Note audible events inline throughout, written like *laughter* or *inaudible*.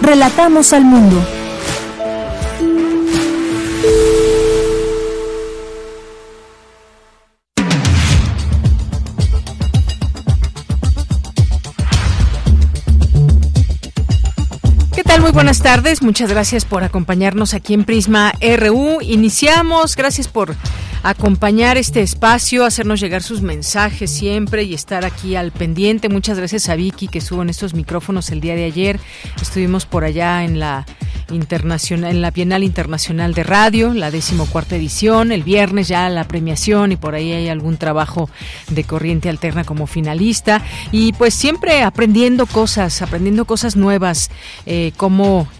Relatamos al mundo. Buenas tardes. Muchas gracias por acompañarnos aquí en Prisma RU. Iniciamos. Gracias por acompañar este espacio, hacernos llegar sus mensajes siempre y estar aquí al pendiente. Muchas gracias a Vicky que estuvo en estos micrófonos el día de ayer. Estuvimos por allá en la internacional, en la Bienal Internacional de Radio, la decimocuarta edición. El viernes ya la premiación y por ahí hay algún trabajo de corriente alterna como finalista. Y pues siempre aprendiendo cosas, aprendiendo cosas nuevas, eh,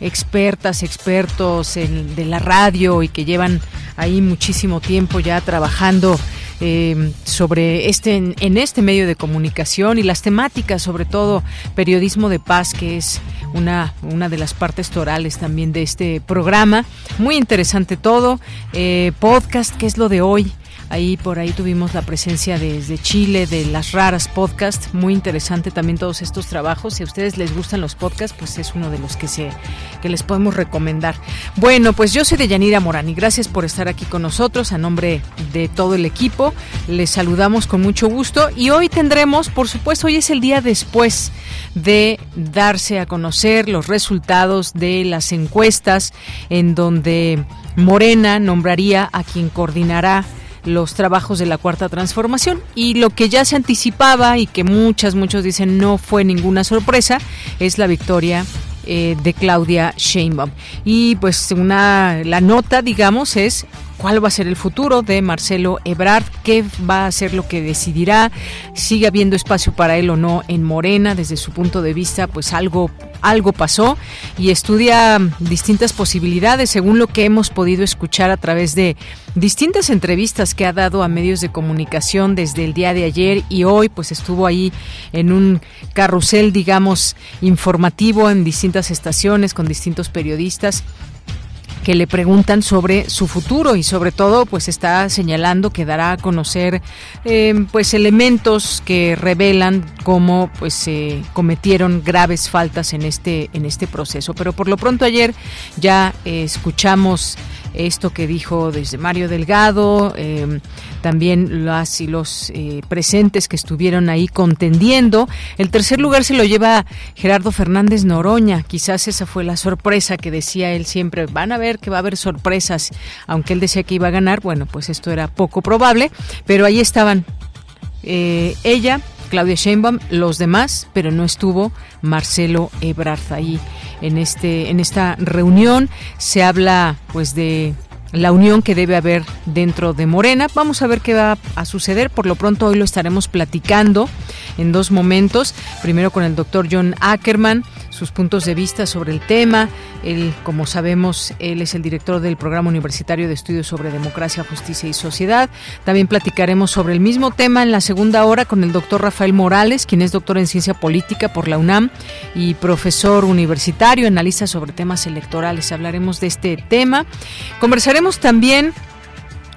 expertas, expertos en, de la radio y que llevan ahí muchísimo tiempo ya trabajando eh, sobre este en, este medio de comunicación y las temáticas, sobre todo periodismo de paz, que es una, una de las partes torales también de este programa. Muy interesante todo. Eh, podcast, que es lo de hoy. Ahí por ahí tuvimos la presencia desde Chile de las raras podcast, muy interesante también todos estos trabajos. Si a ustedes les gustan los podcasts, pues es uno de los que se que les podemos recomendar. Bueno, pues yo soy de Yanira Morán y gracias por estar aquí con nosotros a nombre de todo el equipo. Les saludamos con mucho gusto y hoy tendremos, por supuesto, hoy es el día después de darse a conocer los resultados de las encuestas en donde Morena nombraría a quien coordinará los trabajos de la cuarta transformación. Y lo que ya se anticipaba y que muchas muchos dicen no fue ninguna sorpresa es la victoria eh, de Claudia Sheinbaum. Y pues una la nota digamos es cuál va a ser el futuro de Marcelo Ebrard, qué va a ser lo que decidirá, sigue habiendo espacio para él o no en Morena, desde su punto de vista, pues algo, algo pasó y estudia distintas posibilidades según lo que hemos podido escuchar a través de distintas entrevistas que ha dado a medios de comunicación desde el día de ayer y hoy, pues estuvo ahí en un carrusel, digamos, informativo en distintas estaciones con distintos periodistas que le preguntan sobre su futuro y sobre todo pues está señalando que dará a conocer eh, pues elementos que revelan cómo pues se cometieron graves faltas en este en este proceso. Pero por lo pronto ayer ya eh, escuchamos esto que dijo desde Mario Delgado, eh, también las y los eh, presentes que estuvieron ahí contendiendo. El tercer lugar se lo lleva Gerardo Fernández Noroña. Quizás esa fue la sorpresa que decía él siempre. Van a ver que va a haber sorpresas, aunque él decía que iba a ganar. Bueno, pues esto era poco probable, pero ahí estaban eh, ella, Claudia Sheinbaum, los demás, pero no estuvo Marcelo Ebrard ahí en este en esta reunión. Se habla pues de la unión que debe haber dentro de Morena. Vamos a ver qué va a suceder. Por lo pronto hoy lo estaremos platicando en dos momentos. Primero con el doctor John Ackerman, sus puntos de vista sobre el tema. Él, como sabemos, él es el director del Programa Universitario de Estudios sobre Democracia, Justicia y Sociedad. También platicaremos sobre el mismo tema en la segunda hora con el doctor Rafael Morales, quien es doctor en Ciencia Política por la UNAM y profesor universitario, analista sobre temas electorales. Hablaremos de este tema. Conversaremos también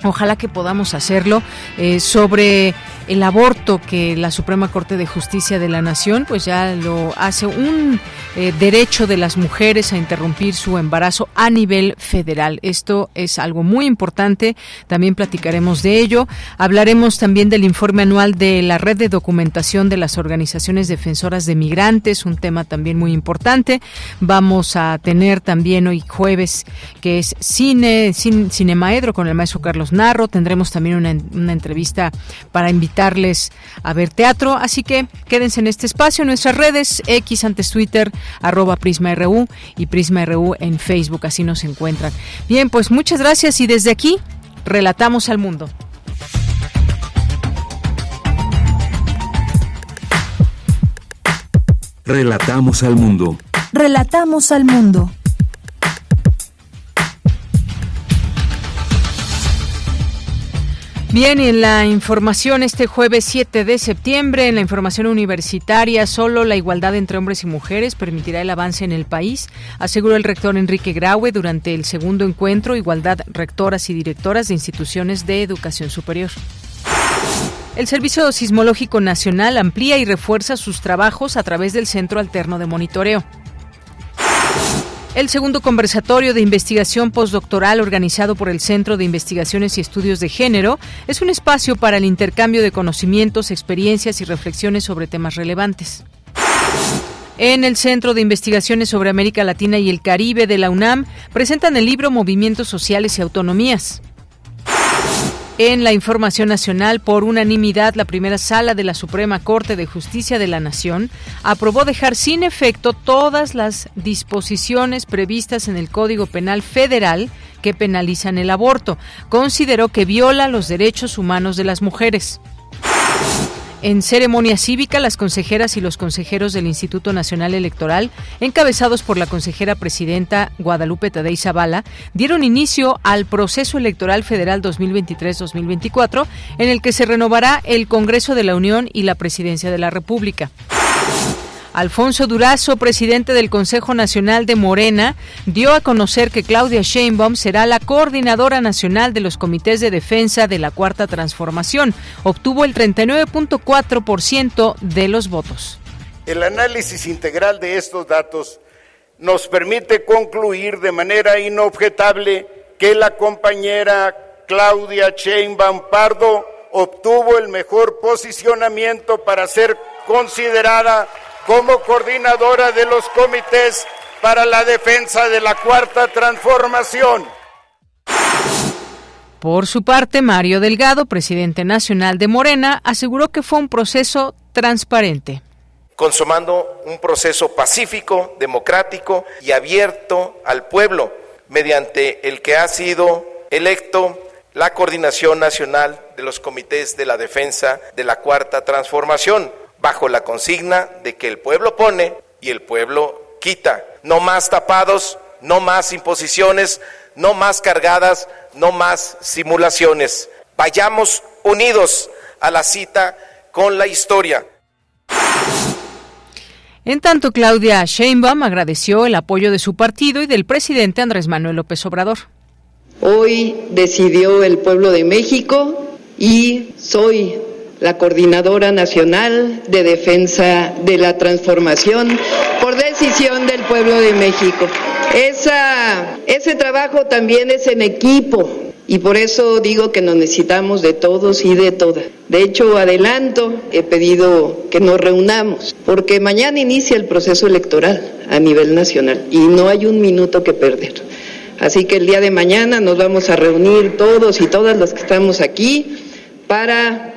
Ojalá que podamos hacerlo eh, sobre el aborto que la Suprema Corte de Justicia de la Nación pues ya lo hace un eh, derecho de las mujeres a interrumpir su embarazo a nivel federal. Esto es algo muy importante, también platicaremos de ello. Hablaremos también del informe anual de la red de documentación de las organizaciones defensoras de migrantes, un tema también muy importante. Vamos a tener también hoy jueves que es cine, cine Cinemaedro con el maestro Carlos Narro. Tendremos también una, una entrevista para invitarles a ver teatro. Así que quédense en este espacio, en nuestras redes, X antes Twitter, arroba Prisma RU y Prisma RU en Facebook. Así nos encuentran. Bien, pues muchas gracias y desde aquí relatamos al mundo. Relatamos al mundo. Relatamos al mundo. Bien, en la información este jueves 7 de septiembre, en la información universitaria, solo la igualdad entre hombres y mujeres permitirá el avance en el país, aseguró el rector Enrique Graue durante el segundo encuentro Igualdad Rectoras y Directoras de Instituciones de Educación Superior. El Servicio Sismológico Nacional amplía y refuerza sus trabajos a través del Centro Alterno de Monitoreo. El segundo conversatorio de investigación postdoctoral organizado por el Centro de Investigaciones y Estudios de Género es un espacio para el intercambio de conocimientos, experiencias y reflexiones sobre temas relevantes. En el Centro de Investigaciones sobre América Latina y el Caribe de la UNAM presentan el libro Movimientos Sociales y Autonomías. En la información nacional, por unanimidad, la primera sala de la Suprema Corte de Justicia de la Nación aprobó dejar sin efecto todas las disposiciones previstas en el Código Penal Federal que penalizan el aborto. Consideró que viola los derechos humanos de las mujeres. En ceremonia cívica, las consejeras y los consejeros del Instituto Nacional Electoral, encabezados por la consejera presidenta Guadalupe Tadei Zavala, dieron inicio al proceso electoral federal 2023-2024, en el que se renovará el Congreso de la Unión y la Presidencia de la República. Alfonso Durazo, presidente del Consejo Nacional de Morena, dio a conocer que Claudia Sheinbaum será la coordinadora nacional de los comités de defensa de la Cuarta Transformación. Obtuvo el 39.4% de los votos. El análisis integral de estos datos nos permite concluir de manera inobjetable que la compañera Claudia Sheinbaum Pardo obtuvo el mejor posicionamiento para ser considerada como coordinadora de los comités para la defensa de la cuarta transformación. Por su parte, Mario Delgado, presidente nacional de Morena, aseguró que fue un proceso transparente. Consumando un proceso pacífico, democrático y abierto al pueblo, mediante el que ha sido electo la Coordinación Nacional de los Comités de la Defensa de la Cuarta Transformación, bajo la consigna de que el pueblo pone y el pueblo quita. No más tapados, no más imposiciones, no más cargadas, no más simulaciones. Vayamos unidos a la cita con la historia. En tanto, Claudia Sheinbaum agradeció el apoyo de su partido y del presidente Andrés Manuel López Obrador. Hoy decidió el pueblo de México y soy la Coordinadora Nacional de Defensa de la Transformación, por decisión del pueblo de México. Esa, ese trabajo también es en equipo y por eso digo que nos necesitamos de todos y de todas. De hecho, adelanto, he pedido que nos reunamos, porque mañana inicia el proceso electoral a nivel nacional y no hay un minuto que perder. Así que el día de mañana nos vamos a reunir todos y todas las que estamos aquí para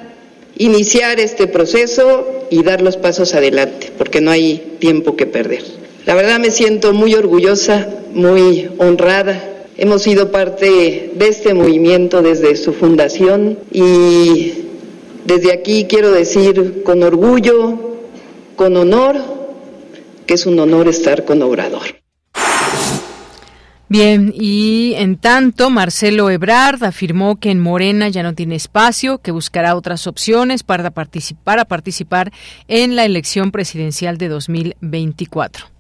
iniciar este proceso y dar los pasos adelante, porque no hay tiempo que perder. La verdad me siento muy orgullosa, muy honrada. Hemos sido parte de este movimiento desde su fundación y desde aquí quiero decir con orgullo, con honor, que es un honor estar con Obrador. Bien, y en tanto, Marcelo Ebrard afirmó que en Morena ya no tiene espacio, que buscará otras opciones para participar, para participar en la elección presidencial de 2024.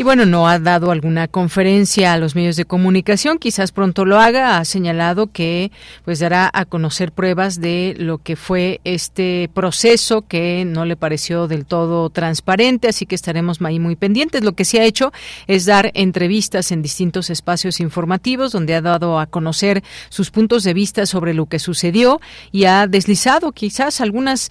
Y bueno, no ha dado alguna conferencia a los medios de comunicación, quizás pronto lo haga. Ha señalado que pues dará a conocer pruebas de lo que fue este proceso que no le pareció del todo transparente, así que estaremos ahí muy pendientes. Lo que sí ha hecho es dar entrevistas en distintos espacios informativos donde ha dado a conocer sus puntos de vista sobre lo que sucedió y ha deslizado quizás algunas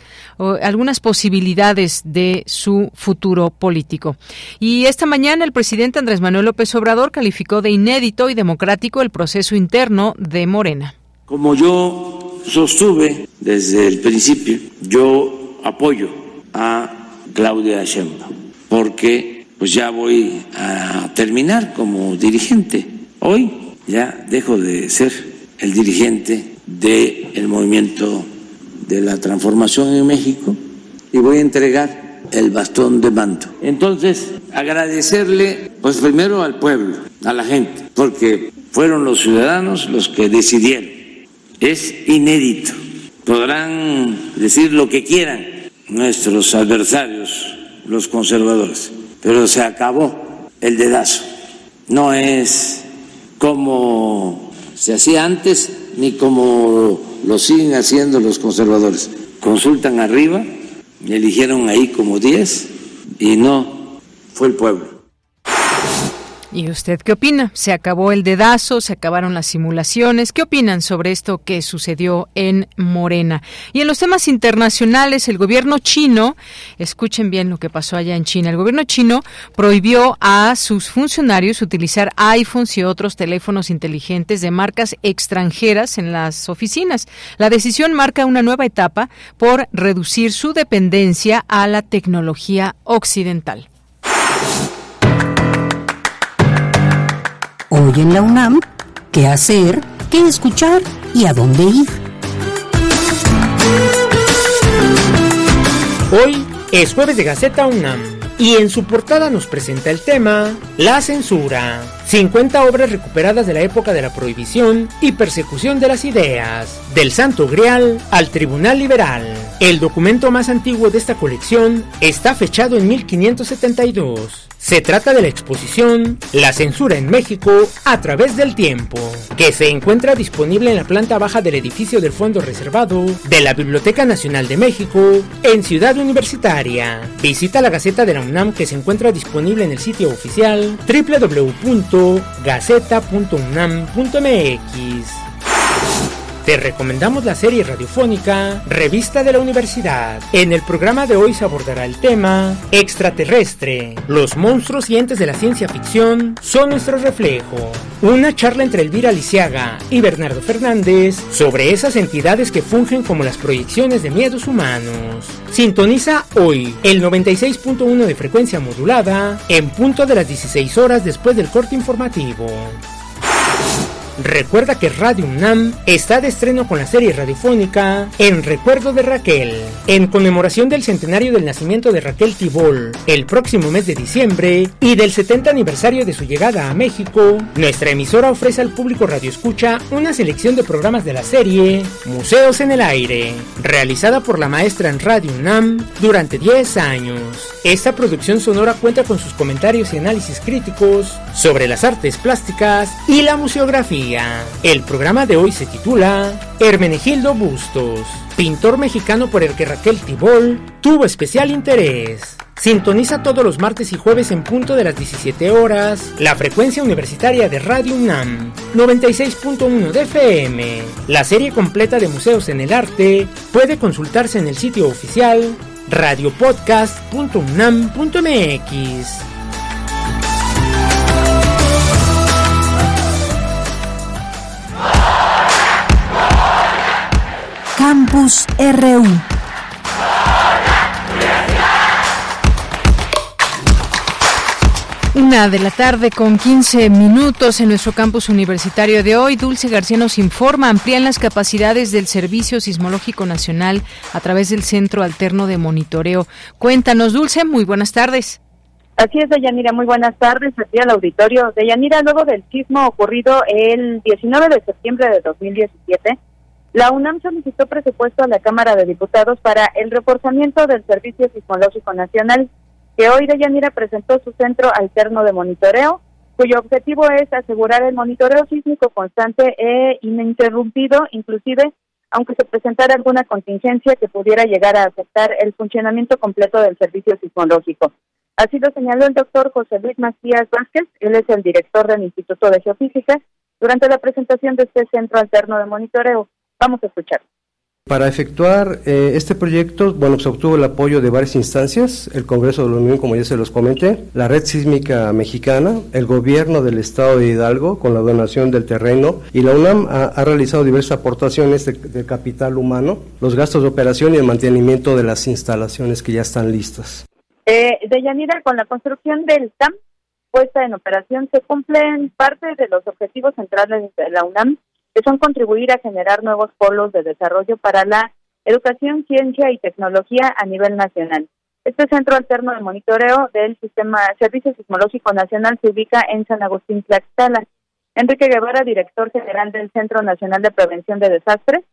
algunas posibilidades de su futuro político. Y esta mañana el presidente Andrés Manuel López Obrador calificó de inédito y democrático el proceso interno de Morena. Como yo sostuve desde el principio, yo apoyo a Claudia Sheinbaum porque pues ya voy a terminar como dirigente. Hoy ya dejo de ser el dirigente del movimiento de la transformación en México y voy a entregar el bastón de mando. Entonces, agradecerle, pues primero al pueblo, a la gente, porque fueron los ciudadanos los que decidieron. Es inédito. Podrán decir lo que quieran nuestros adversarios, los conservadores, pero se acabó el dedazo. No es como se hacía antes ni como lo siguen haciendo los conservadores. Consultan arriba, eligieron ahí como 10 y no fue el pueblo. ¿Y usted qué opina? ¿Se acabó el dedazo? ¿Se acabaron las simulaciones? ¿Qué opinan sobre esto que sucedió en Morena? Y en los temas internacionales, el gobierno chino, escuchen bien lo que pasó allá en China, el gobierno chino prohibió a sus funcionarios utilizar iPhones y otros teléfonos inteligentes de marcas extranjeras en las oficinas. La decisión marca una nueva etapa por reducir su dependencia a la tecnología occidental. Hoy en la UNAM, qué hacer, qué escuchar y a dónde ir. Hoy es jueves de Gaceta UNAM y en su portada nos presenta el tema La censura. 50 obras recuperadas de la época de la prohibición y persecución de las ideas, del Santo Grial al Tribunal Liberal. El documento más antiguo de esta colección está fechado en 1572. Se trata de la exposición La censura en México a través del tiempo, que se encuentra disponible en la planta baja del edificio del Fondo Reservado de la Biblioteca Nacional de México en Ciudad Universitaria. Visita la Gaceta de la UNAM que se encuentra disponible en el sitio oficial www.gaceta.unam.mx. Te recomendamos la serie radiofónica Revista de la Universidad. En el programa de hoy se abordará el tema Extraterrestre. Los monstruos y entes de la ciencia ficción son nuestro reflejo. Una charla entre Elvira Lisiaga y Bernardo Fernández sobre esas entidades que fungen como las proyecciones de miedos humanos. Sintoniza hoy el 96.1 de frecuencia modulada en punto de las 16 horas después del corte informativo. Recuerda que Radio UNAM está de estreno con la serie radiofónica En Recuerdo de Raquel, en conmemoración del centenario del nacimiento de Raquel Tibol, el próximo mes de diciembre, y del 70 aniversario de su llegada a México, nuestra emisora ofrece al público Radio Escucha una selección de programas de la serie Museos en el Aire, realizada por la maestra en Radio UNAM durante 10 años. Esta producción sonora cuenta con sus comentarios y análisis críticos sobre las artes plásticas y la museografía. El programa de hoy se titula Hermenegildo Bustos, pintor mexicano por el que Raquel Tibol tuvo especial interés. Sintoniza todos los martes y jueves en punto de las 17 horas la frecuencia universitaria de Radio UNAM 96.1 de FM. La serie completa de Museos en el Arte puede consultarse en el sitio oficial radiopodcast.unam.mx. Campus RU. Una de la tarde con 15 minutos en nuestro campus universitario de hoy. Dulce García nos informa, amplían las capacidades del Servicio Sismológico Nacional a través del Centro Alterno de Monitoreo. Cuéntanos, Dulce, muy buenas tardes. Así es, Deyanira, muy buenas tardes aquí al auditorio. Deyanira, luego del sismo ocurrido el 19 de septiembre de 2017, la UNAM solicitó presupuesto a la Cámara de Diputados para el reforzamiento del Servicio Sismológico Nacional, que hoy de Yanira presentó su centro alterno de monitoreo, cuyo objetivo es asegurar el monitoreo sísmico constante e ininterrumpido, inclusive aunque se presentara alguna contingencia que pudiera llegar a afectar el funcionamiento completo del servicio sismológico. Así lo señaló el doctor José Luis Macías Vázquez, él es el director del Instituto de Geofísica, durante la presentación de este centro alterno de monitoreo. Vamos a escuchar. Para efectuar eh, este proyecto, bueno, se obtuvo el apoyo de varias instancias, el Congreso de la Unión, como ya se los comenté, la Red Sísmica Mexicana, el Gobierno del Estado de Hidalgo, con la donación del terreno, y la UNAM ha, realizado diversas aportaciones de, capital humano, los gastos de operación y el mantenimiento de las instalaciones que ya están listas. Eh, de Yanira, con la construcción del TAM puesta en operación, se cumplen parte de los objetivos centrales de la UNAM que son contribuir a generar nuevos polos de desarrollo para la educación, ciencia y tecnología a nivel nacional. Este centro alterno de monitoreo del Sistema Servicio Sismológico Nacional se ubica en San Agustín Tlaxcala. Enrique Guevara, director general del Centro Nacional de Prevención de Desastres,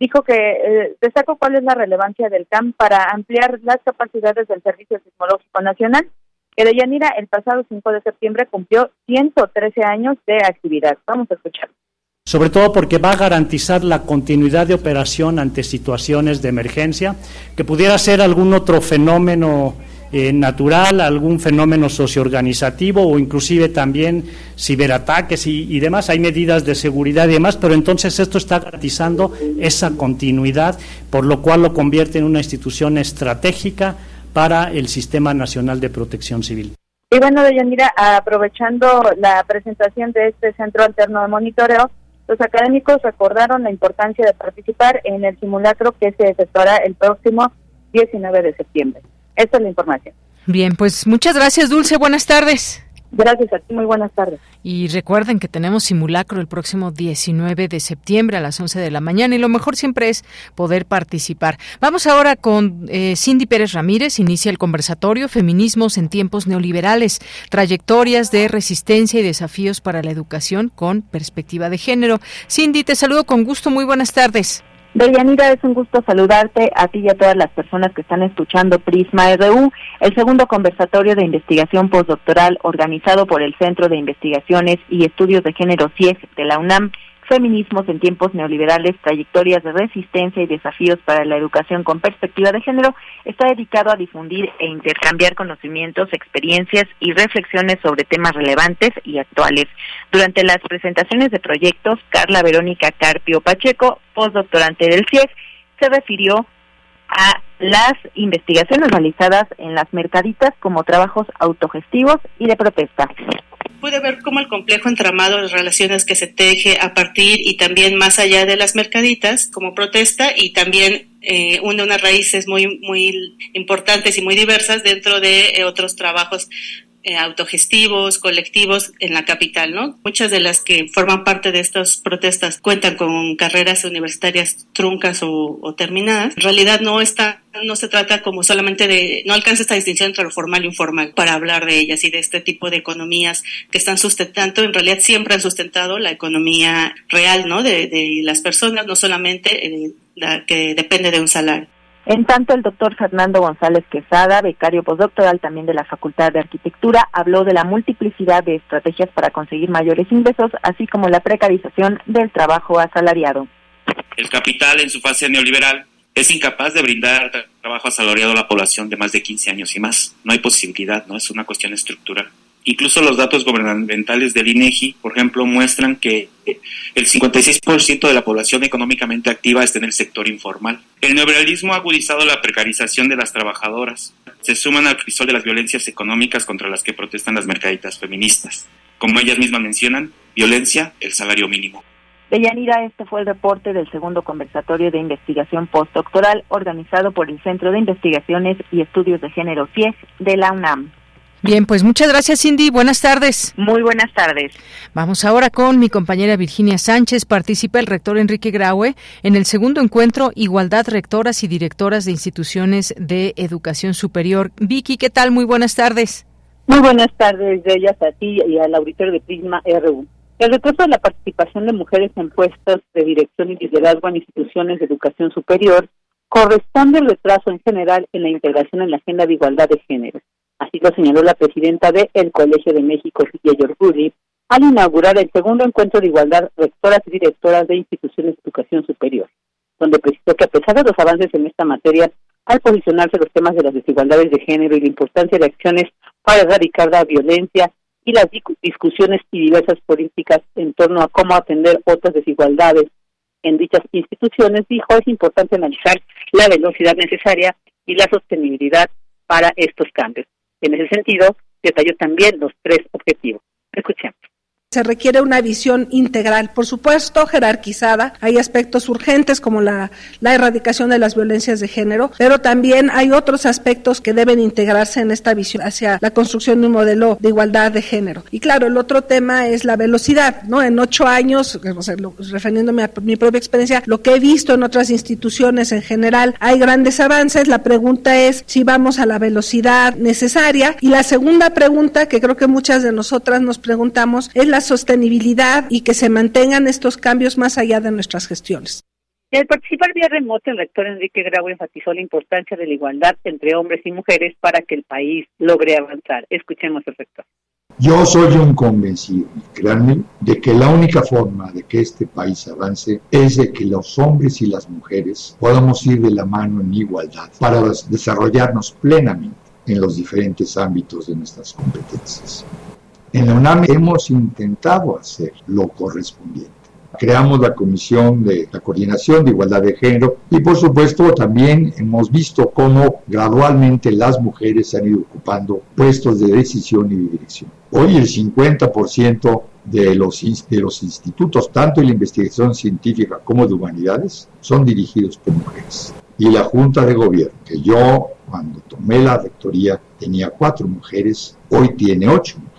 dijo que eh, destacó cuál es la relevancia del CAM para ampliar las capacidades del Servicio Sismológico Nacional, que de Yanira el pasado 5 de septiembre cumplió 113 años de actividad. Vamos a escuchar. Sobre todo porque va a garantizar la continuidad de operación ante situaciones de emergencia, que pudiera ser algún otro fenómeno eh, natural, algún fenómeno socioorganizativo o inclusive también ciberataques y, demás. Hay medidas de seguridad y demás, pero entonces esto está garantizando esa continuidad, por lo cual lo convierte en una institución estratégica para el Sistema Nacional de Protección Civil. Y bueno, Deyanira, aprovechando la presentación de este centro alterno de monitoreo, los académicos recordaron la importancia de participar en el simulacro que se efectuará el próximo 19 de septiembre. Esta es la información. Bien, pues muchas gracias, Dulce. Buenas tardes. Gracias a ti, muy buenas tardes. Y recuerden que tenemos simulacro el próximo 19 de septiembre a las 11 de la mañana y lo mejor siempre es poder participar. Vamos ahora con eh, Cindy Pérez Ramírez, inicia el conversatorio Feminismos en tiempos neoliberales, trayectorias de resistencia y desafíos para la educación con perspectiva de género. Cindy, te saludo con gusto, muy buenas tardes. Deyanira, es un gusto saludarte a ti y a todas las personas que están escuchando Prisma RU, el segundo conversatorio de investigación postdoctoral organizado por el Centro de Investigaciones y Estudios de Género CIEG de la UNAM Feminismos en tiempos neoliberales, trayectorias de resistencia y desafíos para la educación con perspectiva de género, está dedicado a difundir e intercambiar conocimientos, experiencias y reflexiones sobre temas relevantes y actuales. Durante las presentaciones de proyectos, Carla Verónica Carpio Pacheco, postdoctorante del CIEG, se refirió a las investigaciones realizadas en las mercaditas como trabajos autogestivos y de protesta pude ver cómo el complejo entramado de relaciones que se teje a partir y también más allá de las mercaditas como protesta y también eh, une unas raíces muy, muy importantes y muy diversas dentro de eh, otros trabajos eh, autogestivos, colectivos en la capital, ¿no? Muchas de las que forman parte de estas protestas cuentan con carreras universitarias truncas o, terminadas. En realidad no está, no se trata como solamente de, no alcanza esta distinción entre lo formal y informal para hablar de ellas y de este tipo de economías que están sustentando, en realidad siempre han sustentado la economía real, ¿no? De, de las personas, no solamente eh, la que depende de un salario. En tanto, el doctor Fernando González Quesada, becario postdoctoral también de la Facultad de Arquitectura, habló de la multiplicidad de estrategias para conseguir mayores ingresos, así como la precarización del trabajo asalariado. El capital, en su fase neoliberal, es incapaz de brindar trabajo asalariado a la población de más de 15 años y más. No hay posibilidad, ¿no? Es una cuestión estructural. Incluso los datos gubernamentales del INEGI, por ejemplo, muestran que el 56% de la población económicamente activa está en el sector informal. El neoliberalismo ha agudizado la precarización de las trabajadoras. Se suman al crisol de las violencias económicas contra las que protestan las mercaditas feministas. Como ellas mismas mencionan, violencia, el salario mínimo. Deyanira, este fue el reporte del segundo conversatorio de investigación postdoctoral organizado por el Centro de Investigaciones y Estudios de Género CIEG de la UNAM. Bien, pues muchas gracias Cindy, buenas tardes. Muy buenas tardes. Vamos ahora con mi compañera Virginia Sánchez. Participa el rector Enrique Graue en el segundo encuentro Igualdad Rectoras y Directoras de Instituciones de Educación Superior. Vicky, ¿qué tal? Muy buenas tardes. Muy buenas tardes, de ellas a ti y al auditorio de Prisma RU. El retraso de la participación de mujeres en puestos de dirección y liderazgo en instituciones de educación superior corresponde al retraso en general en la integración en la agenda de igualdad de género Así lo señaló la presidenta del el Colegio de México, Silvia Yorguri, al inaugurar el segundo encuentro de igualdad rectoras y directoras de instituciones de educación superior, donde precisó que a pesar de los avances en esta materia, al posicionarse los temas de las desigualdades de género y la importancia de acciones para erradicar la violencia y las discusiones y diversas políticas en torno a cómo atender otras desigualdades en dichas instituciones, dijo es importante analizar la velocidad necesaria y la sostenibilidad para estos cambios. En ese sentido, detalló también los tres objetivos. Escuchemos. Se requiere una visión integral, por supuesto, jerarquizada. Hay aspectos urgentes como la, erradicación de las violencias de género, pero también hay otros aspectos que deben integrarse en esta visión hacia la construcción de un modelo de igualdad de género. Y claro, el otro tema es la velocidad, ¿no? En ocho años, o sea, refiriéndome a mi propia experiencia, lo que he visto en otras instituciones en general, hay grandes avances. La pregunta es si vamos a la velocidad necesaria. Y la segunda pregunta que creo que muchas de nosotras nos preguntamos es la sostenibilidad y que se mantengan estos cambios más allá de nuestras gestiones. Al participar vía remota, el rector Enrique Grau enfatizó la importancia de la igualdad entre hombres y mujeres para que el país logre avanzar. Escuchemos al rector. Yo soy un convencido, créanme, de que la única forma de que este país avance es de que los hombres y las mujeres podamos ir de la mano en igualdad para desarrollarnos plenamente en los diferentes ámbitos de nuestras competencias. En la UNAM hemos intentado hacer lo correspondiente. Creamos la Comisión de la Coordinación de Igualdad de Género y por supuesto también hemos visto cómo gradualmente las mujeres han ido ocupando puestos de decisión y dirección. Hoy el 50% de los, de los institutos, tanto de la investigación científica como de humanidades, son dirigidos por mujeres. Y la Junta de Gobierno, que yo cuando tomé la rectoría tenía cuatro mujeres, hoy tiene ocho mujeres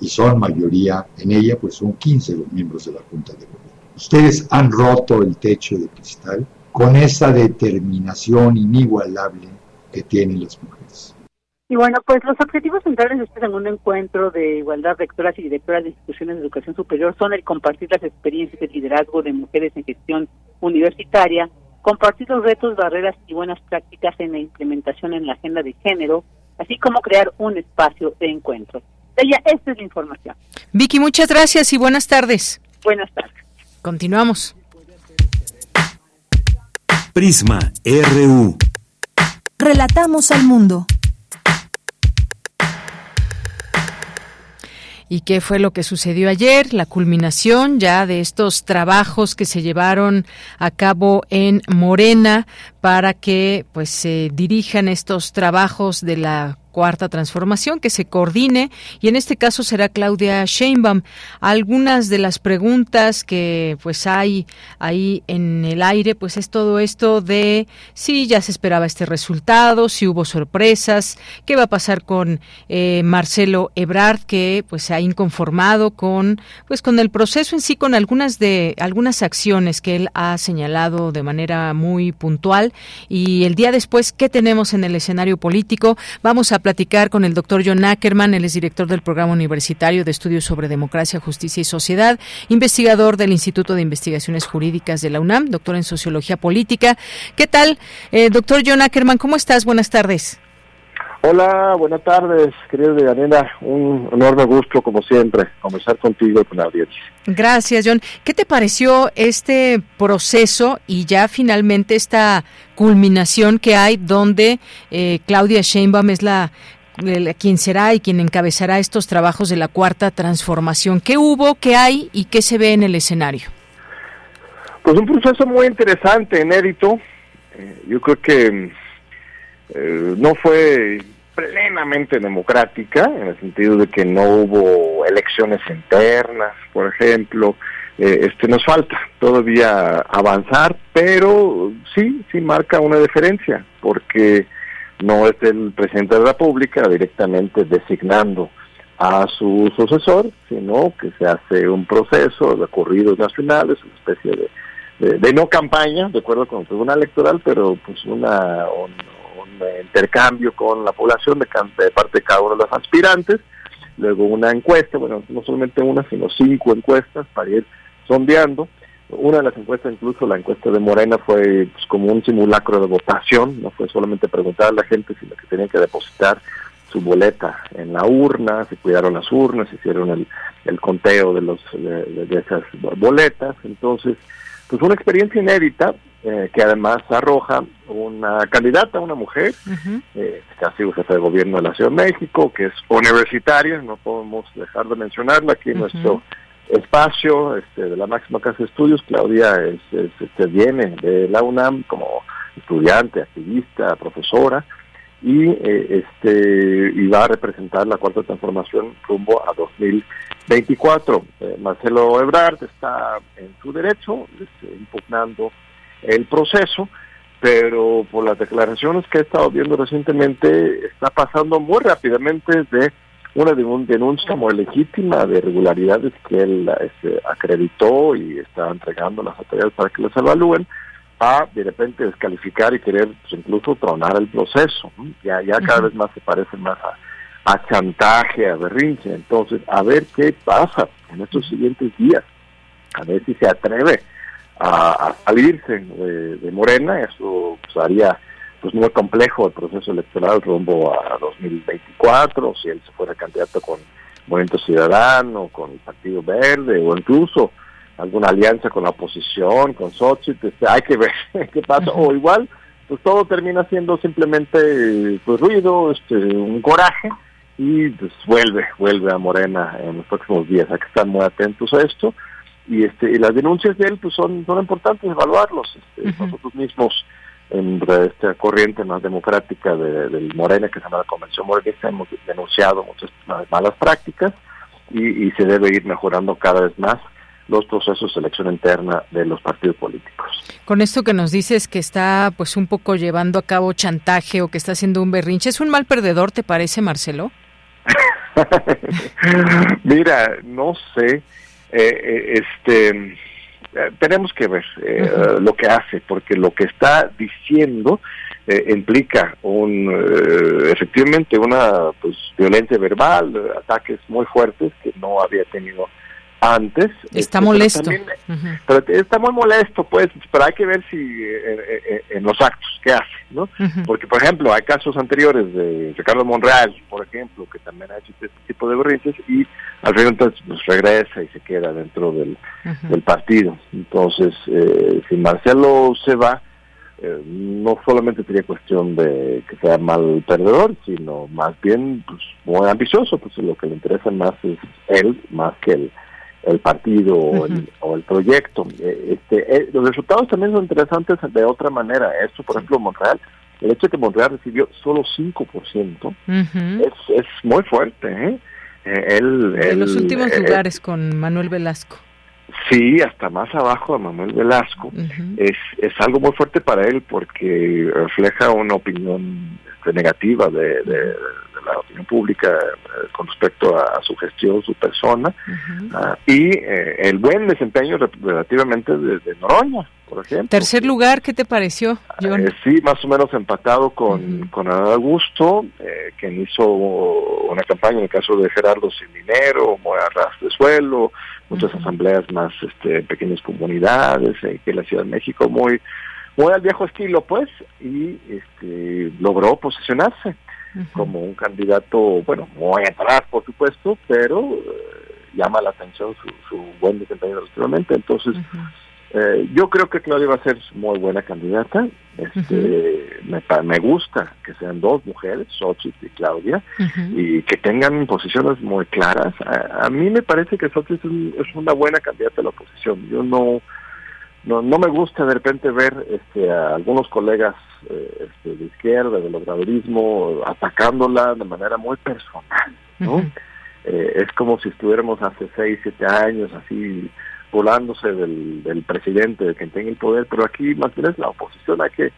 y son mayoría en ella, pues son 15 los miembros de la Junta de Gobierno. Ustedes han roto el techo de cristal con esa determinación inigualable que tienen las mujeres. Y bueno, pues los objetivos centrales de este segundo encuentro de igualdad rectoras y directoras de instituciones de educación superior son el compartir las experiencias de liderazgo de mujeres en gestión universitaria, compartir los retos, barreras y buenas prácticas en la implementación en la agenda de género, así como crear un espacio de encuentro. Esta es la información. Vicky, muchas gracias y buenas tardes. Buenas tardes. Continuamos. Prisma RU. Relatamos al mundo. ¿Y qué fue lo que sucedió ayer? La culminación ya de estos trabajos que se llevaron a cabo en Morena para que pues se dirijan estos trabajos de la cuarta transformación que se coordine y en este caso será Claudia Sheinbaum. Algunas de las preguntas que pues hay ahí en el aire pues es todo esto de si ya se esperaba este resultado, si hubo sorpresas, qué va a pasar con eh, Marcelo Ebrard que pues se ha inconformado con pues con el proceso en sí con algunas de algunas acciones que él ha señalado de manera muy puntual y el día después qué tenemos en el escenario político vamos a platicar con el doctor John Ackerman, él es director del Programa Universitario de Estudios sobre Democracia, Justicia y Sociedad, investigador del Instituto de Investigaciones Jurídicas de la UNAM, doctor en Sociología Política. ¿Qué tal, eh, doctor John Ackerman? ¿Cómo estás? Buenas tardes. Hola, buenas tardes, querida Daniela. Un enorme gusto, como siempre, conversar contigo y con la audiencia. Gracias, John. ¿Qué te pareció este proceso y ya finalmente esta culminación que hay donde eh, Claudia Sheinbaum es la quien será y quien encabezará estos trabajos de la cuarta transformación. ¿Qué hubo, qué hay y qué se ve en el escenario? Pues un proceso muy interesante, inédito. Eh, yo creo que eh, no fue plenamente democrática, en el sentido de que no hubo elecciones internas, por ejemplo. Eh, este nos falta todavía avanzar, pero sí, sí marca una diferencia, porque no es el presidente de la República directamente designando a su sucesor, sino que se hace un proceso de corridos nacionales, una especie de, de, no campaña, de acuerdo con el Tribunal Electoral, pero pues una, intercambio con la población de, de parte de cada uno de los aspirantes, luego una encuesta, bueno, no solamente una, sino cinco encuestas para ir sondeando. Una de las encuestas, incluso la encuesta de Morena, fue pues, como un simulacro de votación, no fue solamente preguntar a la gente, sino que tenían que depositar su boleta en la urna, se cuidaron las urnas, hicieron el, el conteo de, los, de, esas boletas. Entonces, pues una experiencia inédita, eh, que además arroja una candidata, una mujer, eh, que ha sido jefe de gobierno de la Ciudad de México, que es universitaria, no podemos dejar de mencionarla aquí en nuestro espacio este, de la máxima casa de estudios. Claudia es, este, viene de la UNAM como estudiante, activista, profesora, y, eh, este, y va a representar la cuarta transformación rumbo a 2000 24. Eh, Marcelo Ebrard está en su derecho, este, impugnando el proceso, pero por las declaraciones que he estado viendo recientemente, está pasando muy rápidamente de una denuncia muy legítima de irregularidades que él este, acreditó y está entregando las autoridades para que las evalúen, a de repente descalificar y querer pues, incluso tronar el proceso. Ya, ya cada vez más se parece más a a chantaje, a berrinche. Entonces, a ver qué pasa en estos siguientes días, a ver si se atreve a, salirse de, Morena, eso pues, haría pues muy complejo el proceso electoral rumbo a 2024, si él se fuera candidato con Movimiento Ciudadano, con el Partido Verde o incluso alguna alianza con la oposición, con Xochitl, este, hay que ver *laughs* qué pasa, o igual pues todo termina siendo simplemente pues ruido, este un coraje y pues vuelve, vuelve a Morena en los próximos días. Hay que estar muy atentos a esto y este y las denuncias de él pues son, son importantes evaluarlos. Este, Nosotros mismos en esta corriente más democrática de, del Morena que se llama la Convención Morenista hemos denunciado muchas malas prácticas y, y se debe ir mejorando cada vez más los procesos de selección interna de los partidos políticos. Con esto que nos dices que está pues un poco llevando a cabo chantaje o que está haciendo un berrinche, ¿es un mal perdedor, te parece, Marcelo? *laughs* Mira, no sé, eh, eh, este, eh, tenemos que ver lo que hace, porque lo que está diciendo implica un, efectivamente una pues, violencia verbal, ataques muy fuertes que no había tenido antes. Está este, molesto. Pero, está muy molesto, pues, pero hay que ver si eh, eh, en los actos que hace, ¿no? Porque, por ejemplo, hay casos anteriores de Ricardo Monreal, por ejemplo, que también ha hecho este tipo de berrinches y al final entonces pues, regresa y se queda dentro del, del partido. Entonces, eh, si Marcelo se va, no solamente sería cuestión de que sea mal perdedor, sino más bien pues, muy ambicioso, pues lo que le interesa más es él, más que el el partido o, el, proyecto. Eh, este, eh, los resultados también son interesantes de otra manera. Esto, por ejemplo, Montreal, el hecho de que Montreal recibió solo 5% es, es muy fuerte. ¿eh? eh en los últimos lugares con Manuel Velasco. Sí, hasta más abajo de Manuel Velasco. es, es algo muy fuerte para él porque refleja una opinión este, negativa de, de la opinión pública eh, con respecto a, su gestión, su persona, ah, y eh, el buen desempeño relativamente de, Noroña, por ejemplo. Tercer lugar, ¿qué te pareció, John? Eh, sí, más o menos empatado con, con Augusto, quien hizo una campaña en el caso de Gerardo Sin Dinero, ras de suelo, muchas asambleas más este, en pequeñas comunidades, que la Ciudad de México muy muy al viejo estilo, pues, y este, logró posicionarse como un candidato, bueno, muy atrás, por supuesto, pero eh, llama la atención su, buen desempeño relativamente. Entonces, eh, yo creo que Claudia va a ser muy buena candidata. Este, me, gusta que sean dos mujeres, Xochitl y Claudia, y que tengan posiciones muy claras. A, mí me parece que Xochitl es, es, una buena candidata a la oposición. Yo no no, no me gusta de repente ver este, a algunos colegas eh, este, de izquierda, del obradorismo, atacándola de manera muy personal, ¿no? Eh, es como si estuviéramos hace seis, siete años así volándose del, del presidente, de quien tenga el poder, pero aquí más bien es la oposición, hay que,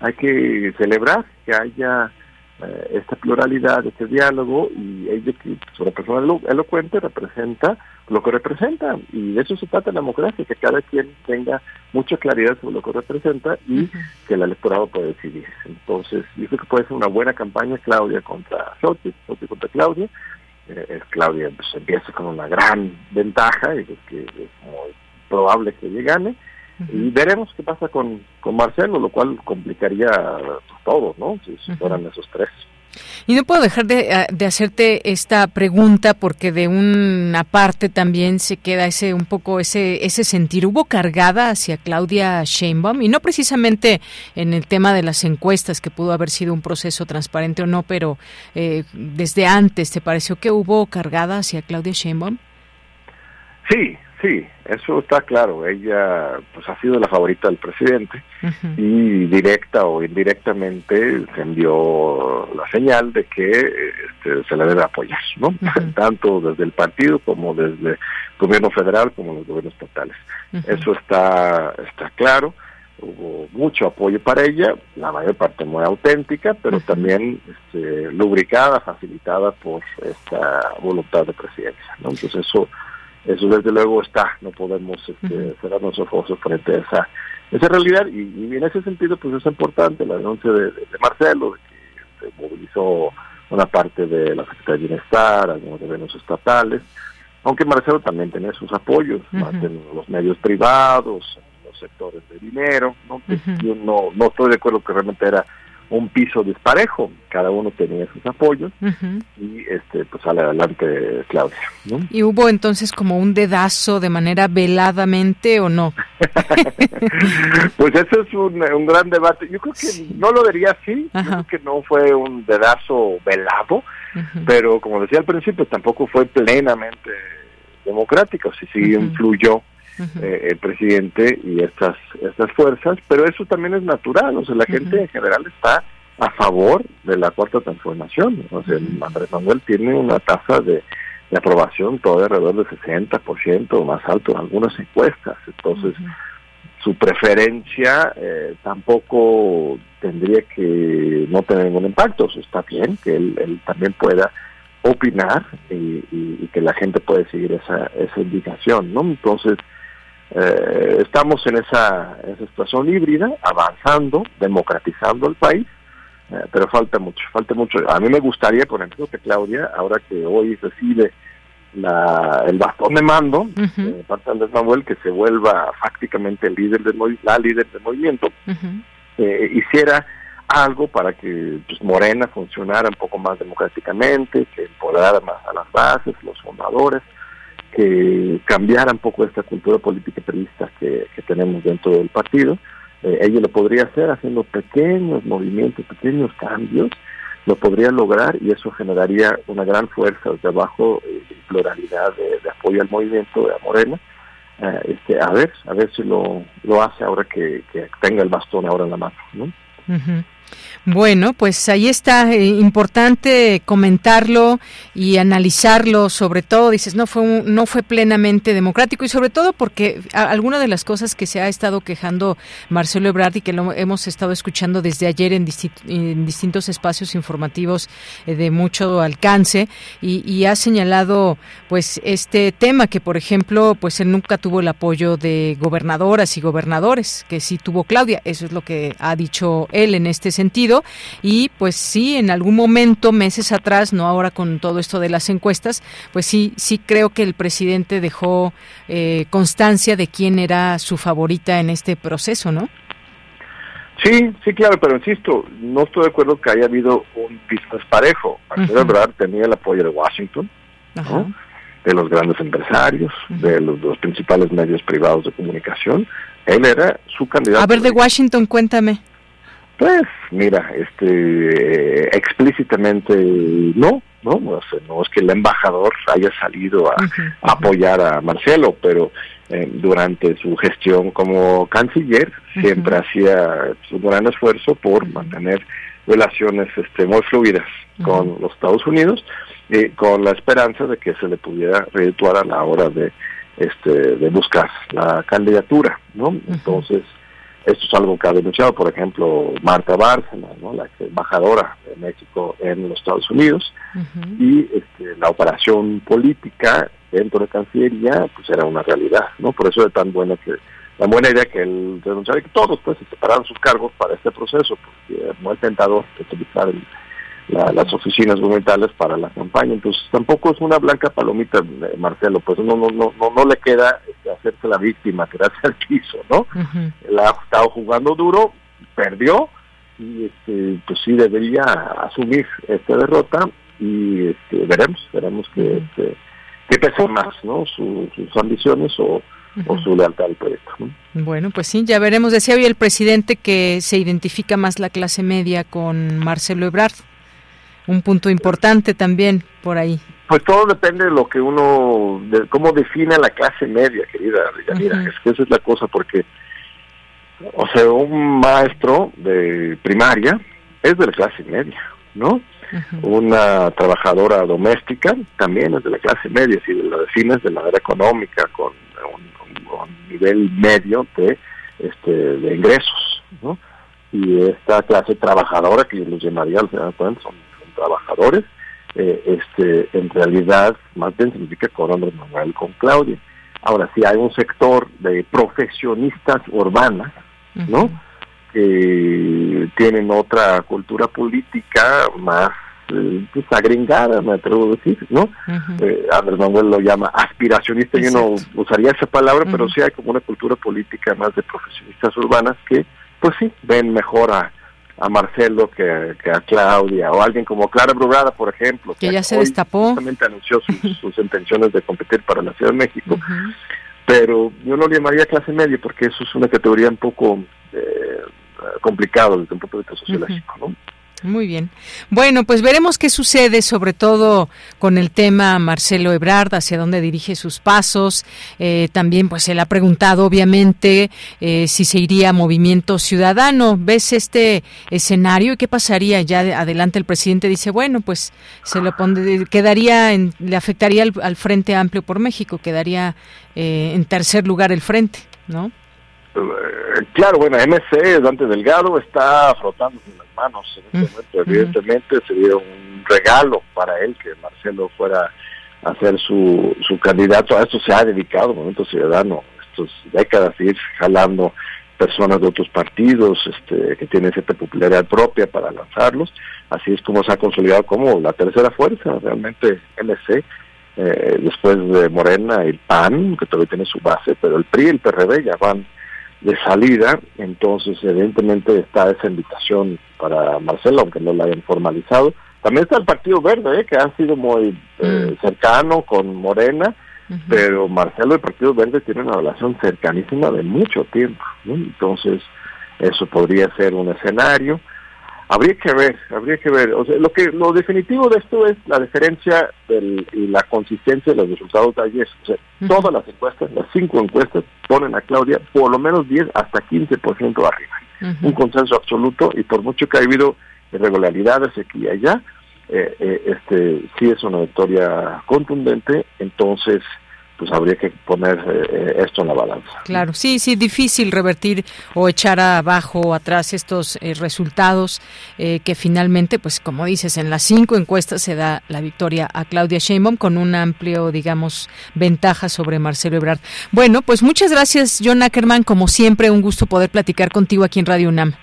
hay que celebrar que haya eh, esta pluralidad, este diálogo, y ella que es una persona elocuente representa lo que representa, y de eso se trata la democracia, que cada quien tenga mucha claridad sobre lo que representa y que el electorado pueda decidir. Entonces, yo creo que puede ser una buena campaña Claudia contra Xochitl, Xochitl contra Claudia, eh, Claudia pues, empieza con una gran ventaja, y es que es muy probable que ella gane, y veremos qué pasa con, con Marcelo, lo cual complicaría todo, ¿no? Si, fueran esos tres. Y no puedo dejar de, de, hacerte esta pregunta porque de una parte también se queda ese un poco ese ese sentir hubo cargada hacia Claudia Sheinbaum y no precisamente en el tema de las encuestas que pudo haber sido un proceso transparente o no, pero eh, desde antes te pareció que hubo cargada hacia Claudia Sheinbaum. Sí, Sí, eso está claro. Ella pues ha sido la favorita del presidente y directa o indirectamente se envió la señal de que este, se le debe apoyar, ¿no? *laughs* Tanto desde el partido como desde el gobierno federal como los gobiernos estatales. Eso está, está claro hubo mucho apoyo para ella, la mayor parte muy auténtica, pero también este, lubricada, facilitada por esta voluntad de presidencia. ¿no? Entonces eso, eso desde luego está, no podemos este, cerrar nuestros ojos frente a esa, esa realidad. Y, en ese sentido pues es importante la denuncia de, Marcelo, de que se movilizó una parte de la Secretaría de Bienestar, algunos gobiernos estatales, aunque Marcelo también tiene sus apoyos, más en los medios privados, sectores de dinero, ¿no? Yo no, no estoy de acuerdo que realmente era un piso disparejo, cada uno tenía sus apoyos y este pues sale adelante Claudia. ¿Y hubo entonces como un dedazo de manera veladamente o no? *laughs* pues eso es un, un, gran debate. Yo creo que no lo diría así, creo que no fue un dedazo velado, pero como decía al principio tampoco fue plenamente democrático, sí sí influyó eh, el presidente y estas estas fuerzas, pero eso también es natural, o sea, la gente en general está a favor de la cuarta transformación, o sea, Andrés Manuel tiene una tasa de, aprobación todavía alrededor del 60% o más alto en algunas encuestas, entonces su preferencia eh, tampoco tendría que no tener ningún impacto, o está bien que él, también pueda opinar y, y, que la gente puede seguir esa, esa indicación, ¿no? Entonces, eh, estamos en esa, situación híbrida, avanzando, democratizando el país, eh, pero falta mucho, falta mucho. A mí me gustaría, por ejemplo, que Claudia, ahora que hoy recibe la, el bastón de mando, uh parte de Andrés Manuel, que se vuelva prácticamente el líder del la líder del movimiento, eh, hiciera algo para que pues, Morena funcionara un poco más democráticamente, que empoderara más a las bases, los fundadores, que cambiara un poco esta cultura política periodista que, tenemos dentro del partido. Eh, ella lo podría hacer haciendo pequeños movimientos, pequeños cambios, lo podría lograr y eso generaría una gran fuerza de abajo y pluralidad de, apoyo al movimiento de Morena. Eh, este, a ver, a ver si lo, lo hace ahora que, tenga el bastón ahora en la mano. ¿no? Bueno, pues ahí está, eh, importante comentarlo y analizarlo, sobre todo, dices, no fue, no fue plenamente democrático y sobre todo porque alguna de las cosas que se ha estado quejando Marcelo Ebrard y que lo hemos estado escuchando desde ayer en, distintos espacios informativos eh, de mucho alcance y, ha señalado pues este tema que, por ejemplo, pues él nunca tuvo el apoyo de gobernadoras y gobernadores, que sí tuvo Claudia, eso es lo que ha dicho él en este sentido y pues sí, en algún momento, meses atrás, no ahora con todo esto de las encuestas, pues sí, sí creo que el presidente dejó eh, constancia de quién era su favorita en este proceso, ¿no? Sí, sí, claro, pero insisto, no estoy de acuerdo que haya habido un piso parejo. Marcelo tenía el apoyo de Washington, de los grandes empresarios, de los, dos principales medios privados de comunicación. Él era su candidato. A ver, de Washington, cuéntame. Pues mira, este explícitamente no, no, no, no es que el embajador haya salido a, apoyar a Marcelo, pero eh, durante su gestión como canciller siempre hacía un gran esfuerzo por mantener relaciones este, muy fluidas con los Estados Unidos, y con la esperanza de que se le pudiera redituar a la hora de este de buscar la candidatura, ¿no? Entonces esto es algo que ha denunciado, por ejemplo, Marta Bárcena, ¿no? la embajadora de México en los Estados Unidos, y este, la operación política dentro de Cancillería pues era una realidad, ¿no? Por eso es tan buena que la buena idea que el denunciar que todos pues se separaran sus cargos para este proceso, porque no es tentador utilizar el las oficinas gubernamentales para la campaña. Entonces tampoco es una blanca palomita, eh, Marcelo, pues no no no no, no le queda este, hacerse la víctima, quedarse *laughs* al piso, ¿no? Él ha estado jugando duro, perdió y este, pues sí debería asumir esta derrota y este, veremos, veremos que, este, que pesa más, ¿no? sus ambiciones o o su lealtad al proyecto. Bueno, pues sí, ya veremos. Decía hoy el presidente que se identifica más la clase media con Marcelo Ebrard un punto importante también por ahí. Pues todo depende de lo que uno, de cómo define la clase media, querida Mira, es que esa es la cosa, porque, o sea, un maestro de primaria es de la clase media, ¿no? Una trabajadora doméstica también es de la clase media, si la defines de manera económica, con un, nivel medio de, este, de ingresos, ¿no? Y esta clase trabajadora, que yo los llamaría, al final son trabajadores, eh, este, en realidad más bien significa con Andrés Manuel con Claudia. Ahora, si hay un sector de profesionistas urbanas, ¿no? Que tienen otra cultura política más eh, pues, agringada, me atrevo a decir, ¿no? Eh, Andrés Manuel lo llama aspiracionista, yo no usaría esa palabra, pero sí hay como una cultura política más de profesionistas urbanas que, pues sí, ven mejor a, a Marcelo que, a Claudia, o alguien como Clara Brugada, por ejemplo, que, ya se destapó. Justamente anunció *laughs* sus, intenciones de competir para la Ciudad de México. Pero yo no le llamaría clase media porque eso es una categoría un poco eh, complicado desde un punto de vista sociológico, ¿no? Muy bien. Bueno, pues veremos qué sucede, sobre todo con el tema Marcelo Ebrard, hacia dónde dirige sus pasos. Eh, también, pues él ha preguntado, obviamente, eh, si se iría a Movimiento Ciudadano. ¿Ves este escenario y qué pasaría? Ya adelante el presidente dice, bueno, pues se lo pone, quedaría, en, le afectaría al, Frente Amplio por México, quedaría eh, en tercer lugar el Frente, ¿no? Claro, bueno, MC, Dante Delgado, está frotando manos en este momento. Evidentemente sería un regalo para él que Marcelo fuera a ser su, su candidato. A esto se ha dedicado Movimiento Ciudadano estas décadas, ir jalando personas de otros partidos este, que tienen cierta popularidad propia para lanzarlos. Así es como se ha consolidado como la tercera fuerza, realmente MC. Eh, después de Morena, el PAN, que todavía tiene su base, pero el PRI y el PRD ya van de salida, entonces evidentemente está esa invitación para Marcelo, aunque no la hayan formalizado. También está el Partido Verde, ¿eh? que ha sido muy eh, mm. cercano con Morena, pero Marcelo y el Partido Verde tienen una relación cercanísima de mucho tiempo, entonces eso podría ser un escenario. Habría que ver, habría que ver. O sea, lo que lo definitivo de esto es la diferencia del, y la consistencia de los resultados de ayer. O sea, todas las encuestas, las cinco encuestas, ponen a Claudia por lo menos 10 hasta 15% arriba. Un consenso absoluto y por mucho que ha habido irregularidades aquí y allá, eh, eh, este sí es una victoria contundente. Entonces, pues habría que poner eh, esto en la balanza. Claro, sí, sí, difícil revertir o echar abajo o atrás estos eh, resultados eh, que finalmente, pues como dices, en las cinco encuestas se da la victoria a Claudia Sheinbaum con un amplio, digamos, ventaja sobre Marcelo Ebrard. Bueno, pues muchas gracias, John Ackerman, como siempre, un gusto poder platicar contigo aquí en Radio UNAM.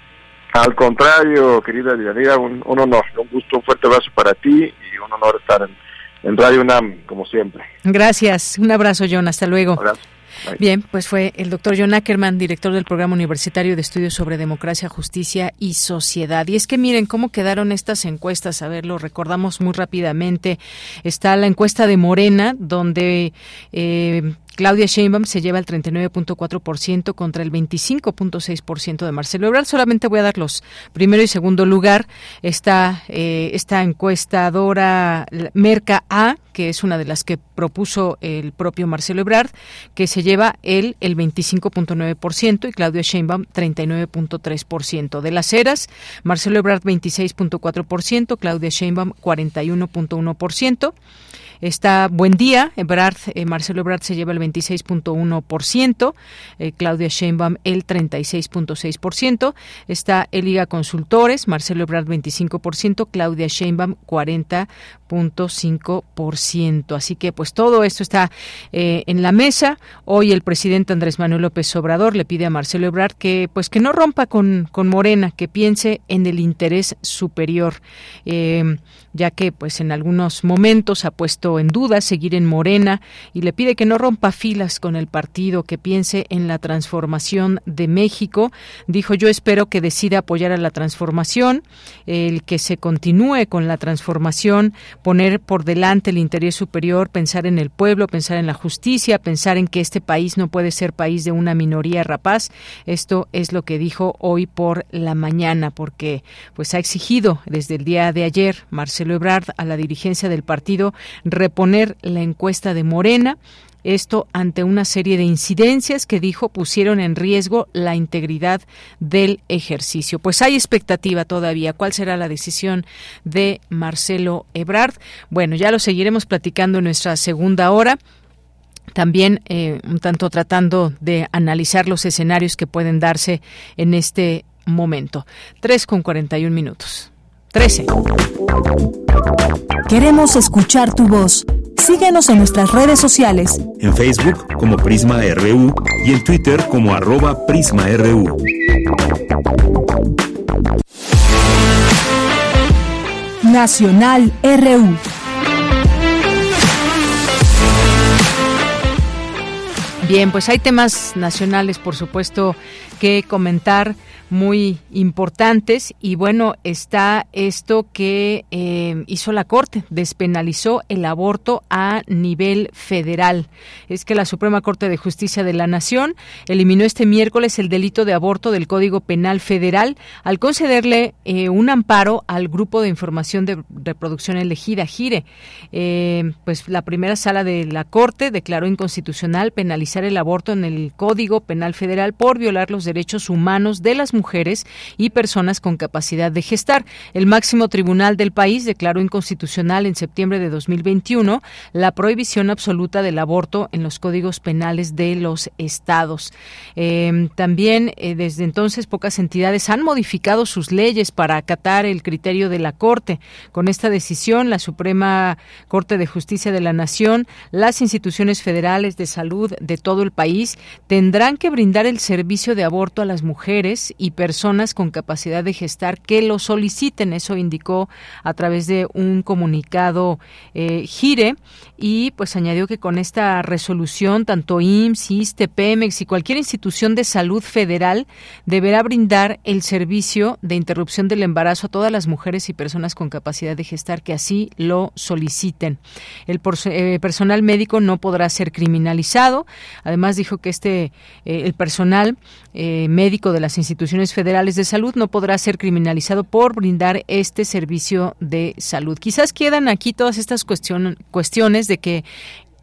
Al contrario, querida Dianira, un, un honor, un gusto, un fuerte abrazo para ti y un honor estar en en Radio UNAM, como siempre. Gracias. Un abrazo, John. Hasta luego. Bien, pues fue el doctor John Ackerman, director del Programa Universitario de Estudios sobre Democracia, Justicia y Sociedad. Y es que miren cómo quedaron estas encuestas, a ver, lo recordamos muy rápidamente. Está la encuesta de Morena, donde eh, Claudia Sheinbaum se lleva el 39.4% contra el 25.6% de Marcelo Ebrard. Solamente voy a dar los primero y segundo lugar. Está eh, esta encuestadora Merca A, que es una de las que propuso el propio Marcelo Ebrard, que se lleva él el 25.9% y Claudia Sheinbaum 39.3%. De las eras, Marcelo Ebrard 26.4%, Claudia Sheinbaum 41.1%. Está Buen Día, Ebrard, eh, Marcelo Ebrard se lleva el 26.1%, eh, Claudia Sheinbaum el 36.6%, está Eliga Consultores, Marcelo Ebrard 25%, Claudia Sheinbaum 40.5%. Así que pues todo esto está eh, en la mesa. Hoy el presidente Andrés Manuel López Obrador le pide a Marcelo Ebrard que pues que no rompa con, con Morena, que piense en el interés superior, ya que pues en algunos momentos ha puesto en duda seguir en Morena y le pide que no rompa filas con el partido, que piense en la transformación de México. Dijo, yo espero que decida apoyar a la transformación, el que se continúe con la transformación, poner por delante el interés superior, pensar en el pueblo, pensar en la justicia, pensar en que este país no puede ser país de una minoría rapaz. Esto es lo que dijo hoy por la mañana, porque pues ha exigido desde el día de ayer Marcelo Ebrard a la dirigencia del partido reponer la encuesta de Morena esto ante una serie de incidencias que dijo pusieron en riesgo la integridad del ejercicio. Pues hay expectativa todavía. ¿Cuál será la decisión de Marcelo Ebrard? Bueno, ya lo seguiremos platicando en nuestra segunda hora también eh, un tanto tratando de analizar los escenarios que pueden darse en este momento. 3 con 41 minutos. 13. Queremos escuchar tu voz. Síguenos en nuestras redes sociales. En Facebook como Prisma RU y en Twitter como arroba PrismaRU. Nacional RU. Bien, pues hay temas nacionales, por supuesto, que comentar muy importantes y bueno, está esto que eh, hizo la Corte, despenalizó el aborto a nivel federal. Es que la Suprema Corte de Justicia de la Nación eliminó este miércoles el delito de aborto del Código Penal Federal al concederle eh, un amparo al Grupo de Información de Reproducción Elegida, GIRE. Eh, pues la primera sala de la Corte declaró inconstitucional penalizar el aborto en el Código Penal Federal por violar los derechos humanos de las mujeres y personas con capacidad de gestar. El máximo tribunal del país declaró inconstitucional en septiembre de 2021 la prohibición absoluta del aborto en los códigos penales de los estados. Em, también eh, desde entonces pocas entidades han modificado sus leyes para acatar el criterio de la Corte. Con esta decisión, la Suprema Corte de Justicia de la Nación, las instituciones federales de salud de todo el país tendrán que brindar el servicio de aborto a las mujeres y personas con capacidad de gestar que lo soliciten. Eso indicó a través de un comunicado eh, Gire y pues añadió que con esta resolución tanto IMSS, ISTE, Pemex y cualquier institución de salud federal deberá brindar el servicio de interrupción del embarazo a todas las mujeres y personas con capacidad de gestar que así lo soliciten. El eh, personal médico no podrá ser criminalizado. Además dijo que este eh, el personal eh, médico de las instituciones federales de salud no podrá ser criminalizado por brindar este servicio de salud. Quizás quedan aquí todas estas cuestiones de que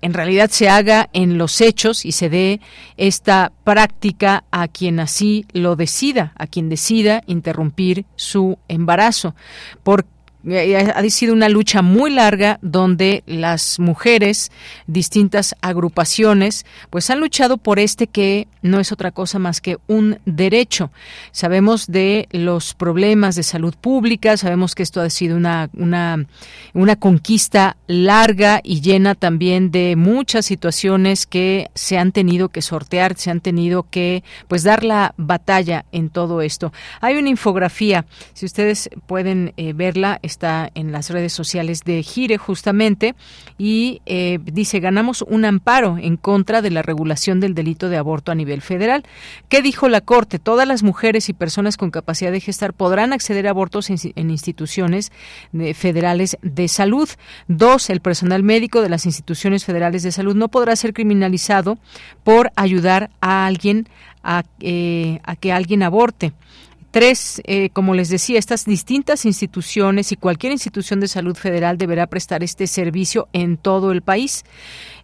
en realidad se haga en los hechos y se dé esta práctica a quien así lo decida, a quien decida interrumpir su embarazo. Porque ha sido una lucha muy larga donde las mujeres, distintas agrupaciones, pues han luchado por este que no es otra cosa más que un derecho. Sabemos de los problemas de salud pública, sabemos que esto ha sido una, una, una conquista larga y llena también de muchas situaciones que se han tenido que sortear, se han tenido que pues dar la batalla en todo esto. Hay una infografía, si ustedes pueden eh, verla, está en las redes sociales de Gire justamente y eh, dice ganamos un amparo en contra de la regulación del delito de aborto a nivel federal. ¿Qué dijo la Corte? Todas las mujeres y personas con capacidad de gestar podrán acceder a abortos en, instituciones federales de salud. Dos, el personal médico de las instituciones federales de salud no podrá ser criminalizado por ayudar a alguien a, eh, a que alguien aborte. Tres, eh, como les decía, estas distintas instituciones y cualquier institución de salud federal deberá prestar este servicio en todo el país.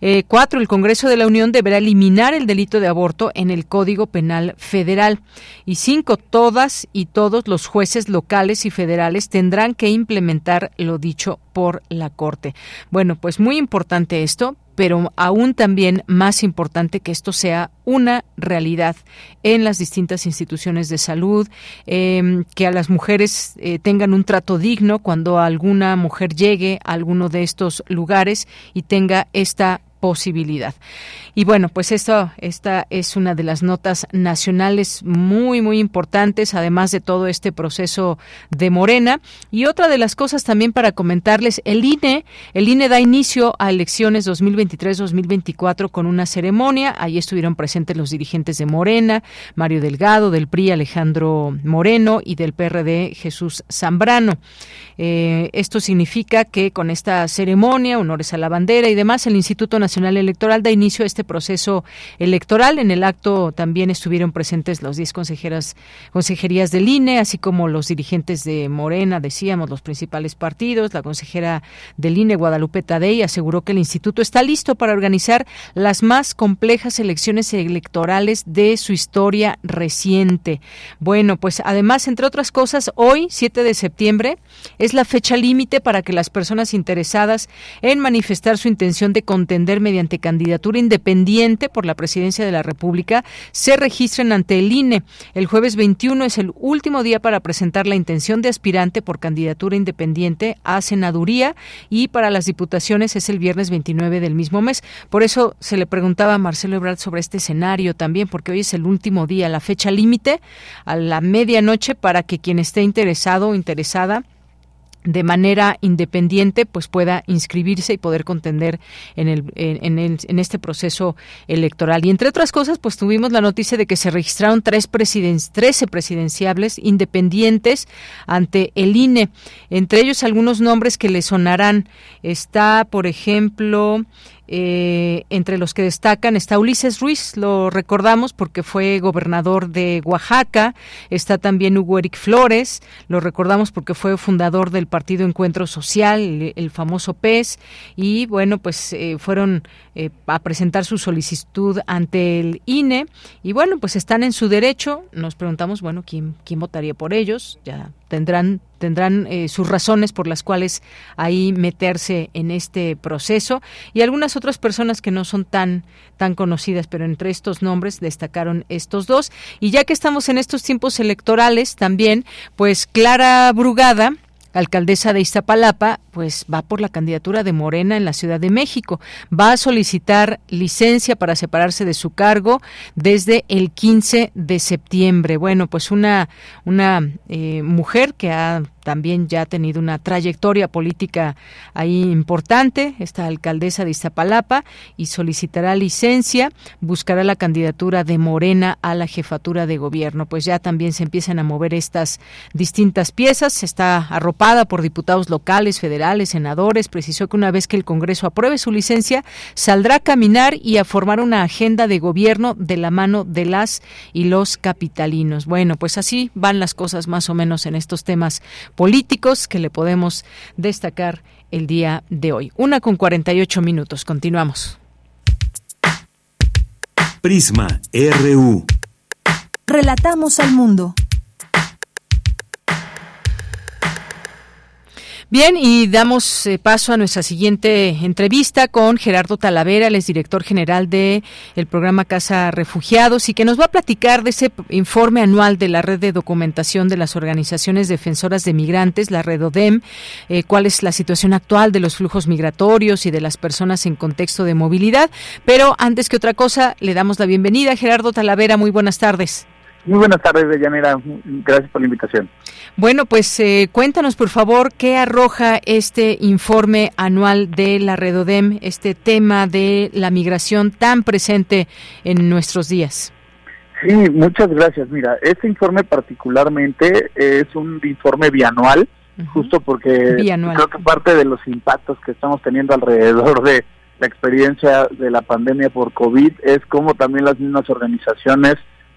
Eh, cuatro, el Congreso de la Unión deberá eliminar el delito de aborto en el Código Penal Federal. Y cinco, todas y todos los jueces locales y federales tendrán que implementar lo dicho por la Corte. Bueno, pues muy importante esto pero aún también más importante que esto sea una realidad en las distintas instituciones de salud, em, que a las mujeres eh, tengan un trato digno cuando alguna mujer llegue a alguno de estos lugares y tenga esta posibilidad. Y bueno, pues esto, esta es una de las notas nacionales muy, muy importantes, además de todo este proceso de Morena. Y otra de las cosas también para comentarles, el INE, el INE da inicio a elecciones 2023-2024 con una ceremonia. Ahí estuvieron presentes los dirigentes de Morena, Mario Delgado, del PRI Alejandro Moreno y del PRD Jesús Zambrano. Eh, esto significa que con esta ceremonia, honores a la bandera y demás, el Instituto Nacional Nacional Electoral da inicio a este proceso electoral. En el acto también estuvieron presentes los 10 consejeras, consejerías del INE, así como los dirigentes de Morena, decíamos, los principales partidos. La consejera del INE, Guadalupe Tadei, aseguró que el instituto está listo para organizar las más complejas elecciones electorales de su historia reciente. Bueno, pues además, entre otras cosas, hoy, 7 de septiembre, es la fecha límite para que las personas interesadas en manifestar su intención de contender mediante candidatura independiente por la presidencia de la República se registren ante el INE. El jueves 21 es el último día para presentar la intención de aspirante por candidatura independiente a senaduría y para las diputaciones es el viernes 29 del mismo mes. Por eso se le preguntaba a Marcelo Ebrard sobre este escenario también, porque hoy es el último día, la fecha límite a la medianoche para que quien esté interesado o interesada de manera independiente pues pueda inscribirse y poder contender en el, en, el, en este proceso electoral. Y entre otras cosas pues tuvimos la noticia de que se registraron tres presiden 13 presidenciables independientes ante el INE entre ellos algunos nombres que le sonarán. Está por ejemplo eh, entre los que destacan está Ulises Ruiz, lo recordamos porque fue gobernador de Oaxaca. Está también Hugo Eric Flores, lo recordamos porque fue fundador del Partido Encuentro Social, el, famoso PES. Y bueno, pues eh, fueron eh, a presentar su solicitud ante el INE. Y bueno, pues están en su derecho. Nos preguntamos, bueno, ¿quién, quién votaría por ellos? Ya tendrán tendrán eh, sus razones por las cuales ahí meterse en este proceso. Y algunas otras personas que no son tan tan conocidas, pero entre estos nombres destacaron estos dos. Y ya que estamos en estos tiempos electorales también, pues Clara Brugada alcaldesa de Iztapalapa, pues va por la candidatura de Morena en la Ciudad de México. Va a solicitar licencia para separarse de su cargo desde el 15 de septiembre. Bueno, pues una, una eh, mujer que ha también ya ha tenido una trayectoria política ahí importante, esta alcaldesa de Iztapalapa, y solicitará licencia, buscará la candidatura de Morena a la jefatura de gobierno. Pues ya también se empiezan a mover estas distintas piezas, está arropada por diputados locales, federales, senadores, precisó que una vez que el Congreso apruebe su licencia, saldrá a caminar y a formar una agenda de gobierno de la mano de las y los capitalinos. Bueno, pues así van las cosas más o menos en estos temas políticos que le podemos destacar el día de hoy. Una con 48 minutos. Continuamos. Prisma RU. Relatamos al mundo. Bien, y damos eh, paso a nuestra siguiente entrevista con Gerardo Talavera, el es director general de el programa Casa Refugiados y que nos va a platicar de ese informe anual de la red de documentación de las organizaciones defensoras de migrantes, la red ODEM, eh, cuál es la situación actual de los flujos migratorios y de las personas en contexto de movilidad. Pero antes que otra cosa, le damos la bienvenida. Gerardo Talavera, muy buenas tardes. Muy buenas tardes, Deyanira. Gracias por la invitación. Bueno, pues eh, cuéntanos, por favor, qué arroja este informe anual de la Redodem, este tema de la migración tan presente en nuestros días. Sí, muchas gracias. Mira, este informe particularmente es un informe bianual, justo porque creo que parte de los impactos que estamos teniendo alrededor de la experiencia de la pandemia por COVID es como también las mismas organizaciones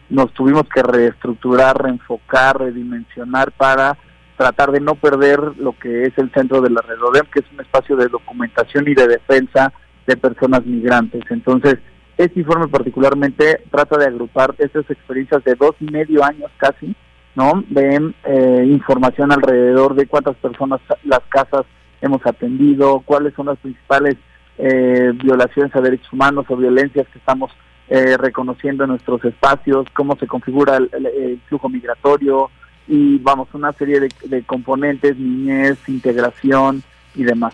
nos tuvimos que reestructurar, reenfocar, redimensionar para tratar de no perder lo que es el centro de la red ODEM, que es un espacio de documentación y de defensa de personas migrantes. Entonces, este informe particularmente trata de agrupar estas experiencias de dos y medio años casi, ¿no? De eh, información alrededor de cuántas personas las casas hemos atendido, cuáles son las principales eh, violaciones a derechos humanos o violencias que estamos eh, reconociendo nuestros espacios, cómo se configura el, flujo migratorio y vamos, una serie de, de componentes, niñez, integración y demás.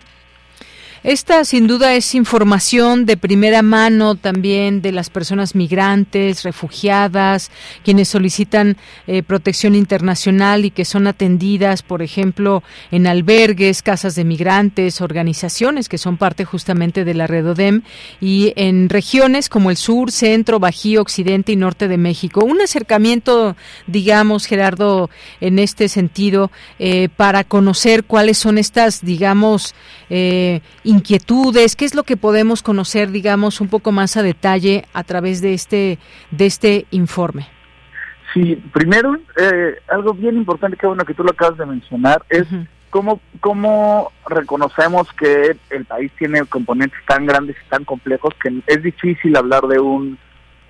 Esta sin duda es información de primera mano también de las personas migrantes, refugiadas, quienes solicitan eh, protección internacional y que son atendidas, por ejemplo, en albergues, casas de migrantes, organizaciones que son parte justamente de la red ODEM y en regiones como el sur, centro, bajío, occidente y norte de México. Un acercamiento, digamos, Gerardo, en este sentido, eh, para conocer cuáles son estas, digamos, eh, inquietudes? ¿Qué es lo que podemos conocer, digamos, un poco más a detalle a través de este, de este informe? Sí, primero, eh, algo bien importante, que bueno que tú lo acabas de mencionar, es cómo, cómo reconocemos que el país tiene componentes tan grandes y tan complejos que es difícil hablar de un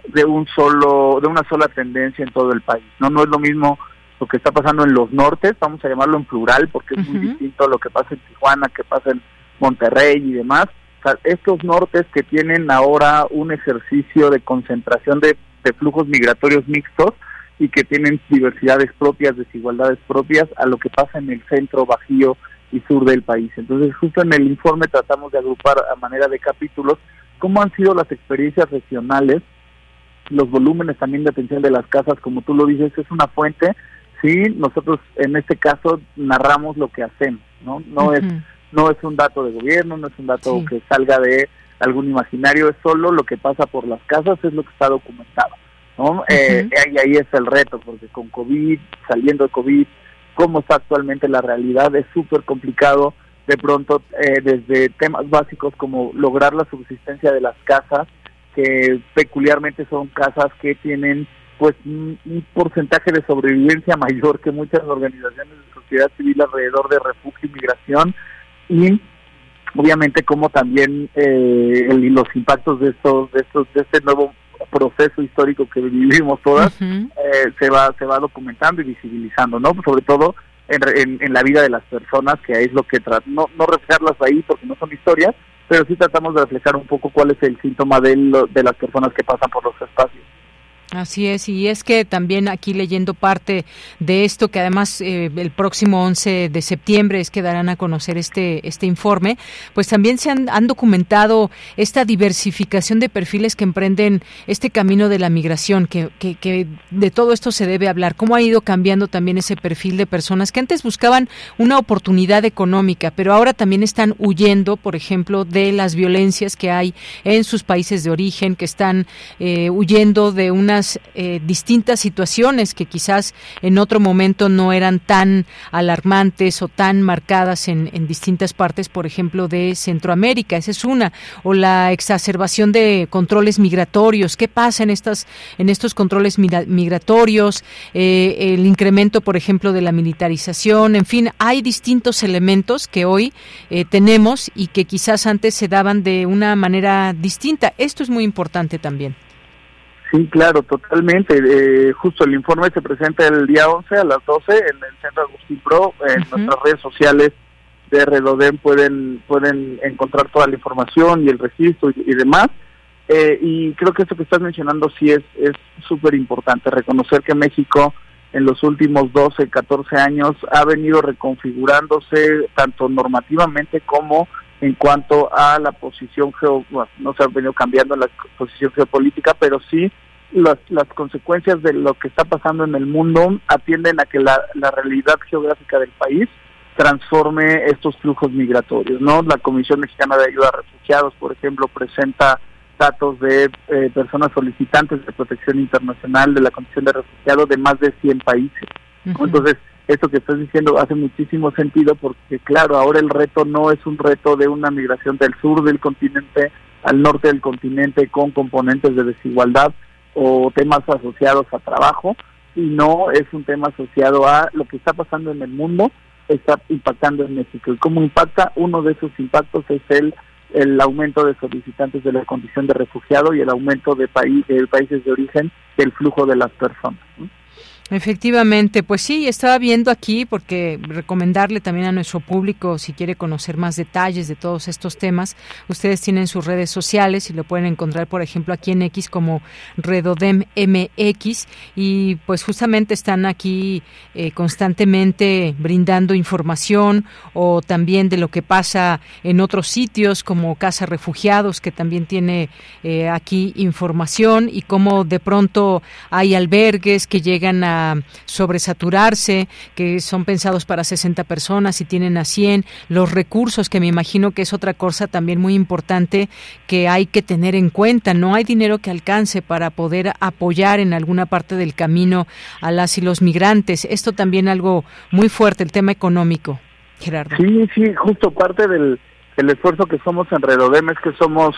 de un solo de una sola tendencia en todo el país. No no es lo mismo lo que está pasando en los nortes, vamos a llamarlo en plural porque es muy distinto a lo que pasa en Tijuana, que pasa en Monterrey y demás. estos nortes que tienen ahora un ejercicio de concentración de flujos migratorios mixtos, y que tienen diversidades propias, desigualdades propias a lo que pasa en el centro, bajío y sur del país. Entonces, justo en el informe tratamos de agrupar a manera de capítulos cómo han sido las experiencias regionales, los volúmenes también de atención de las casas, como tú lo dices, es una fuente. Sí, nosotros en este caso narramos lo que hacemos, ¿no? No es no es un dato de gobierno, no es un dato que salga de algún imaginario, es solo lo que pasa por las casas, es lo que está documentado. ¿no? Eh, y ahí es el reto, porque con COVID, saliendo de COVID, cómo está actualmente la realidad, es súper complicado de pronto eh, desde temas básicos como lograr la subsistencia de las casas, que peculiarmente son casas que tienen pues un, porcentaje de sobrevivencia *laughs* mayor que muchas organizaciones de sociedad civil alrededor de refugio y migración y obviamente como también eh, los impactos de estos de estos de este nuevo proceso histórico que vivimos todas eh, se va se va documentando y visibilizando no sobre todo en, en, la vida de las personas que es lo que no no reflejarlas ahí porque no son historias pero sí tratamos de reflejar un poco cuál es el síntoma de, de las personas que pasan por los espacios Así es, y es que también aquí leyendo parte de esto, que además eh, el próximo 11 de septiembre es que darán a conocer este, este informe, pues también se han, han documentado esta diversificación de perfiles que emprenden este camino de la migración, que, que, que de todo esto se debe hablar, cómo ha ido cambiando también ese perfil de personas que antes buscaban una oportunidad económica, pero ahora también están huyendo, por ejemplo, de las violencias que hay en sus países de origen, que están eh, huyendo de una eh, distintas situaciones que quizás en otro momento no eran tan alarmantes o tan marcadas en, distintas partes, por ejemplo, de Centroamérica. Esa es una. O la exacerbación de controles migratorios. ¿Qué pasa en, estas, en estos controles migratorios? Eh, el incremento, por ejemplo, de la militarización. En fin, hay distintos elementos que hoy eh, tenemos y que quizás antes se daban de una manera distinta. Esto es muy importante también. Sí, claro, totalmente. Eh, justo el informe se presenta el día 11 a las 12 en el Centro Agustín Pro. En nuestras redes sociales de Redodem pueden, pueden encontrar toda la información y el registro y, demás. Eh, y creo que esto que estás mencionando sí es es súper importante, reconocer que México en los últimos 12, 14 años ha venido reconfigurándose tanto normativamente como en cuanto a la posición geo, no se ha venido cambiando la posición geopolítica, pero sí las, las consecuencias de lo que está pasando en el mundo atienden a que la, la realidad geográfica del país transforme estos flujos migratorios, ¿no? La Comisión Mexicana de Ayuda a Refugiados, por ejemplo, presenta datos de eh, personas solicitantes de protección internacional de la condición de refugiado de más de 100 países. Entonces, esto que estás diciendo hace muchísimo sentido porque, claro, ahora el reto no es un reto de una migración del sur del continente al norte del continente con componentes de desigualdad o temas asociados a trabajo, sino es un tema asociado a lo que está pasando en el mundo, está impactando en México. ¿Y cómo impacta? Uno de esos impactos es el el aumento de solicitantes de la condición de refugiado y el aumento de, país, de países de origen del flujo de las personas. Efectivamente, pues sí, estaba viendo aquí porque recomendarle también a nuestro público si quiere conocer más detalles de todos estos temas, ustedes tienen sus redes sociales y lo pueden encontrar por ejemplo aquí en X como Redodem MX y pues justamente están aquí eh, constantemente brindando información o también de lo que pasa en otros sitios como Casa Refugiados que también tiene eh, aquí información y cómo de pronto hay albergues que llegan a sobresaturarse, que son pensados para 60 personas y tienen a 100, los recursos, que me imagino que es otra cosa también muy importante que hay que tener en cuenta. No hay dinero que alcance para poder apoyar en alguna parte del camino a las y los migrantes. Esto también algo muy fuerte, el tema económico. Gerardo. Sí, sí, justo parte del, El esfuerzo que somos en Redodem es que somos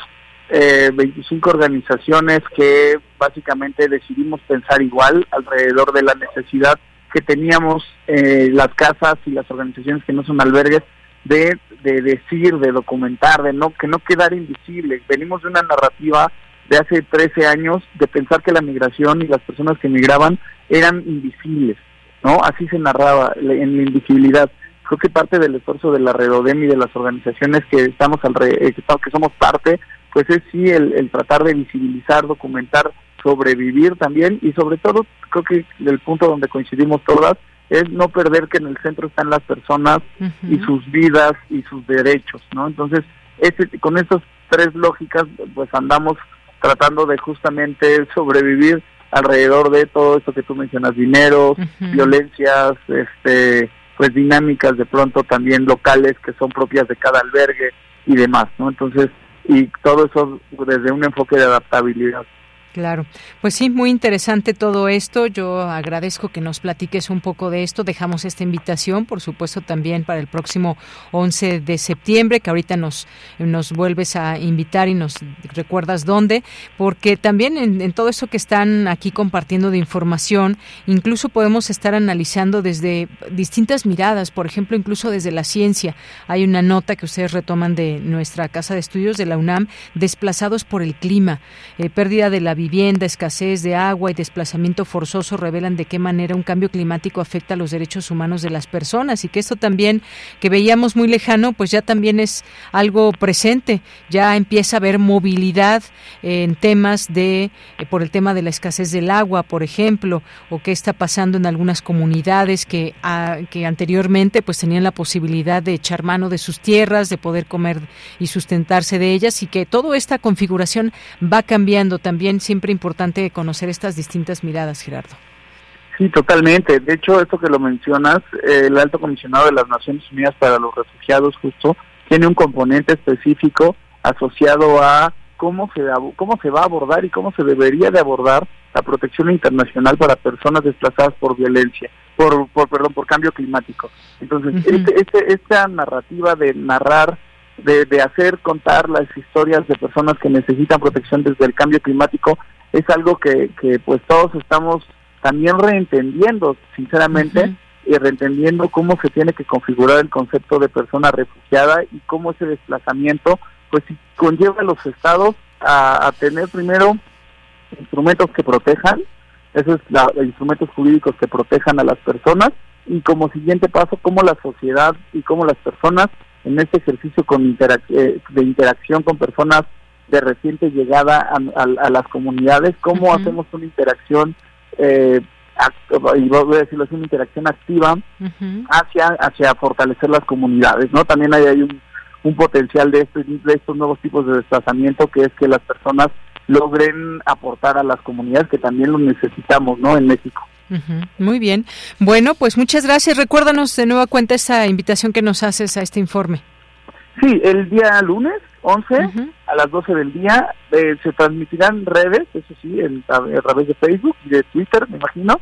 eh, 25 organizaciones que básicamente decidimos pensar igual alrededor de la necesidad que teníamos eh, las casas y las organizaciones que no son albergues de, de decir, de documentar, de no que no quedar invisible. Venimos de una narrativa de hace 13 años de pensar que la migración y las personas que migraban eran invisibles, ¿no? Así se narraba en la invisibilidad. Creo que parte del esfuerzo de la Redodem y de las organizaciones que estamos eh, que somos parte, pues es sí el, el tratar de visibilizar, documentar, sobrevivir también y sobre todo creo que el punto donde coincidimos todas es no perder que en el centro están las personas y sus vidas y sus derechos, ¿no? Entonces, ese, con estas tres lógicas, pues andamos tratando de justamente sobrevivir alrededor de todo esto que tú mencionas, dinero, violencias, este, pues dinámicas de pronto también locales que son propias de cada albergue y demás, ¿no? Entonces, y todo eso desde un enfoque de adaptabilidad. Claro, pues sí, muy interesante todo esto. Yo agradezco que nos platiques un poco de esto. Dejamos esta invitación, por supuesto, también para el próximo 11 de septiembre, que ahorita nos, nos vuelves a invitar y nos recuerdas dónde, porque también en, todo eso que están aquí compartiendo de información, incluso podemos estar analizando desde distintas miradas, por ejemplo, incluso desde la ciencia. Hay una nota que ustedes retoman de nuestra casa de estudios de la UNAM, desplazados por el clima, eh, pérdida de la vivienda, escasez de agua y desplazamiento forzoso revelan de qué manera un cambio climático afecta a los derechos humanos de las personas y que esto también que veíamos muy lejano, pues ya también es algo presente, ya empieza a haber movilidad en temas de eh, por el tema de la escasez del agua, por ejemplo, o qué está pasando en algunas comunidades que ah, que anteriormente pues tenían la posibilidad de echar mano de sus tierras, de poder comer y sustentarse de ellas y que toda esta configuración va cambiando. También siempre importante conocer estas distintas miradas, Gerardo. Sí, totalmente. De hecho, esto que lo mencionas, el alto comisionado de las Naciones Unidas para los Refugiados justo tiene un componente específico asociado a cómo se cómo se va a abordar y cómo se debería de abordar la protección internacional para personas desplazadas por violencia, por, por perdón, por cambio climático. Entonces, este, este, esta narrativa de narrar de, hacer contar las historias de personas que necesitan protección desde el cambio climático es algo que, que pues todos estamos también reentendiendo, sinceramente, y reentendiendo cómo se tiene que configurar el concepto de persona refugiada y cómo ese desplazamiento pues conlleva a los estados a, tener primero instrumentos que protejan, esos la, instrumentos jurídicos que protejan a las personas y como siguiente paso cómo la sociedad y cómo las personas en este ejercicio con eh, de interacción con personas de reciente llegada a, las comunidades, cómo hacemos una interacción, eh, y voy a decirlo así, una interacción activa hacia, hacia fortalecer las comunidades, ¿no? También hay, hay un, un potencial de, este, de estos nuevos tipos de desplazamiento que es que las personas logren aportar a las comunidades que también lo necesitamos, ¿no? En México. Muy bien. Bueno, pues muchas gracias. Recuérdanos de nueva cuenta esa invitación que nos haces a este informe. Sí, el día lunes 11 a las 12 del día eh, se transmitirán redes, eso sí, en, a, través de Facebook y de Twitter, me imagino.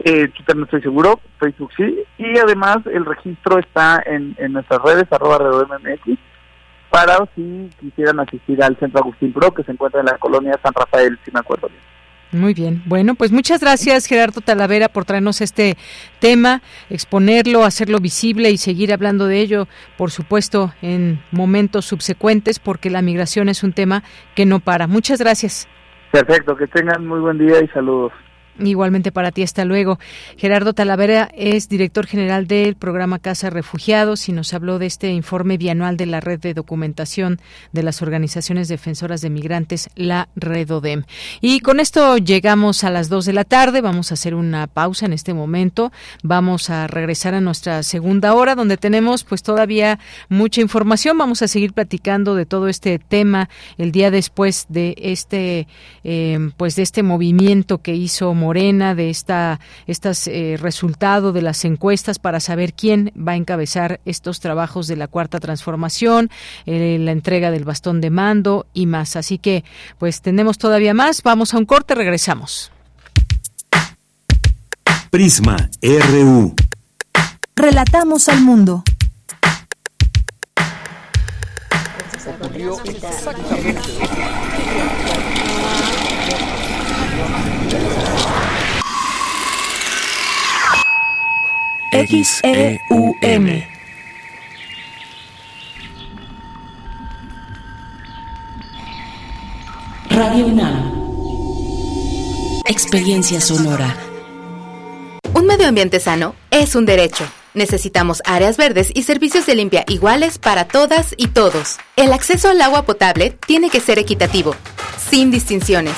Eh, Twitter no estoy seguro, Facebook sí. Y además el registro está en, en nuestras redes, arroba MX, para si quisieran asistir al Centro Agustín Pro, que se encuentra en la colonia San Rafael, si me acuerdo bien. Muy bien. Bueno, pues muchas gracias Gerardo Talavera por traernos este tema, exponerlo, hacerlo visible y seguir hablando de ello, por supuesto, en momentos subsecuentes, porque la migración es un tema que no para. Muchas gracias. Perfecto, que tengan muy buen día y saludos. Igualmente para ti, hasta luego. Gerardo Talavera es director general del programa Casa Refugiados y nos habló de este informe bianual de la red de documentación de las organizaciones defensoras de migrantes, la Redodem. Y con esto llegamos a las dos de la tarde. Vamos a hacer una pausa en este momento. Vamos a regresar a nuestra segunda hora donde tenemos pues todavía mucha información. Vamos a seguir platicando de todo este tema el día después de este eh, pues de este movimiento que hizo Morena, de esta estas eh, resultado de las encuestas para saber quién va a encabezar estos trabajos de la cuarta transformación, eh, la entrega del bastón de mando y más. Así que, pues tenemos todavía más. Vamos a un corte, regresamos. Prisma RU. Relatamos al mundo. ocurrió exactamente. XEUM. Radio UNAM. Experiencia sonora. Un medio ambiente sano es un derecho. Necesitamos áreas verdes y servicios de limpia iguales para todas y todos. El acceso al agua potable tiene que ser equitativo, sin distinciones.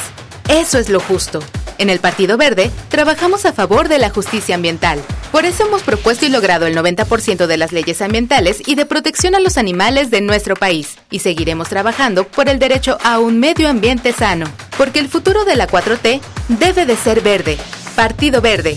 Eso es lo justo. En el Partido Verde trabajamos a favor de la justicia ambiental. Por eso hemos propuesto y logrado el 90% de las leyes ambientales y de protección a los animales de nuestro país. Y seguiremos trabajando por el derecho a un medio ambiente sano. Porque el futuro de la 4T debe de ser verde. Partido Verde.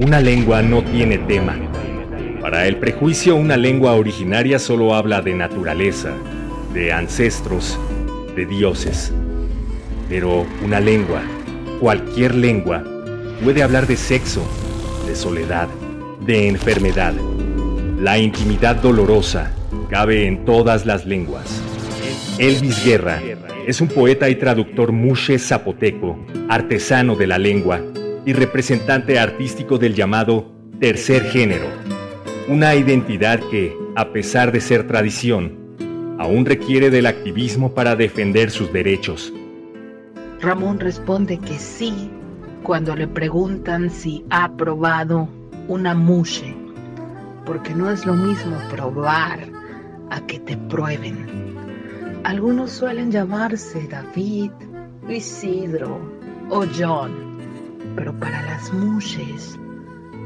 Una lengua no tiene tema. Para el prejuicio, una lengua originaria solo habla de naturaleza, de ancestros, de dioses. Pero una lengua, cualquier lengua, puede hablar de sexo, de soledad, de enfermedad. La intimidad dolorosa cabe en todas las lenguas. Elvis Guerra es un poeta y traductor mushe zapoteco, artesano de la lengua y representante artístico del llamado tercer género, una identidad que, a pesar de ser tradición, aún requiere del activismo para defender sus derechos. Ramón responde que sí cuando le preguntan si ha probado una mushe, porque no es lo mismo probar a que te prueben. Algunos suelen llamarse David, Isidro o John pero para las mushes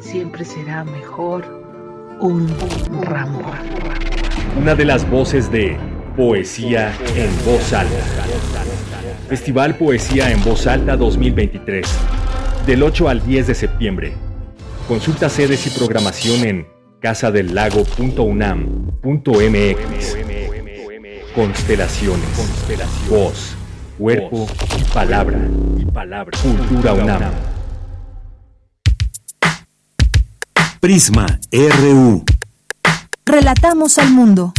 siempre será mejor un ramo. Una de las voces de Poesía en Voz Alta. Festival Poesía en Voz Alta 2023. Del 8 al 10 de septiembre. Consulta sedes y programación en casadelago.unam.mx. Constelaciones. Voz, cuerpo y palabra. Y palabra. Cultura UNAM. Prisma RU. Relatamos al mundo.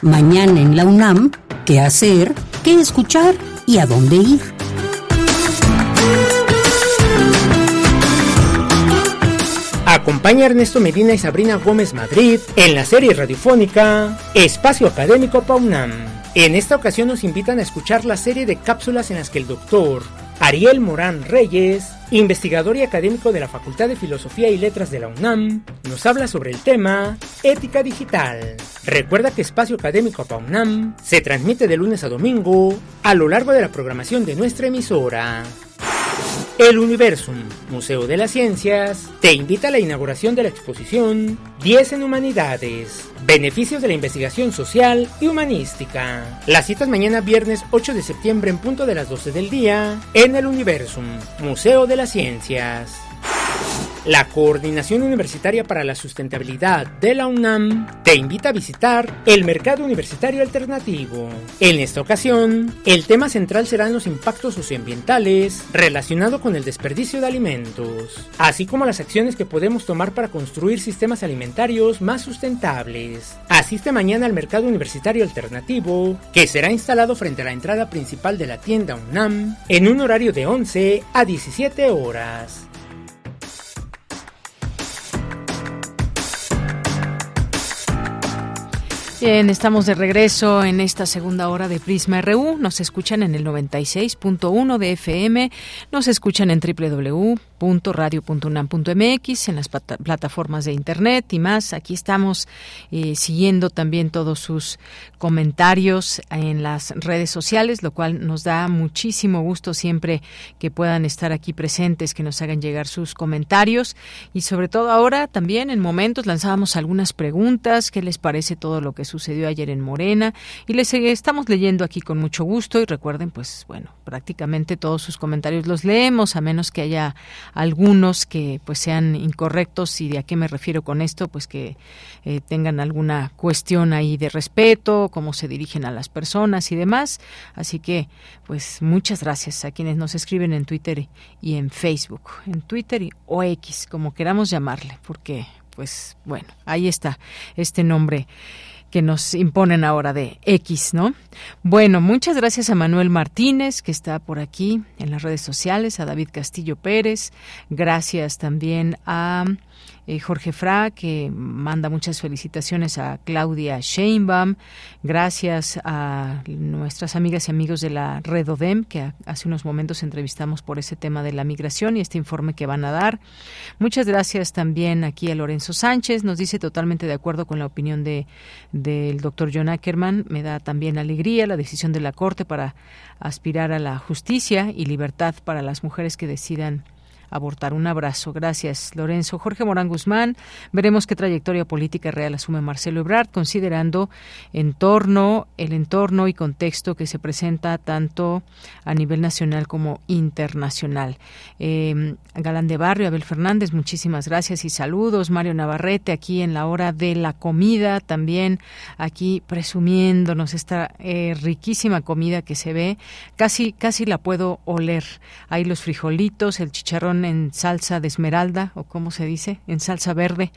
Mañana en la UNAM, ¿qué hacer? ¿Qué escuchar? ¿Y a dónde ir? Acompaña a Ernesto Medina y Sabrina Gómez Madrid en la serie radiofónica Espacio Académico PAUNAM. En esta ocasión nos invitan a escuchar la serie de cápsulas en las que el doctor Ariel Morán Reyes, investigador y académico de la Facultad de Filosofía y Letras de la UNAM, nos habla sobre el tema ética digital. Recuerda que Espacio Académico PAUNAM se transmite de lunes a domingo a lo largo de la programación de nuestra emisora. El Universum, Museo de las Ciencias, te invita a la inauguración de la exposición 10 en Humanidades, Beneficios de la Investigación Social y Humanística. La cita es mañana viernes 8 de septiembre en punto de las 12 del día en el Universum, Museo de las Ciencias. La Coordinación Universitaria para la Sustentabilidad de la UNAM te invita a visitar el Mercado Universitario Alternativo. En esta ocasión, el tema central serán los impactos socioambientales relacionados con el desperdicio de alimentos, así como las acciones que podemos tomar para construir sistemas alimentarios más sustentables. Asiste mañana al Mercado Universitario Alternativo, que será instalado frente a la entrada principal de la tienda UNAM en un horario de 11 a 17 horas. Bien, estamos de regreso en esta segunda hora de Prisma RU. Nos escuchan en el 96.1 de FM, nos escuchan en www www.radio.unam.mx, en las plataformas de internet y más. Aquí estamos eh, siguiendo también todos sus comentarios en las redes sociales, lo cual nos da muchísimo gusto siempre que puedan estar aquí presentes, que nos hagan llegar sus comentarios y sobre todo ahora también en momentos lanzábamos algunas preguntas, qué les parece todo lo que sucedió ayer en Morena. Y les estamos leyendo aquí con mucho gusto y recuerden pues bueno, prácticamente todos sus comentarios los leemos a menos que haya algunos que pues sean incorrectos. Y de a qué me refiero con esto, pues que eh, tengan alguna cuestión ahí de respeto, cómo se dirigen a las personas y demás. Así que pues muchas gracias a quienes nos escriben en Twitter y en Facebook, en Twitter o X, como queramos llamarle, porque pues bueno, ahí está este nombre que nos imponen ahora de X, ¿no? Bueno, muchas gracias a Manuel Martínez, que está por aquí en las redes sociales, a David Castillo Pérez, gracias también a eh, Jorge Fra, que manda muchas felicitaciones a Claudia Sheinbaum. Gracias a nuestras amigas y amigos de la Red ODEM, que hace unos momentos entrevistamos por ese tema de la migración y este informe que van a dar. Muchas gracias también aquí a Lorenzo Sánchez. Nos dice totalmente de acuerdo con la opinión de del doctor John Ackerman. Me da también alegría la decisión de la Corte para aspirar a la justicia y libertad para las mujeres que decidan abortar. Un abrazo. Gracias, Lorenzo. Jorge Morán Guzmán, veremos qué trayectoria política real asume Marcelo Ebrard, considerando entorno, el entorno y contexto que se presenta tanto a nivel nacional como internacional. Eh, Galán de Barrio, Abel Fernández, muchísimas gracias y saludos. Mario Navarrete, aquí en la hora de la comida, también aquí presumiéndonos esta eh, riquísima comida que se ve. Casi, casi la puedo oler. Hay los frijolitos, el chicharrón en salsa de esmeralda o cómo se dice, en salsa verde.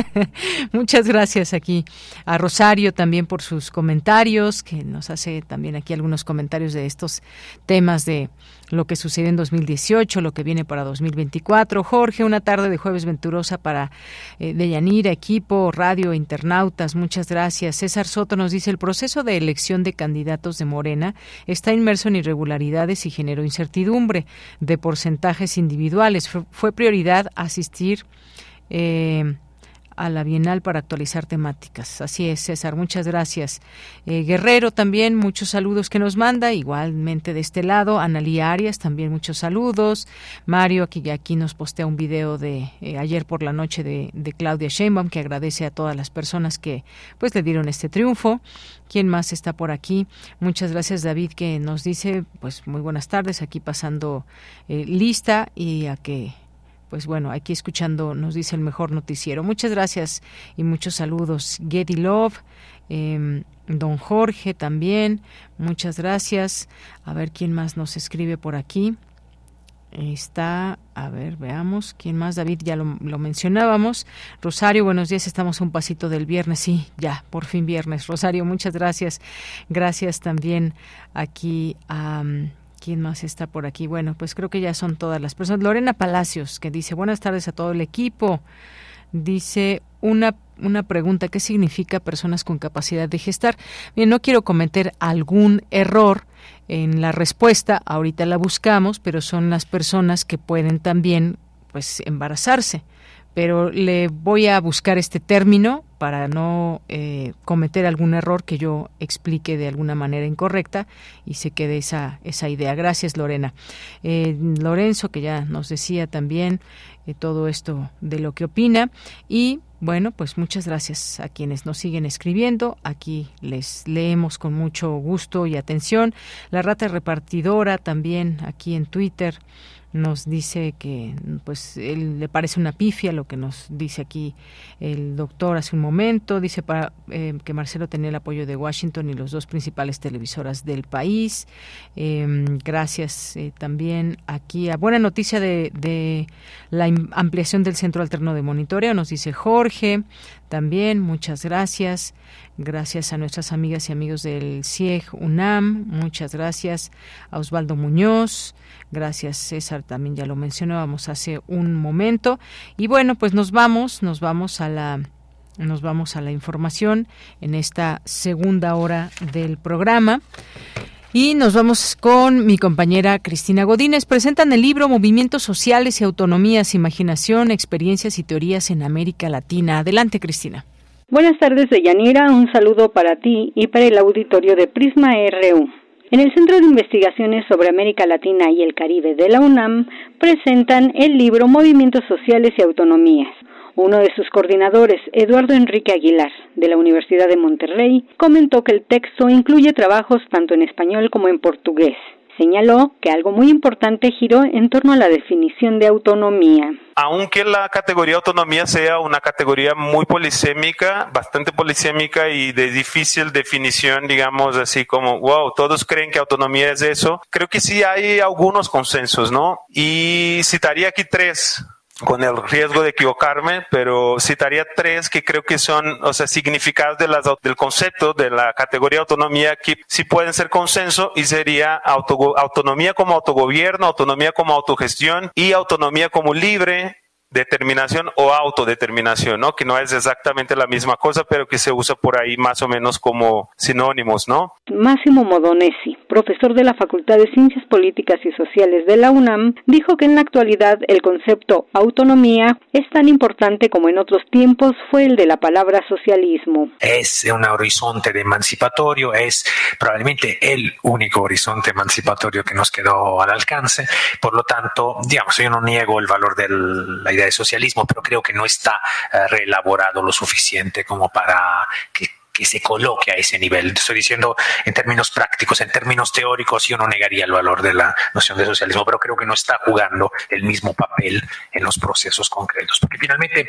*laughs* Muchas gracias aquí a Rosario también por sus comentarios, que nos hace también aquí algunos comentarios de estos temas de lo que sucede en 2018, lo que viene para 2024. Jorge, una tarde de jueves venturosa para eh, Deyanira, equipo, radio, internautas, muchas gracias. César Soto nos dice, el proceso de elección de candidatos de Morena está inmerso en irregularidades y generó incertidumbre de porcentajes individuales. Fue, prioridad asistir. Eh, a la Bienal para actualizar temáticas. Así es, César, muchas gracias. Eh, Guerrero también, muchos saludos que nos manda, igualmente de este lado. Analía Arias, también muchos saludos. Mario, aquí, aquí nos postea un video de eh, ayer por la noche de, de Claudia Sheinbaum, que agradece a todas las personas que pues le dieron este triunfo. ¿Quién más está por aquí? Muchas gracias, David, que nos dice, pues muy buenas tardes, aquí pasando eh, lista y a que pues bueno, aquí escuchando nos dice el mejor noticiero. Muchas gracias y muchos saludos. Getty Love, em, don Jorge también, muchas gracias. A ver quién más nos escribe por aquí. Está, a ver, veamos, ¿quién más? David, ya lo, mencionábamos. Rosario, buenos días, estamos un pasito del viernes, sí, ya, por fin viernes. Rosario, muchas gracias. Gracias también aquí a... ¿Quién más está por aquí? Bueno, pues creo que ya son todas las personas. Lorena Palacios, que dice, buenas tardes a todo el equipo. Dice una, una pregunta, ¿qué significa personas con capacidad de gestar? Bien, no quiero cometer algún error en la respuesta, ahorita la buscamos, pero son las personas que pueden también pues embarazarse pero le voy a buscar este término para no eh, cometer algún error que yo explique de alguna manera incorrecta y se quede esa, esa idea. Gracias, Lorena. Eh, Lorenzo, que ya nos decía también eh, todo esto de lo que opina. Y bueno, pues muchas gracias a quienes nos siguen escribiendo. Aquí les leemos con mucho gusto y atención. La rata repartidora también aquí en Twitter nos dice que pues él le parece una pifia lo que nos dice aquí el doctor hace un momento. Dice para eh, que Marcelo tenía el apoyo de Washington y los dos principales televisoras del país em, gracias eh, también aquí a buena noticia de, de la ampliación del centro alterno de monitoreo nos dice Jorge también muchas gracias Gracias a nuestras amigas y amigos del CIEG UNAM. Muchas gracias a Osvaldo Muñoz. Gracias César, también ya lo mencionábamos hace un momento. Y bueno, pues nos vamos, nos vamos a la nos vamos a la información en esta segunda hora del programa. Y nos vamos con mi compañera Cristina Godínez. Presentan el libro Movimientos Sociales y Autonomías, Imaginación, Experiencias y Teorías en América Latina. Adelante, Cristina. Buenas tardes, Deyanira. Un saludo para ti y para el auditorio de Prisma RU. En el Centro de Investigaciones sobre América Latina y el Caribe de la UNAM presentan el libro Movimientos Sociales y Autonomías. Uno de sus coordinadores, Eduardo Enrique Aguilar, de la Universidad de Monterrey, comentó que el texto incluye trabajos tanto en español como en portugués. Señaló que algo muy importante giró en torno a la definición de autonomía. Aunque la categoría autonomía sea una categoría muy polisémica, bastante polisémica y de difícil definición, digamos así como, wow, todos creen que autonomía es eso, creo que sí hay algunos consensos, ¿no? Y citaría aquí tres con el riesgo de equivocarme, pero citaría tres que creo que son, o sea, significados de las, del concepto de la categoría autonomía que sí pueden ser consenso y sería autonomía como autogobierno, autonomía como autogestión y autonomía como libre, determinación o autodeterminación, ¿no? Que no es exactamente la misma cosa, pero que se usa por ahí más o menos como sinónimos, ¿no? Máximo Modonesi, profesor de la Facultad de Ciencias Políticas y Sociales de la UNAM, dijo que en la actualidad el concepto autonomía es tan importante como en otros tiempos fue el de la palabra socialismo. Es un horizonte emancipatorio, es probablemente el único horizonte emancipatorio que nos quedó al alcance, por lo tanto, digamos, yo no niego el valor de la de socialismo, pero creo que no está eh, reelaborado lo suficiente como para que que se coloque a ese nivel. Estoy diciendo en términos prácticos, en términos teóricos, yo no negaría el valor de la noción de socialismo, pero creo que no está jugando el mismo papel en los procesos concretos. Porque finalmente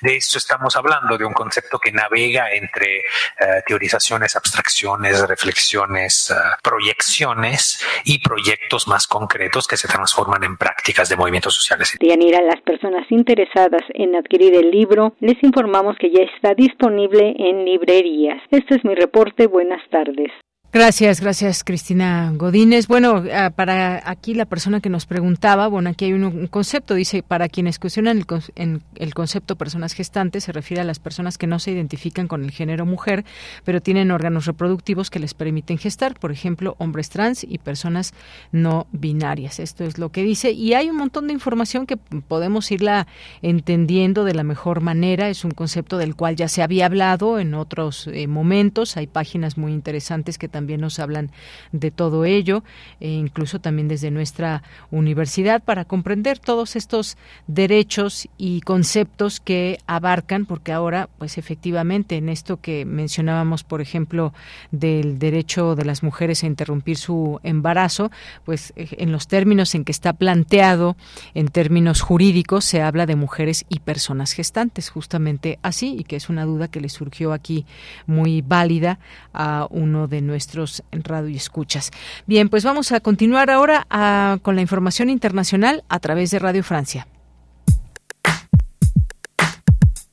de eso estamos hablando, de un concepto que navega entre eh, teorizaciones, abstracciones, reflexiones, eh, proyecciones y proyectos más concretos que se transforman en prácticas de movimientos sociales. Dianira, las personas interesadas en adquirir el libro, les informamos que ya está disponible en librería este es mi reporte. Buenas tardes. Gracias, gracias Cristina Godínez. Bueno, ah, para aquí la persona que nos preguntaba, bueno, aquí hay un, concepto, dice, para quienes cuestionan el, en el, concepto personas gestantes, se refiere a las personas que no se identifican con el género mujer, pero tienen órganos reproductivos que les permiten gestar, por ejemplo, hombres trans y personas no binarias. Esto es lo que dice y hay un montón de información que podemos irla entendiendo de la mejor manera. Es un concepto del cual ya se había hablado en otros eh, momentos. Hay páginas muy interesantes que también también nos hablan de todo ello, e incluso también desde nuestra universidad, para comprender todos estos derechos y conceptos que abarcan, porque ahora, pues efectivamente, en esto que mencionábamos, por ejemplo, del derecho de las mujeres a interrumpir su embarazo, pues eh, en los términos en que está planteado, en términos jurídicos, se habla de mujeres y personas gestantes, justamente así, y que es una duda que le surgió aquí muy válida a uno de nuestros en radio y escuchas. Bien, pues vamos a continuar ahora ah, con la información internacional a través de Radio Francia.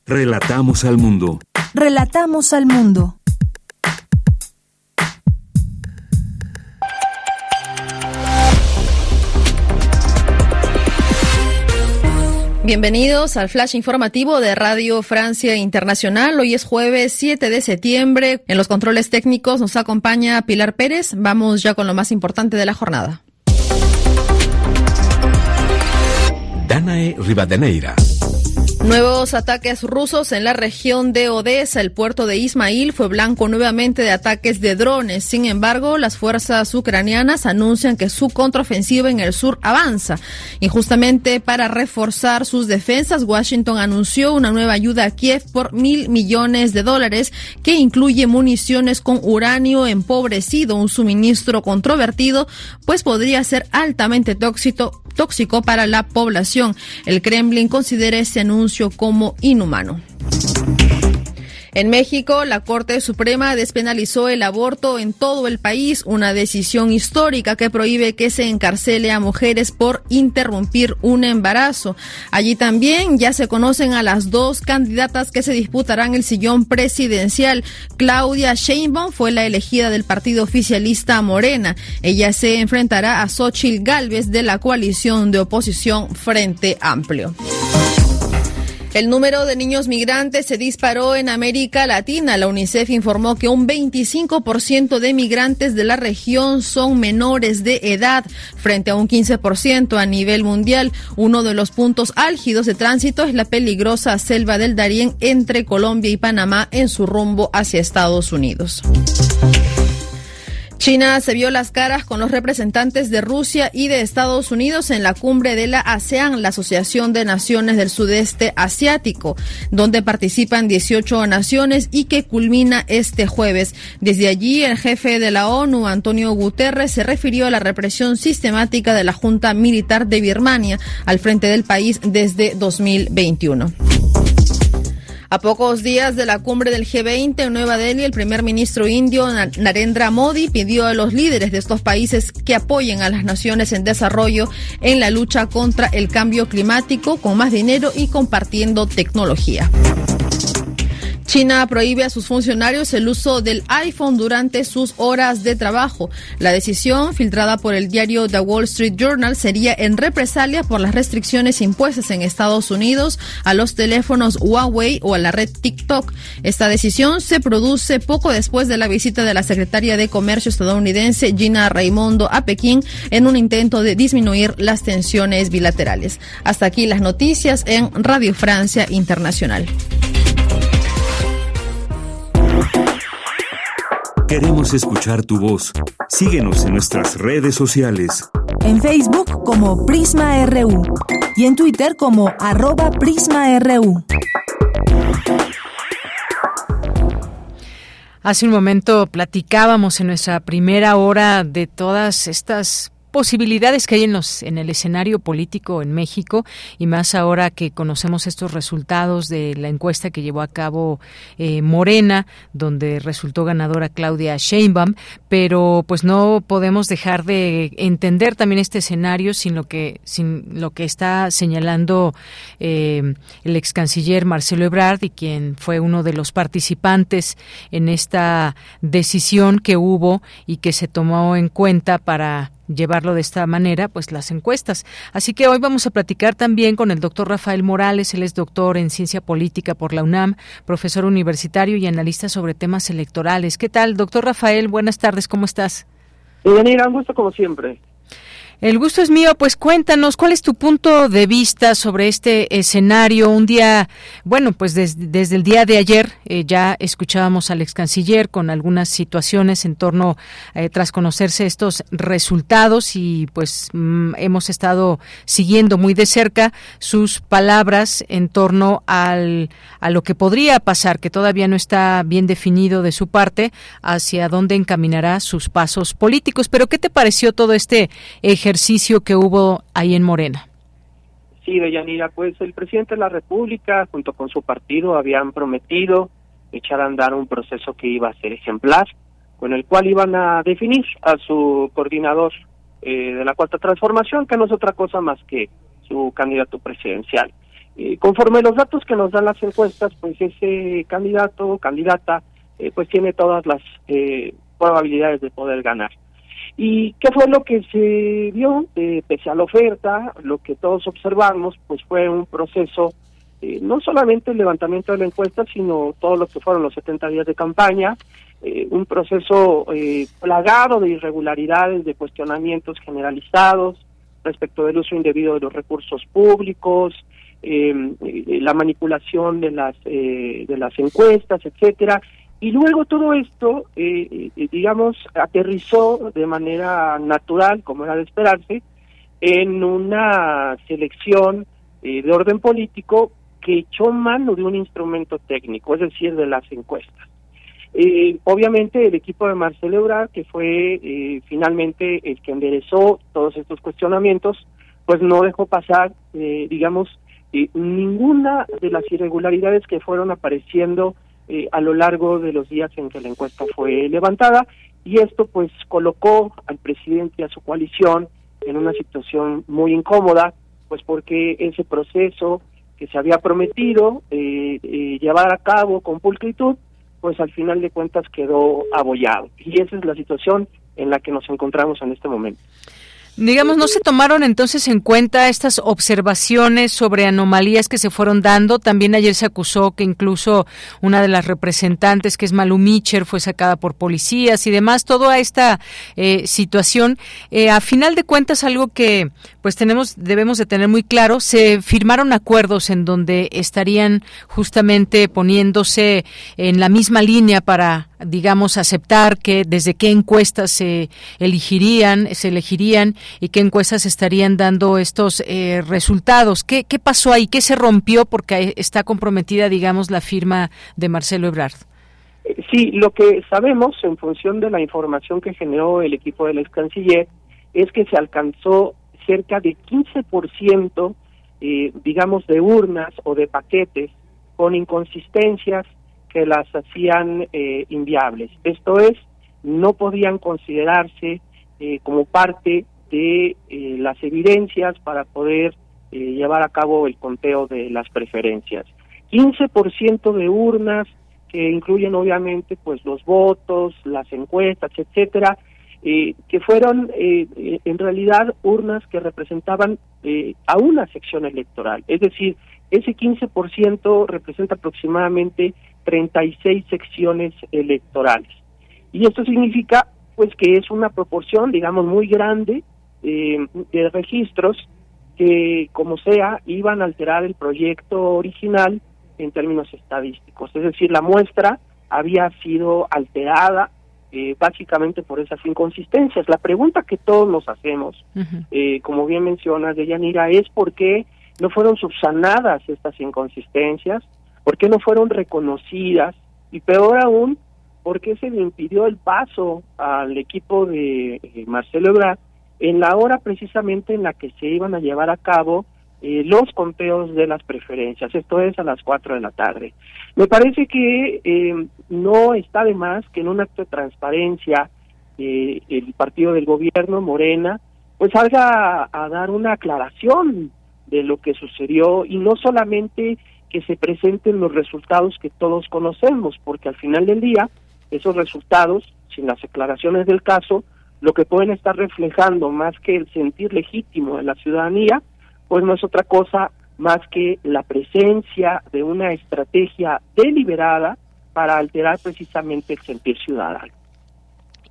Relatamos al mundo. Relatamos al mundo. Bienvenidos al flash informativo de Radio Francia Internacional. Hoy es jueves 7 de septiembre. En los controles técnicos nos acompaña Pilar Pérez. Vamos ya con lo más importante de la jornada. Danae Rivadeneira. Nuevos ataques rusos en la región de Odessa. El puerto de Ismail fue blanco nuevamente de ataques de drones. Sin embargo, las fuerzas ucranianas anuncian que su contraofensiva en el sur avanza. Y justamente para reforzar sus defensas, Washington anunció una nueva ayuda a Kiev por mil millones de dólares que incluye municiones con uranio empobrecido, un suministro controvertido, pues podría ser altamente tóxico, tóxico para la población. El Kremlin considera este anuncio como inhumano. En México, la Corte Suprema despenalizó el aborto en todo el país, una decisión histórica que prohíbe que se encarcele a mujeres por interrumpir un embarazo. Allí también ya se conocen a las dos candidatas que se disputarán el sillón presidencial. Claudia Sheinbaum fue la elegida del partido oficialista Morena. Ella se enfrentará a Xochitl Gálvez de la coalición de oposición Frente Amplio. El número de niños migrantes se disparó en América Latina. La UNICEF informó que un 25% de migrantes de la región son menores de edad, frente a un 15% a nivel mundial. Uno de los puntos álgidos de tránsito es la peligrosa selva del Darién entre Colombia y Panamá en su rumbo hacia Estados Unidos. China se vio las caras con los representantes de Rusia y de Estados Unidos en la cumbre de la ASEAN, la Asociación de Naciones del Sudeste Asiático, donde participan 18 naciones y que culmina este jueves. Desde allí, el jefe de la ONU, Antonio Guterres, se refirió a la represión sistemática de la Junta Militar de Birmania al frente del país desde 2021. A pocos días de la cumbre del G20 en Nueva Delhi, el primer ministro indio Narendra Modi pidió a los líderes de estos países que apoyen a las naciones en desarrollo en la lucha contra el cambio climático con más dinero y compartiendo tecnología. China prohíbe a sus funcionarios el uso del iPhone durante sus horas de trabajo. La decisión, filtrada por el diario The Wall Street Journal, sería en represalia por las restricciones impuestas en Estados Unidos a los teléfonos Huawei o a la red TikTok. Esta decisión se produce poco después de la visita de la secretaria de Comercio estadounidense Gina Raimondo a Pekín en un intento de disminuir las tensiones bilaterales. Hasta aquí las noticias en Radio Francia Internacional. Queremos escuchar tu voz. Síguenos en nuestras redes sociales. En Facebook como Prisma RU y en Twitter como arroba PrismaRU. Hace un momento platicábamos en nuestra primera hora de todas estas posibilidades que hay en los en el escenario político en México y más ahora que conocemos estos resultados de la encuesta que llevó a cabo eh, Morena donde resultó ganadora Claudia Sheinbaum pero pues no podemos dejar de entender también este escenario sin lo que sin lo que está señalando eh, el ex canciller Marcelo Ebrard y quien fue uno de los participantes en esta decisión que hubo y que se tomó en cuenta para llevarlo de esta manera, pues las encuestas. Así que hoy vamos a platicar también con el doctor Rafael Morales, él es doctor en ciencia política por la UNAM, profesor universitario y analista sobre temas electorales. ¿Qué tal, doctor Rafael? Buenas tardes, ¿cómo estás? Bien, un gusto como siempre. El gusto es mío, pues cuéntanos cuál es tu punto de vista sobre este escenario. Un día, bueno, pues desde el día de ayer eh, ya escuchábamos al ex canciller con algunas situaciones en torno, eh, tras conocerse estos resultados y pues mm, hemos estado siguiendo muy de cerca sus palabras en torno al, a lo que podría pasar, que todavía no está bien definido de su parte, hacia dónde encaminará sus pasos políticos. Pero ¿qué te pareció todo este ejercicio? Ejercicio que hubo ahí en Morena. Sí, Deyanira, pues el presidente de la República, junto con su partido, habían prometido echar a andar un proceso que iba a ser ejemplar, con el cual iban a definir a su coordinador eh, de la Cuarta Transformación, que no es otra cosa más que su candidato presidencial. y conforme los datos que nos dan las encuestas, pues ese candidato o candidata eh, pues tiene todas las eh, probabilidades de poder ganar. ¿Y qué fue lo que se vio? Eh, pese a la oferta, lo que todos observamos, pues fue un proceso, eh, no solamente el levantamiento de la encuesta, sino todo lo que fueron los 70 días de campaña, eh, un proceso plagado de irregularidades, de cuestionamientos generalizados respecto del uso indebido de los recursos públicos, la manipulación de las de las encuestas, etcétera, y luego todo esto, eh, eh, digamos, aterrizó de manera natural, como era de esperarse, en una selección eh, de orden político que echó mano de un instrumento técnico, es decir, de las encuestas. obviamente el equipo de Marcelo Ebrard, que fue finalmente el que enderezó todos estos cuestionamientos, pues no dejó pasar, digamos, ninguna de las irregularidades que fueron apareciendo eh, a lo largo de los días en que la encuesta fue levantada y esto pues colocó al presidente y a su coalición en una situación muy incómoda pues porque ese proceso que se había prometido eh, eh, llevar a cabo con pulcritud pues al final de cuentas quedó abollado y esa es la situación en la que nos encontramos en este momento. Digamos, ¿no se tomaron entonces en cuenta estas observaciones sobre anomalías que se fueron dando? También ayer se acusó que incluso una de las representantes, que es Malu Micher, fue sacada por policías y demás. Toda esta eh, situación, eh, a final de cuentas, algo que pues tenemos, debemos de tener muy claro, se firmaron acuerdos en donde estarían justamente poniéndose en la misma línea para digamos, aceptar que desde qué encuestas se elegirían, se elegirían y qué encuestas estarían dando estos eh, resultados. ¿Qué, ¿Qué pasó ahí? ¿Qué se rompió porque está comprometida, digamos, la firma de Marcelo Ebrard? Eh, sí, lo que sabemos en función de la información que generó el equipo del ex canciller es que se alcanzó cerca de 15%, eh, digamos, de urnas o de paquetes con inconsistencias que las hacían eh, inviables. Esto es, no podían considerarse eh, como parte de eh, las evidencias para poder llevar a cabo el conteo de las preferencias. 15% de urnas que incluyen obviamente pues los votos, las encuestas, etcétera, que fueron en realidad urnas que representaban a una sección electoral. Es decir, ese 15% representa aproximadamente 36 secciones electorales. Y esto significa pues que es una proporción, digamos, muy grande eh, de registros que, como sea, iban a alterar el proyecto original en términos estadísticos. Es decir, la muestra había sido alterada eh, básicamente por esas inconsistencias. La pregunta que todos nos hacemos, eh, como bien mencionas, Deyanira, es por qué no fueron subsanadas estas inconsistencias, ¿Por qué no fueron reconocidas? Y peor aún, ¿por qué se le impidió el paso al equipo de eh, Marcelo Ebrard en la hora precisamente en la que se iban a llevar a cabo eh, los conteos de las preferencias, esto es a las 4 de la tarde. Me parece que eh, no está de más que en un acto de transparencia el partido del gobierno, Morena, pues salga a dar una aclaración de lo que sucedió y no solamente que se presenten los resultados que todos conocemos, porque al final del día, esos resultados, sin las declaraciones del caso, lo que pueden estar reflejando más que el sentir legítimo de la ciudadanía, pues no es otra cosa más que la presencia de una estrategia deliberada para alterar precisamente el sentir ciudadano.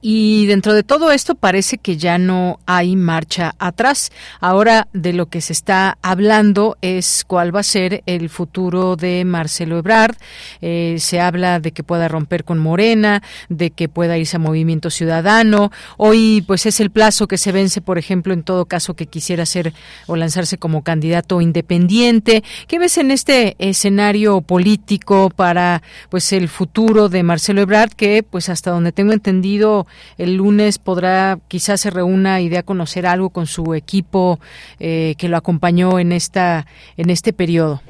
Y dentro de todo esto parece que ya no hay marcha atrás. Ahora de lo que se está hablando es cuál va a ser el futuro de Marcelo Ebrard. Eh, se habla de que pueda romper con Morena, de que pueda irse a Movimiento Ciudadano. Hoy pues es el plazo que se vence, por ejemplo, en todo caso que quisiera ser o lanzarse como candidato independiente. ¿Qué ves en este escenario político para pues el futuro de Marcelo Ebrard que pues hasta donde tengo entendido el lunes podrá, quizás se reúna y dé a conocer algo con su equipo eh, que lo acompañó en esta en este periodo.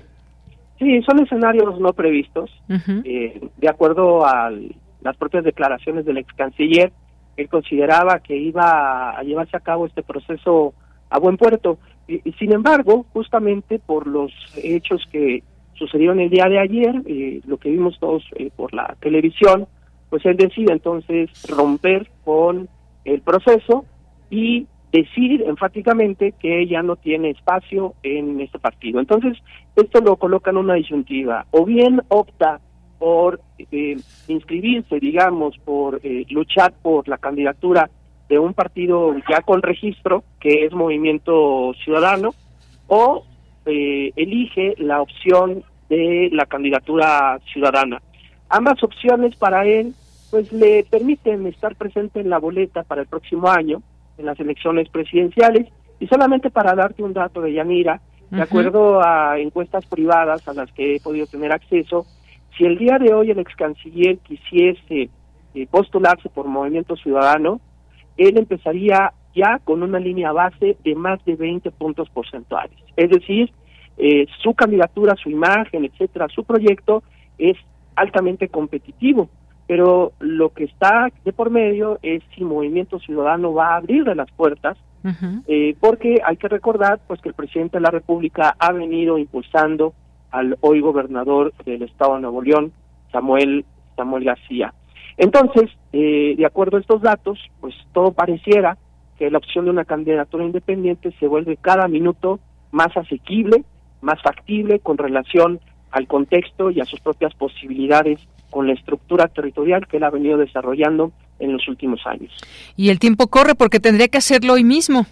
Sí, son escenarios no previstos. Eh, de acuerdo a las propias declaraciones del ex canciller, él consideraba que iba a llevarse a cabo este proceso a buen puerto. Y, sin embargo, justamente por los hechos que sucedieron el día de ayer, eh, lo que vimos todos por la televisión, pues él decide entonces romper con el proceso y decir enfáticamente que ella no tiene espacio en este partido. Entonces, esto lo coloca en una disyuntiva. O bien opta por eh, inscribirse, digamos, por eh, luchar por la candidatura de un partido ya con registro, que es Movimiento Ciudadano, o eh, elige la opción de la candidatura ciudadana. Ambas opciones para él pues le permiten estar presente en la boleta para el próximo año, en las elecciones presidenciales, y solamente para darte un dato de Yanira, de acuerdo a encuestas privadas a las que he podido tener acceso, si el día de hoy el ex canciller quisiese eh, postularse por Movimiento Ciudadano, él empezaría ya con una línea base de más de 20 puntos porcentuales. Es decir, eh, su candidatura, su imagen, etcétera, su proyecto es altamente competitivo pero lo que está de por medio es si Movimiento Ciudadano va a abrirle las puertas, eh, porque hay que recordar pues que el presidente de la República ha venido impulsando al hoy gobernador del Estado de Nuevo León, Samuel Samuel García. Entonces, eh, de acuerdo a estos datos, pues todo pareciera que la opción de una candidatura independiente se vuelve cada minuto más asequible, más factible con relación al contexto y a sus propias posibilidades con la estructura territorial que él ha venido desarrollando en los últimos años. Y el tiempo corre porque tendría que hacerlo hoy mismo.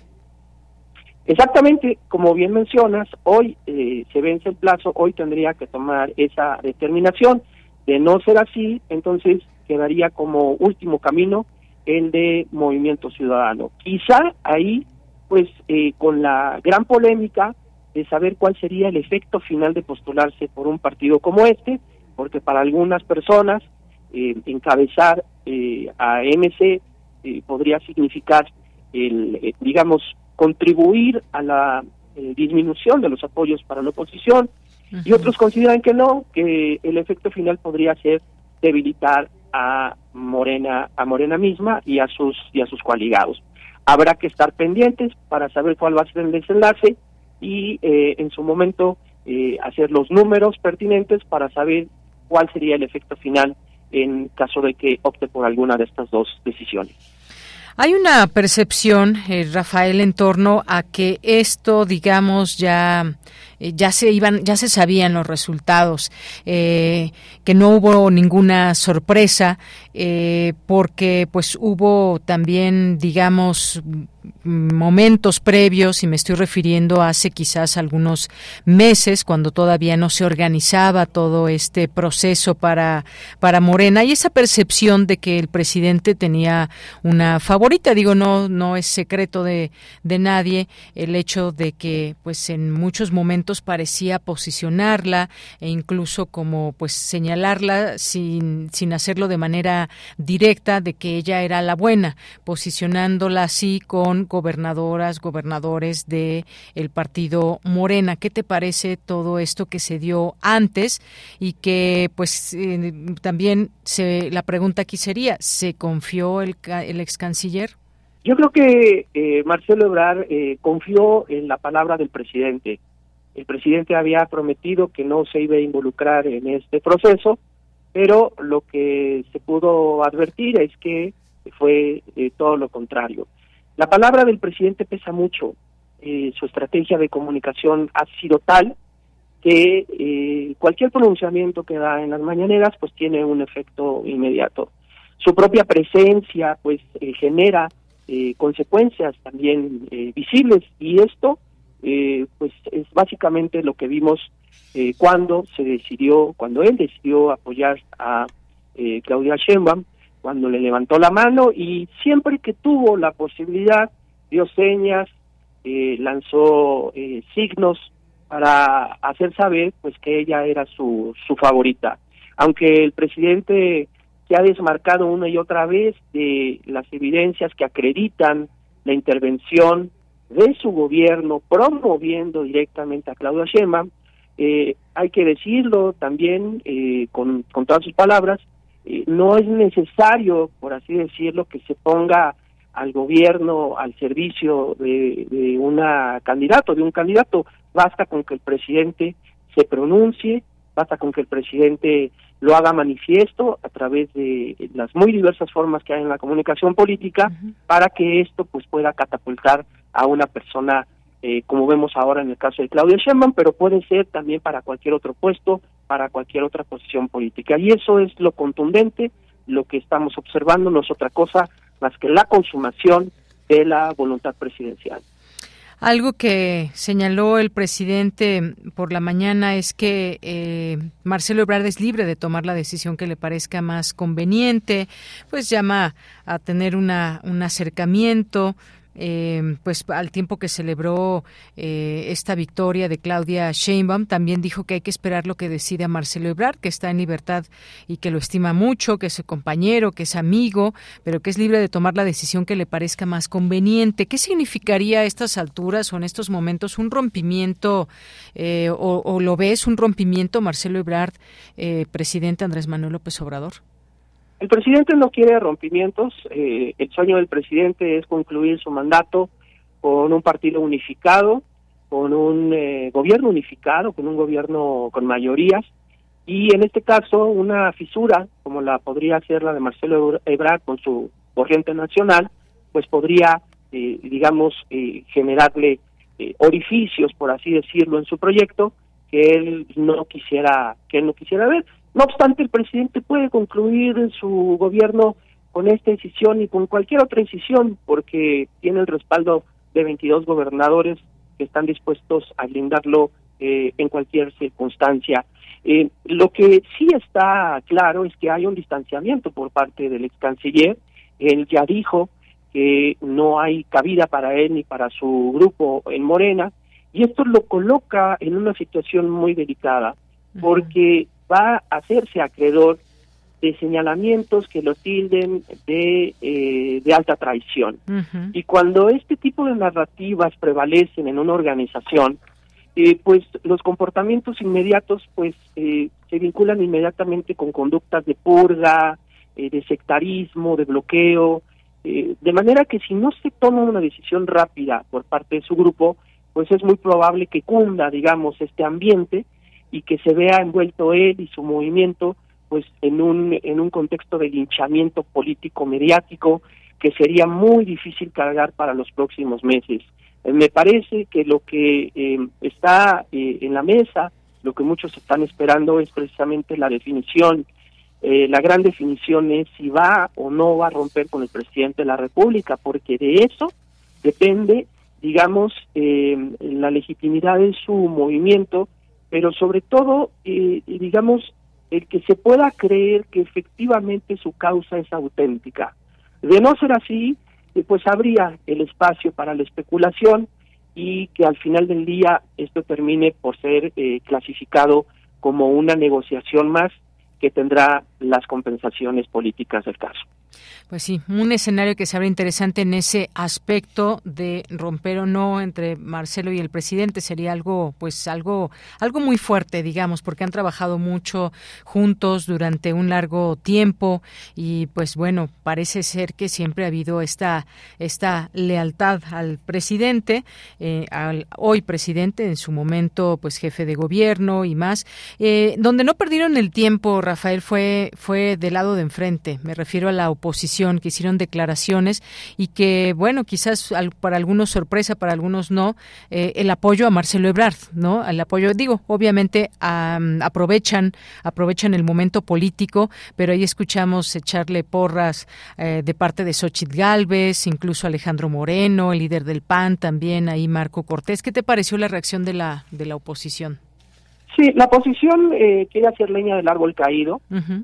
Exactamente, como bien mencionas, hoy eh, se vence el plazo, hoy tendría que tomar esa determinación. De no ser así, entonces quedaría como último camino el de Movimiento Ciudadano. Quizá ahí, pues, eh, con la gran polémica de saber cuál sería el efecto final de postularse por un partido como este, porque para algunas personas eh, encabezar eh, a MC eh, podría significar, el, digamos, contribuir a la disminución de los apoyos para la oposición, y otros consideran que no, que el efecto final podría ser debilitar a Morena, a Morena misma y a sus y a sus coaligados. Habrá que estar pendientes para saber cuál va a ser el desenlace y en su momento hacer los números pertinentes para saber cuál sería el efecto final en caso de que opte por alguna de estas dos decisiones. Hay una percepción, eh, Rafael, en torno a que esto, digamos, ya eh, ya se iban, ya se sabían los resultados, eh, que no hubo ninguna sorpresa, porque pues hubo también, digamos, momentos previos, y me estoy refiriendo hace quizás algunos meses, cuando todavía no se organizaba todo este proceso para, para Morena, y esa percepción de que el presidente tenía una favorita, digo, no, no es secreto de, de nadie el hecho de que pues en muchos momentos parecía posicionarla e incluso como pues señalarla sin, sin hacerlo de manera directa de que ella era la buena, posicionándola así con gobernadoras, gobernadores de el partido Morena. ¿Qué te parece todo esto que se dio antes y que pues eh, también se la pregunta aquí sería, ¿se confió el, el ex canciller? Yo creo que eh, Marcelo Ebrard eh, confió en la palabra del presidente. El presidente había prometido que no se iba a involucrar en este proceso, pero lo que se pudo advertir es que fue todo lo contrario. La palabra del presidente pesa mucho. Eh, su estrategia de comunicación ha sido tal que eh, cualquier pronunciamiento que da en las mañaneras pues tiene un efecto inmediato. Su propia presencia pues eh, genera consecuencias también visibles y esto pues es básicamente lo que vimos cuando se decidió, cuando él decidió apoyar a Claudia Sheinbaum cuando le levantó la mano y siempre que tuvo la posibilidad dio señas, eh, lanzó eh, signos para hacer saber pues que ella era su, su favorita. Aunque el presidente se ha desmarcado una y otra vez de las evidencias que acreditan la intervención de su gobierno promoviendo directamente a Claudia Sheinbaum, eh, hay que decirlo también con, con todas sus palabras, no es necesario, por así decirlo, que se ponga al gobierno al servicio de, de una candidato, de un candidato. Basta con que el presidente se pronuncie, basta con que el presidente lo haga manifiesto a través de las muy diversas formas que hay en la comunicación política para que esto pues pueda catapultar a una persona eh, como vemos ahora en el caso de Claudia Sheinbaum, pero puede ser también para cualquier otro puesto, para cualquier otra posición política. Y eso es lo contundente, lo que estamos observando no es otra cosa más que la consumación de la voluntad presidencial. Algo que señaló el presidente por la mañana es que eh, Marcelo Ebrard es libre de tomar la decisión que le parezca más conveniente, pues llama a tener una, un acercamiento eh, pues al tiempo que celebró eh, esta victoria de Claudia Sheinbaum, también dijo que hay que esperar lo que decida Marcelo Ebrard, que está en libertad y que lo estima mucho, que es su compañero, que es amigo, pero que es libre de tomar la decisión que le parezca más conveniente. ¿Qué significaría a estas alturas o en estos momentos un rompimiento, eh, o, o, lo ves un rompimiento, Marcelo Ebrard, eh, presidente Andrés Manuel López Obrador? El presidente no quiere rompimientos. Eh, el sueño del presidente es concluir su mandato con un partido unificado, con un eh, gobierno unificado, con un gobierno con mayorías. Y en este caso, una fisura, como la podría ser la de Marcelo Ebrard con su corriente nacional, pues podría digamos, generarle orificios, por así decirlo, en su proyecto que él no quisiera que él no quisiera ver. No obstante, el presidente puede concluir su gobierno con esta decisión y con cualquier otra decisión, porque tiene el respaldo de 22 gobernadores que están dispuestos a blindarlo eh, en cualquier circunstancia. Eh, lo que sí está claro es que hay un distanciamiento por parte del ex canciller. Él ya dijo que no hay cabida para él ni para su grupo en Morena, y esto lo coloca en una situación muy delicada, porque va a hacerse acreedor de señalamientos que lo tilden de, eh, de alta traición. Y cuando este tipo de narrativas prevalecen en una organización, eh, pues los comportamientos inmediatos pues eh, se vinculan inmediatamente con conductas de purga, de sectarismo, de bloqueo, de manera que si no se toma una decisión rápida por parte de su grupo, pues es muy probable que cunda, digamos, este ambiente y que se vea envuelto él y su movimiento pues en un en un contexto de linchamiento político mediático que sería muy difícil cargar para los próximos meses. Eh, me parece que lo que eh, está eh, en la mesa, lo que muchos están esperando es precisamente la definición. la gran definición es si va o no va a romper con el presidente de la República, porque de eso depende, digamos, la legitimidad de su movimiento, pero sobre todo, digamos, el que se pueda creer que efectivamente su causa es auténtica. De no ser así, eh, pues habría el espacio para la especulación y que al final del día esto termine por ser eh, clasificado como una negociación más que tendrá las compensaciones políticas del caso. Pues sí, un escenario que se abre interesante en ese aspecto de romper o no entre Marcelo y el presidente sería algo, pues algo, algo muy fuerte, digamos, porque han trabajado mucho juntos durante un largo tiempo y, pues bueno, parece ser que siempre ha habido esta, esta lealtad al presidente, eh, al hoy presidente, en su momento, pues jefe de gobierno y más, eh, donde no perdieron el tiempo, Rafael, fue fue del lado de enfrente. Me refiero a la oposición que hicieron declaraciones y que, bueno, quizás para algunos sorpresa, para algunos no, eh, el apoyo a Marcelo Ebrard, ¿no? El apoyo, digo, obviamente aprovechan, aprovechan el momento político, pero ahí escuchamos echarle porras eh, de parte de Xochitl Galvez, incluso Alejandro Moreno, el líder del PAN, también ahí Marco Cortés. ¿Qué te pareció la reacción de la, de la oposición? Sí, la oposición eh, quiere hacer leña del árbol caído,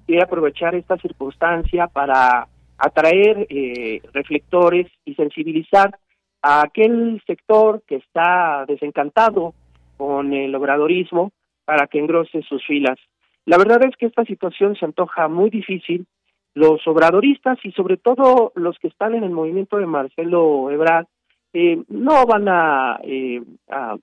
quiere aprovechar esta circunstancia para atraer eh, reflectores y sensibilizar a aquel sector que está desencantado con el obradorismo para que engrose sus filas. La verdad es que esta situación se antoja muy difícil. Los obradoristas y sobre todo los que están en el movimiento de Marcelo Ebrard eh, no van a, eh,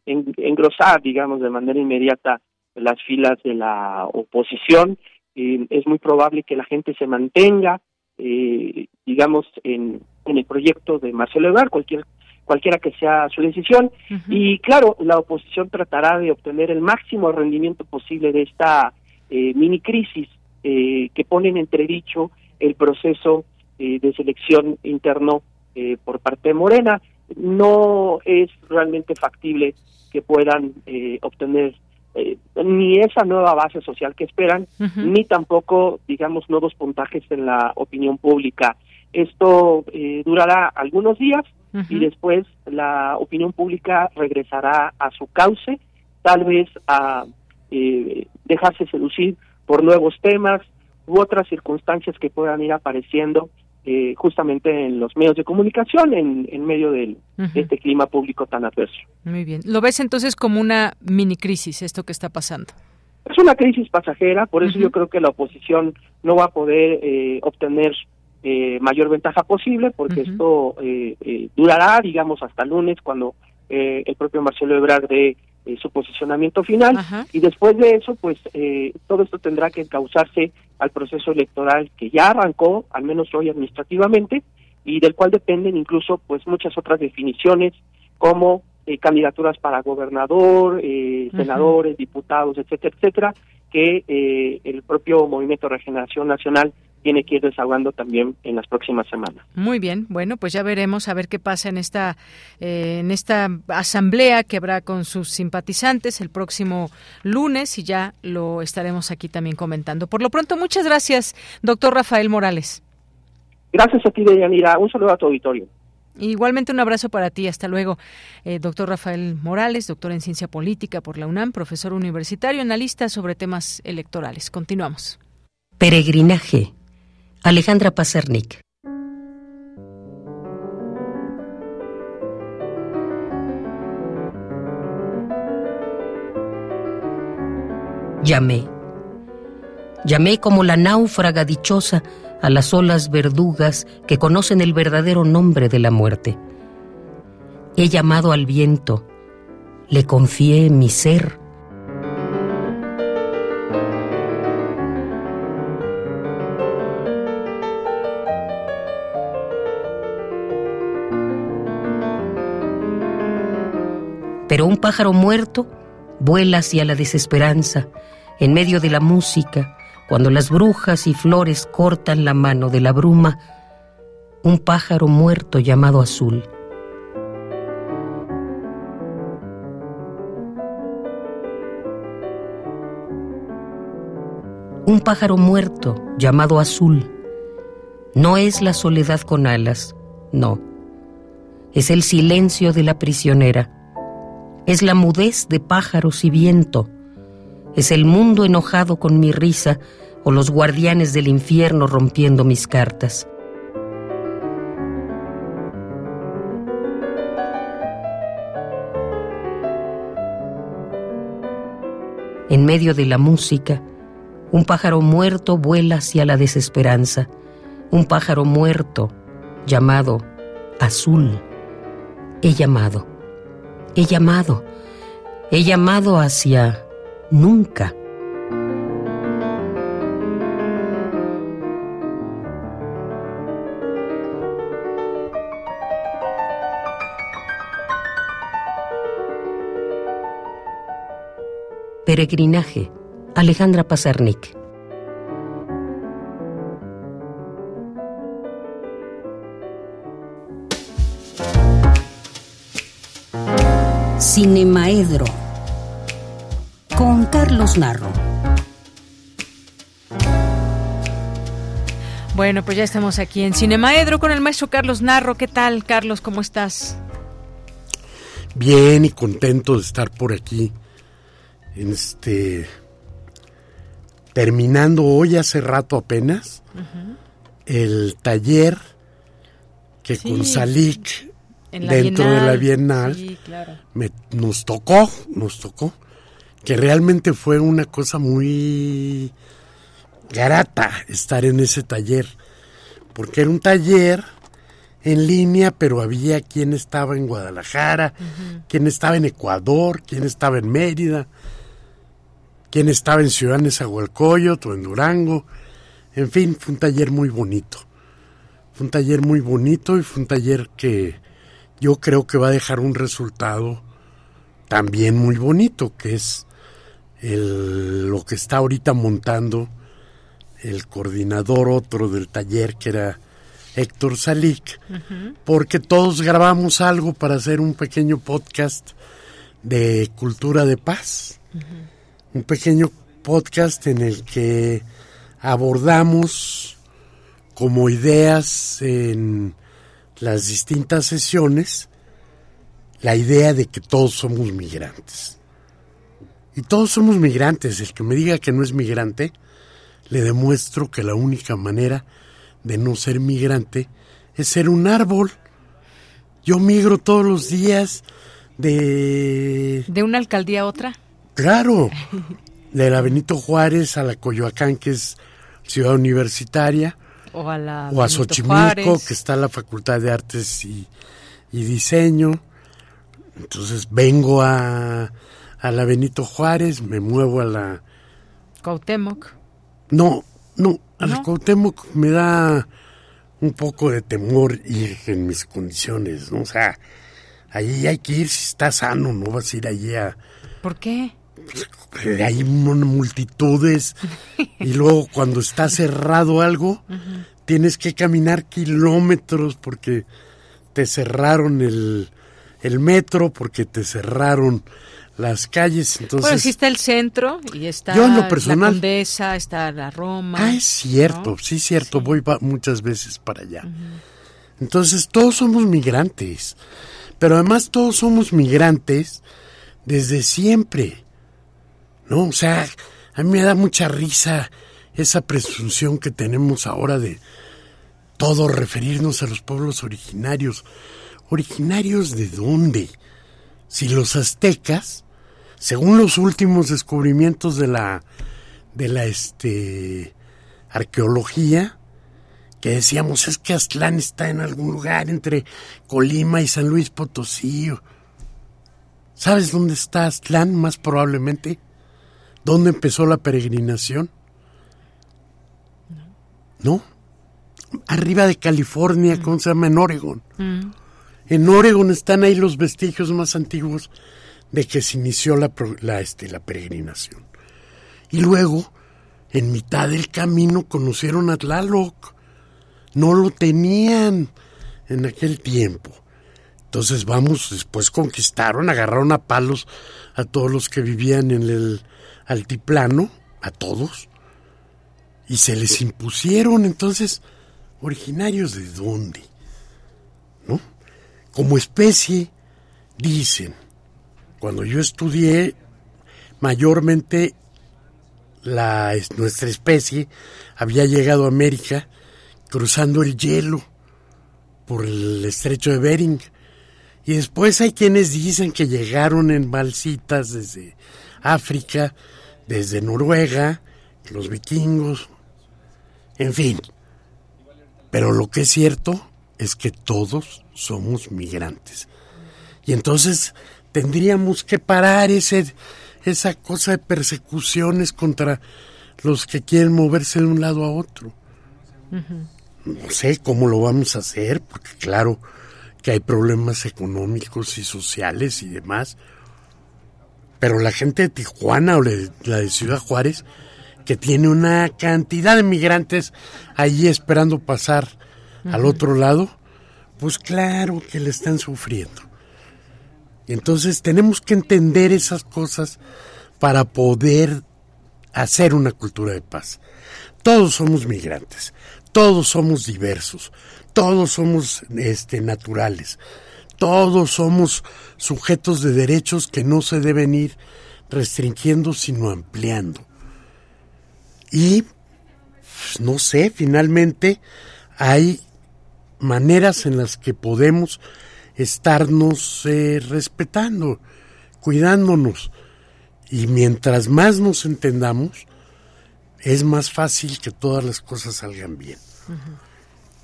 engrosar, digamos, de manera inmediata las filas de la oposición. es muy probable que la gente se mantenga eh, digamos, en, en, el proyecto de Marcelo Ebrard, cualquier, cualquiera que sea su decisión. Y claro, la oposición tratará de obtener el máximo rendimiento posible de esta eh, mini crisis eh, que pone en entredicho el proceso eh, de selección interno eh, por parte de Morena. No es realmente factible que puedan obtener eh, ni esa nueva base social que esperan, ni tampoco, digamos, nuevos puntajes en la opinión pública. Esto eh, durará algunos días y después la opinión pública regresará a su cauce, tal vez a eh, dejarse seducir por nuevos temas u otras circunstancias que puedan ir apareciendo eh, justamente en los medios de comunicación en, en medio de este clima público tan adverso. Muy bien. ¿Lo ves entonces como una mini crisis esto que está pasando? Es una crisis pasajera, por eso yo creo que la oposición no va a poder eh, obtener eh, mayor ventaja posible, porque esto durará, digamos, hasta lunes, cuando el propio Marcelo Ebrard dé eh, su posicionamiento final. Y después de eso pues eh, todo esto tendrá que causarse al proceso electoral que ya arrancó al menos hoy administrativamente y del cual dependen incluso pues muchas otras definiciones como eh, candidaturas para gobernador senadores diputados etcétera etcétera que el propio Movimiento de Regeneración Nacional tiene que ir desahogando también en las próximas semanas. Muy bien, bueno, pues ya veremos a ver qué pasa en esta eh, en esta asamblea que habrá con sus simpatizantes el próximo lunes y ya lo estaremos aquí también comentando. Por lo pronto, muchas gracias, doctor Rafael Morales. Gracias a ti, Deyanira. Un saludo a tu auditorio. Igualmente un abrazo para ti. Hasta luego, eh, doctor Rafael Morales, doctor en Ciencia Política por la UNAM, profesor universitario, analista sobre temas electorales. Continuamos. Peregrinaje Alejandra Pazernik. Llamé. Llamé como la náufraga dichosa a las olas verdugas que conocen el verdadero nombre de la muerte. He llamado al viento, le confié mi ser un pájaro muerto vuela hacia la desesperanza, en medio de la música, cuando las brujas y flores cortan la mano de la bruma, un pájaro muerto llamado azul. Un pájaro muerto llamado azul. No es la soledad con alas, no. Es el silencio de la prisionera es la mudez de pájaros y viento, es el mundo enojado con mi risa o los guardianes del infierno rompiendo mis cartas. En medio de la música, un pájaro muerto vuela hacia la desesperanza, un pájaro muerto llamado azul. He llamado. He llamado, he llamado hacia nunca. Peregrinaje, Alejandra Pazarnik. Cinemaedro con Carlos Narro. Bueno, pues ya estamos aquí en Cinemaedro con el maestro Carlos Narro. ¿Qué tal, Carlos? ¿Cómo estás? Bien y contento de estar por aquí. En este. Terminando hoy hace rato apenas el taller que con Salik dentro de la Bienal, me, nos tocó, nos tocó, que realmente fue una cosa muy grata estar en ese taller, porque era un taller en línea, pero había quien estaba en Guadalajara, quien estaba en Ecuador, quien estaba en Mérida, quien estaba en Ciudad Nezahualcóyotl o en Durango, en fin, fue un taller muy bonito. Fue un taller muy bonito y fue un taller que yo creo que va a dejar un resultado también muy bonito, que es el, lo que está ahorita montando el coordinador otro del taller, que era Héctor Salik, porque todos grabamos algo para hacer un pequeño podcast de cultura de paz, un pequeño podcast en el que abordamos como ideas en las distintas sesiones la idea de que todos somos migrantes. Y todos somos migrantes. El que me diga que no es migrante, le demuestro que la única manera de no ser migrante es ser un árbol. Yo migro todos los días de... ¿De una alcaldía a otra? Claro, de la Benito Juárez a la Coyoacán, que es ciudad universitaria, o a, la Xochimilco, que está la Facultad de Artes y, Diseño. Entonces vengo a, a la Benito Juárez, me muevo a la... Cuauhtémoc. No, no, a la Cuauhtémoc me da un poco de temor ir en mis condiciones, ¿no? O sea, allí hay que ir si está sano, no vas a ir allí a... ¿Por qué? Hay multitudes *laughs* y luego cuando está cerrado algo, tienes que caminar kilómetros porque te cerraron el, el metro, porque te cerraron las calles. Entonces, bueno, sí está el centro y está la Condesa, está la Roma. Ah, es cierto, sí es cierto, voy muchas veces para allá. Entonces, todos somos migrantes, pero además todos somos migrantes desde siempre. ¿No? O sea, a mí me da mucha risa esa presunción que tenemos ahora de todo referirnos a los pueblos originarios. ¿Originarios de dónde? Si los aztecas según los últimos descubrimientos de la de la este arqueología que decíamos es que Aztlán está en algún lugar entre Colima y San Luis Potosí. ¿Sabes dónde está Aztlán más probablemente? ¿Dónde empezó la peregrinación? ¿No? Arriba de California, ¿cómo se llama? En Oregon. Mm. En Oregon están ahí los vestigios más antiguos de que se inició la, la, este, la peregrinación. Y luego, en mitad del camino, conocieron a Tlaloc. No lo tenían en aquel tiempo. Entonces, vamos, después conquistaron, agarraron a palos a todos los que vivían en el altiplano, a todos, y se les impusieron. Entonces, originarios de dónde? ¿No? Como especie, dicen, cuando yo estudié, mayormente la, nuestra especie había llegado a América cruzando el hielo por el estrecho de Bering. Y después hay quienes dicen que llegaron en balsitas desde África, desde Noruega, los vikingos, en fin. Pero lo que es cierto es que todos somos migrantes. Y entonces tendríamos que parar ese, esa cosa de persecuciones contra los que quieren moverse de un lado a otro. No sé cómo lo vamos a hacer, porque claro que hay problemas económicos y sociales y demás, pero la gente de Tijuana o la de Ciudad Juárez, que tiene una cantidad de migrantes allí esperando pasar al otro lado, pues claro que le están sufriendo. Entonces tenemos que entender esas cosas para poder hacer una cultura de paz. Todos somos migrantes, todos somos diversos, todos somos este, naturales, todos somos sujetos de derechos que no se deben ir restringiendo sino ampliando. Y, pues, no sé, finalmente hay maneras en las que podemos estarnos eh, respetando, cuidándonos. Y mientras más nos entendamos, es más fácil que todas las cosas salgan bien.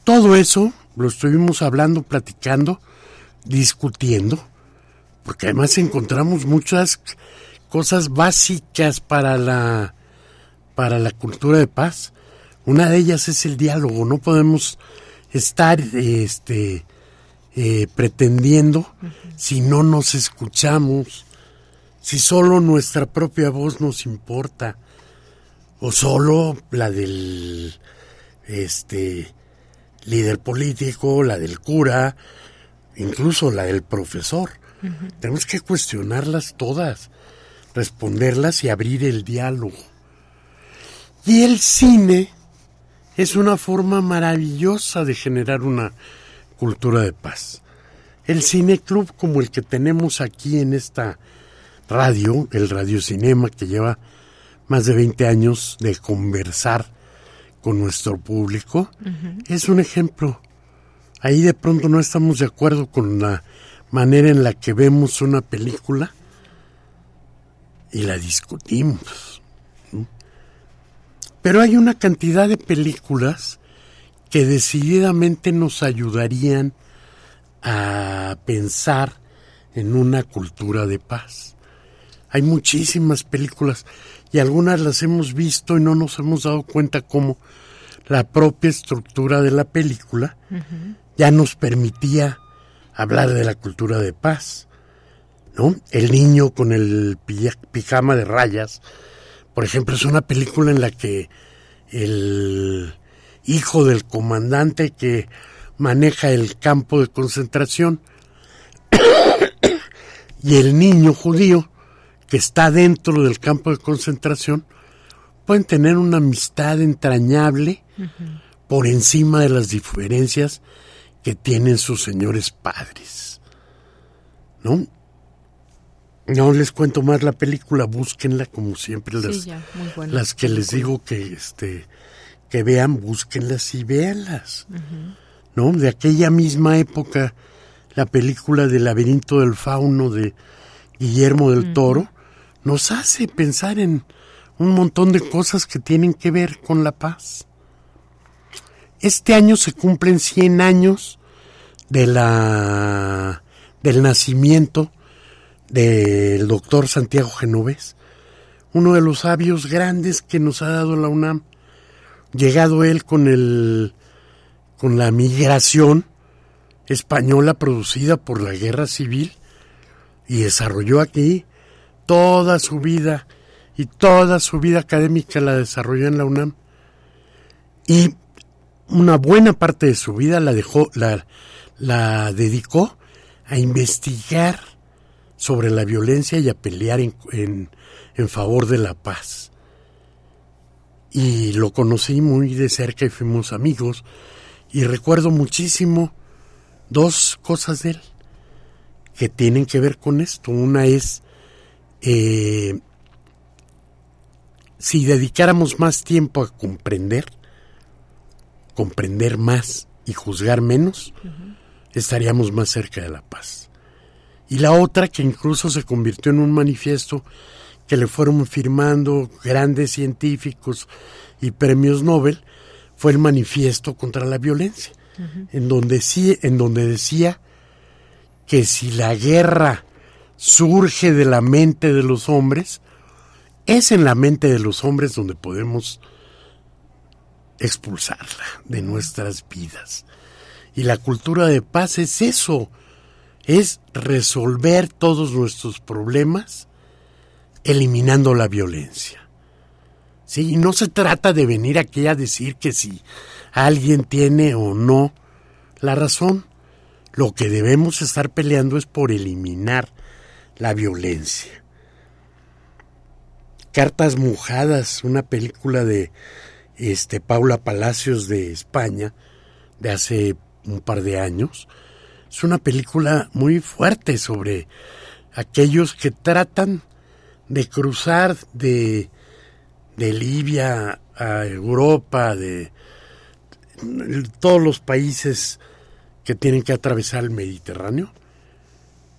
Todo eso lo estuvimos hablando, platicando, discutiendo, porque además encontramos muchas cosas básicas para la para la cultura de paz. Una de ellas es el diálogo. No podemos estar este eh, pretendiendo si no nos escuchamos, si solo nuestra propia voz nos importa, o solo la del este líder político, la del cura, incluso la del profesor. Tenemos que cuestionarlas todas, responderlas y abrir el diálogo. Y el cine es una forma maravillosa de generar una cultura de paz. El cine club como el que tenemos aquí en esta radio, el Radio Cinema, que lleva más de 20 años de conversar con nuestro público, es un ejemplo. Ahí de pronto no estamos de acuerdo con la manera en la que vemos una película y la discutimos. Pero hay una cantidad de películas que decididamente nos ayudarían a pensar en una cultura de paz. Hay muchísimas películas y algunas las hemos visto y no nos hemos dado cuenta cómo la propia estructura de la película ya nos permitía hablar de la cultura de paz. ¿no? El niño con el pijama de rayas, por ejemplo, es una película en la que el hijo del comandante que maneja el campo de concentración y el niño judío que está dentro del campo de concentración pueden tener una amistad entrañable por encima de las diferencias que tienen sus señores padres. ¿No? No les cuento más la película, búsquenla como siempre las, las que les digo que este que vean, búsquenlas y véanlas. ¿No? De aquella misma época, la película del laberinto del fauno de Guillermo del Toro nos hace pensar en un montón de cosas que tienen que ver con la paz. Este año se cumplen 100 años de la del nacimiento del doctor Santiago Genovés, uno de los sabios grandes que nos ha dado la UNAM. Llegado él con el con la migración española producida por la guerra civil y desarrolló aquí toda su vida y toda su vida académica la desarrolló en la UNAM y una buena parte de su vida la dejó la, la dedicó a investigar sobre la violencia y a pelear en, en, favor de la paz. Y lo conocí muy de cerca y fuimos amigos y recuerdo muchísimo dos cosas de él que tienen que ver con esto. Una es eh, si dedicáramos más tiempo a comprender, comprender más y juzgar menos, estaríamos más cerca de la paz. Y la otra que incluso se convirtió en un manifiesto que le fueron firmando grandes científicos y premios Nobel, fue el manifiesto contra la violencia, en, donde sí, en donde decía que si la guerra surge de la mente de los hombres, es en la mente de los hombres donde podemos expulsarla de nuestras vidas. Y la cultura de paz es eso, es resolver todos nuestros problemas eliminando la violencia. ¿Sí? Y no se trata de venir aquí a decir que si alguien tiene o no la razón. Lo que debemos estar peleando es por eliminar la violencia. Cartas mojadas, una película de este Paula Palacios de España de hace un par de años, es una película muy fuerte sobre aquellos que tratan de cruzar de, de Libia a Europa, de todos los países que tienen que atravesar el Mediterráneo.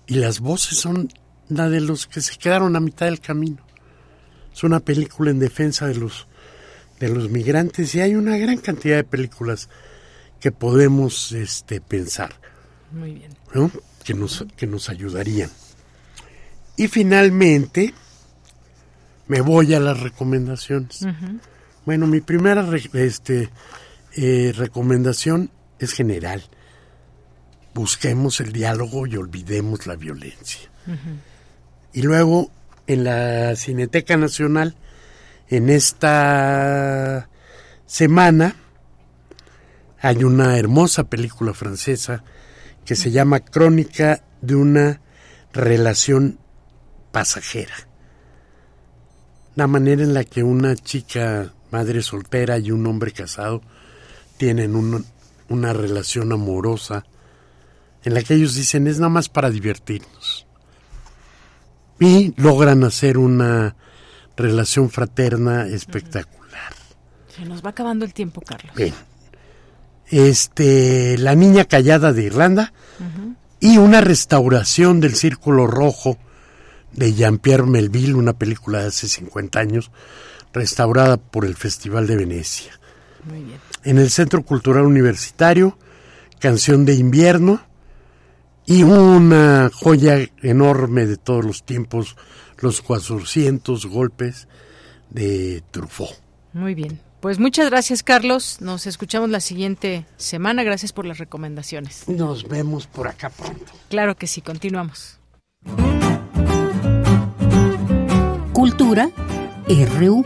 Y las voces son la de los que se quedaron a mitad del camino. Es una película en defensa de los, de los migrantes y hay una gran cantidad de películas que podemos este, pensar. Muy bien. Que, nos, que nos ayudarían. Y finalmente, me voy a las recomendaciones. Bueno, mi primera este, eh, recomendación es general. Busquemos el diálogo y olvidemos la violencia. Y luego, en la Cineteca Nacional, en esta semana, hay una hermosa película francesa que se llama Crónica de una relación pasajera. La manera en la que una chica madre soltera y un hombre casado tienen una relación amorosa en la que ellos dicen es nada más para divertirnos. Y logran hacer una relación fraterna espectacular. Se nos va acabando el tiempo, Carlos. Este, La Niña Callada de Irlanda y una restauración del Círculo Rojo de Jean-Pierre Melville, una película de hace 50 años, restaurada por el Festival de Venecia. En el Centro Cultural Universitario, Canción de Invierno y una joya enorme de todos los tiempos, los 400 golpes de Truffaut. Muy bien. Pues muchas gracias, Carlos. Nos escuchamos la siguiente semana. Gracias por las recomendaciones. Nos vemos por acá pronto. Claro que sí, continuamos. Cultura RU.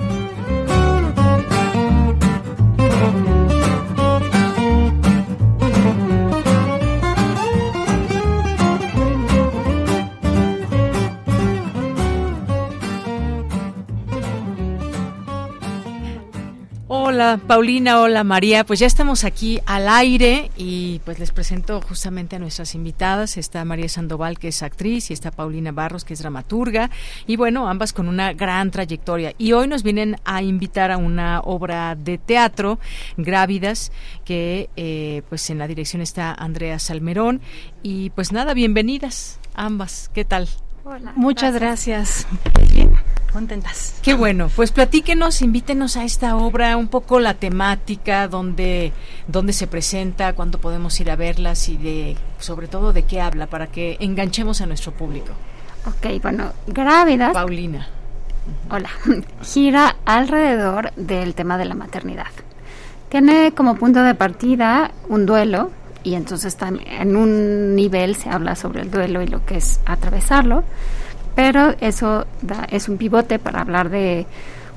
Hola Paulina, hola María, pues ya estamos aquí al aire y pues les presento justamente a nuestras invitadas. Está María Sandoval, que es actriz, y está Paulina Barros, que es dramaturga, y bueno, ambas con una gran trayectoria. Y hoy nos vienen a invitar a una obra de teatro, Grávidas, que eh, pues en la dirección está Andrea Salmerón. Y pues nada, bienvenidas ambas, ¿qué tal? Hola. Muchas gracias contentas. Qué bueno, pues platíquenos, invítenos a esta obra, un poco la temática, dónde, dónde se presenta, cuándo podemos ir a verlas y de, sobre todo de qué habla, para que enganchemos a nuestro público. Ok, bueno, Grávidas. Paulina. Hola, *laughs* gira alrededor del tema de la maternidad. Tiene como punto de partida un duelo y entonces en un nivel se habla sobre el duelo y lo que es atravesarlo pero eso es un pivote para hablar de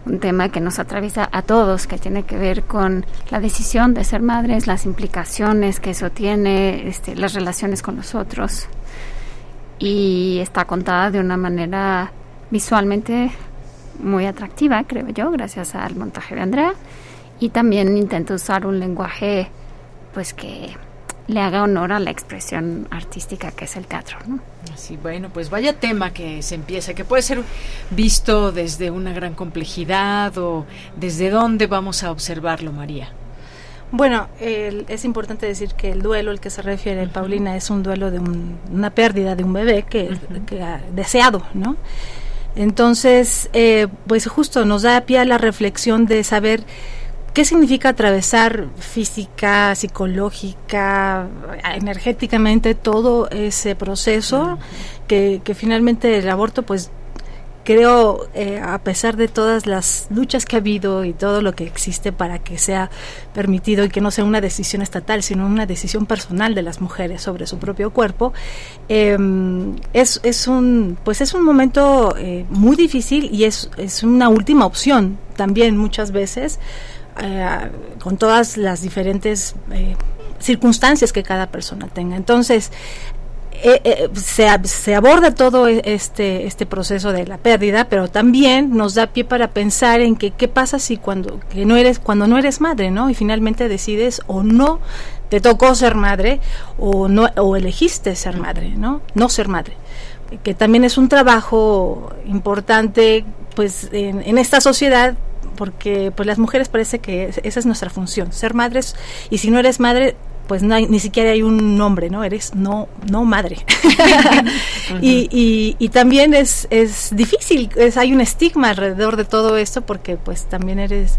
un tema que nos atraviesa a todos, que tiene que ver con la decisión de ser madres, las implicaciones que eso tiene, este, las relaciones con los otros. Y está contada de una manera visualmente muy atractiva, creo yo, gracias al montaje de Andrea. Y también intento usar un lenguaje pues que le haga honor a la expresión artística que es el teatro, ¿no? Así, bueno, pues vaya tema que se empieza, que puede ser visto desde una gran complejidad o desde dónde vamos a observarlo, María. Bueno, es importante decir que el duelo al que se refiere Paulina es un duelo de una pérdida de un bebé que, ha deseado, ¿no? Entonces, eh, pues justo nos da pie a la reflexión de saber ¿Qué significa atravesar física, psicológica, energéticamente todo ese proceso? que, finalmente el aborto, pues creo, eh, a pesar de todas las luchas que ha habido y todo lo que existe para que sea permitido y que no sea una decisión estatal, sino una decisión personal de las mujeres sobre su propio cuerpo, em, es, es, un, pues es un momento eh, muy difícil y es, es una última opción también muchas veces eh, con todas las diferentes eh, circunstancias que cada persona tenga. Entonces, eh, se, se, aborda todo e, este, este proceso de la pérdida, pero también nos da pie para pensar en que qué pasa si cuando, que no eres, cuando no eres madre, ¿no? Y finalmente decides o no te tocó ser madre o no o elegiste ser madre, ¿no? No ser madre. Que también es un trabajo importante pues en, en esta sociedad porque pues las mujeres parece que esa es nuestra función, ser madres y si no eres madre pues no hay, ni siquiera hay un nombre, ¿no? Eres no no madre. *laughs* y, y, también es, es difícil, es, hay un estigma alrededor de todo esto porque pues también eres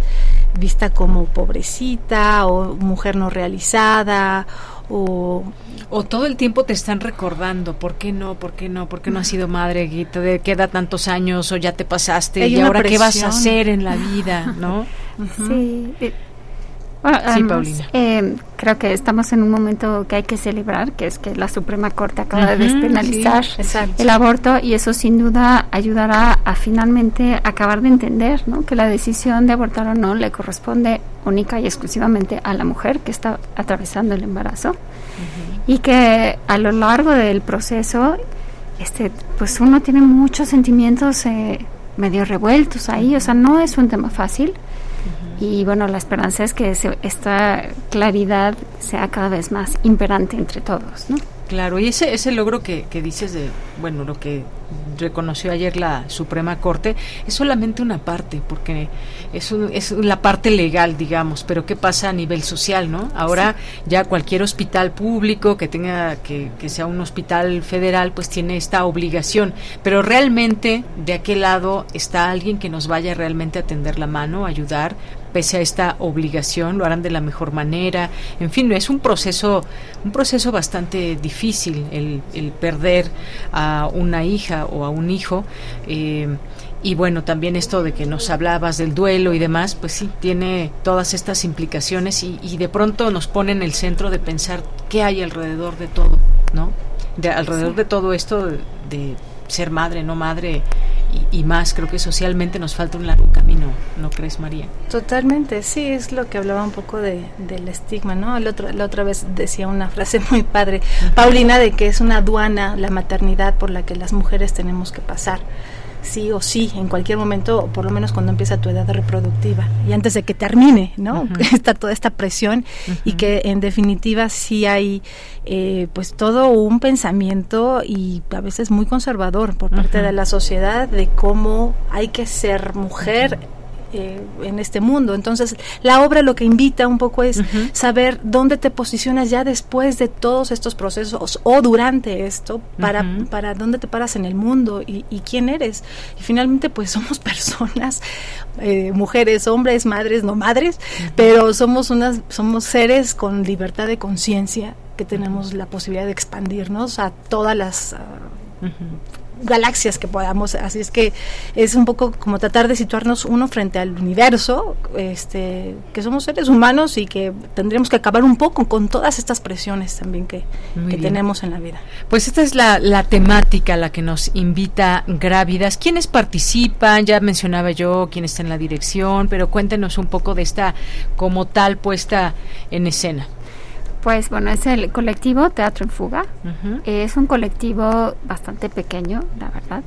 vista como pobrecita o mujer no realizada o, o todo el tiempo te están recordando, ¿por qué no? ¿Por qué no? ¿Por qué no has sido madre? Y te queda tantos años o ya te pasaste y ahora qué vas a hacer en la vida, ¿no? *laughs* Sí. Sí, Paulina. Eh, creo que estamos en un momento que hay que celebrar, que es que la Suprema Corte acaba de despenalizar el aborto y eso sin duda ayudará a finalmente acabar de entender ¿no? que la decisión de abortar o no le corresponde única y exclusivamente a la mujer que está atravesando el embarazo. Y que a lo largo del proceso este pues uno tiene muchos sentimientos eh, medio revueltos ahí, o sea, no es un tema fácil y bueno, la esperanza es que esta claridad sea cada vez más imperante entre todos, ¿no? Claro, y ese, ese logro que, que dices de, bueno, lo que reconoció ayer la Suprema Corte es solamente una parte, porque es, es la parte legal, digamos, pero ¿qué pasa a nivel social, no? Ahora ya cualquier hospital público que tenga, que, que sea un hospital federal, pues tiene esta obligación, pero realmente de aquel lado está alguien que nos vaya realmente a tender la mano, ayudar, pese a esta obligación, lo harán de la mejor manera. En fin, es un proceso, un proceso bastante difícil el, el perder a una hija o a un hijo. Eh, y bueno, también esto de que nos hablabas del duelo y demás, pues sí, tiene todas estas implicaciones y, de pronto nos pone en el centro de pensar qué hay alrededor de todo, ¿no? De, alrededor de todo esto de, ser madre, no madre, y, más. Creo que socialmente nos falta un largo camino, ¿no crees, María? Totalmente, sí, es lo que hablaba un poco de, del estigma, ¿no? El otro, la otra vez decía una frase muy padre, Paulina, de que es una aduana la maternidad por la que las mujeres tenemos que pasar sí o sí, en cualquier momento, por lo menos cuando empieza tu edad reproductiva y antes de que termine, ¿no? *laughs* Está toda esta presión y que en definitiva sí hay eh, pues todo un pensamiento y a veces muy conservador por parte de la sociedad de cómo hay que ser mujer eh, en este mundo. Entonces, la obra lo que invita un poco es saber dónde te posicionas ya después de todos estos procesos o durante esto, para, para dónde te paras en el mundo y, quién eres. Y finalmente, pues *laughs* somos personas, eh, mujeres, hombres, madres, no madres, pero somos, unas, somos seres con libertad de conciencia que tenemos la posibilidad de expandirnos a todas las... Ah, galaxias que podamos. Así es que es un poco como tratar de situarnos uno frente al universo, este, que somos seres humanos y que tendríamos que acabar un poco con todas estas presiones también que, tenemos en la vida. Pues esta es la, la temática a la que nos invita Grávidas. ¿Quiénes participan? Ya mencionaba yo quién está en la dirección, pero cuéntenos un poco de esta como tal puesta en escena. Pues bueno, es el colectivo Teatro en Fuga. Es un colectivo bastante pequeño, la verdad.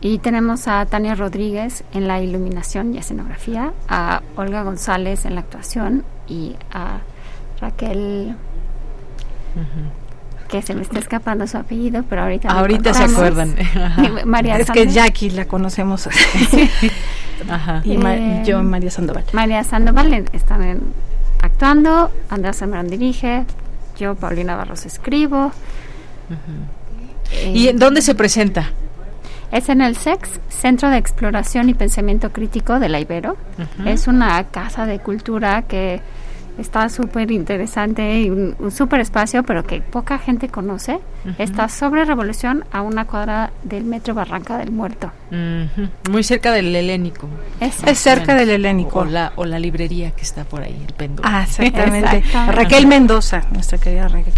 Y tenemos a Tania Rodríguez en la iluminación y escenografía, a Olga González en la actuación y a Raquel, que se me está escapando su apellido, pero ahorita ahorita se acuerdan. *laughs* María es que Jackie la conocemos. *laughs* Ajá. Y, eh, yo María Sandoval. María Sandoval están actuando, Andrea Sembrán dirige, yo Paulina Barros escribo. ¿Y dónde se presenta? Es en el SEX, Centro de Exploración y Pensamiento Crítico de la Ibero. Es una casa de cultura que está súper interesante y un, súper espacio, pero que poca gente conoce. Está sobre Revolución a una cuadra del Metro Barranca del Muerto. Muy cerca del Helénico. Es, cerca del Helénico. O la, o la librería que está por ahí, el péndulo. Ah, exactamente. Raquel Mendoza, nuestra querida Raquel.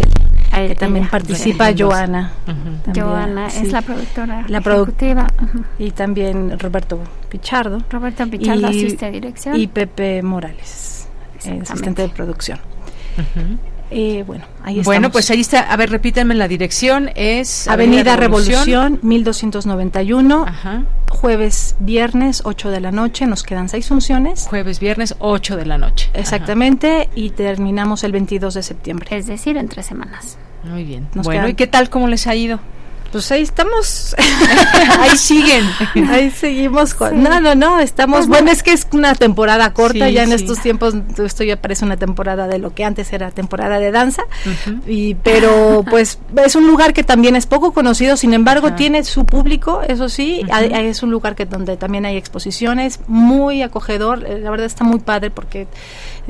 que también participa Joana. Joana es la productora la ejecutiva. y también Roberto Pichardo. Roberto Pichardo asiste a dirección. Y Pepe Morales asistente de producción. Eh, bueno, ahí Bueno, pues ahí está. A ver, repítanme la dirección. Es Avenida, Revolución, 1291. Jueves, viernes, 8 de la noche. Nos quedan seis funciones. Jueves, viernes, 8 de la noche. Exactamente. Y terminamos el 22 de septiembre. Es decir, en tres semanas. Muy bien. bueno, ¿y qué tal? ¿Cómo les ha ido? Pues ahí estamos. *laughs* ahí siguen. ahí seguimos. Con, No, no, no, estamos. Pues bueno, es que es una temporada corta. ya en estos tiempos, esto ya parece una temporada de lo que antes era temporada de danza. y Pero, *laughs* pues, es un lugar que también es poco conocido. Sin embargo, tiene su público, eso sí. es un lugar que donde también hay exposiciones. Muy acogedor. Eh, la verdad está muy padre porque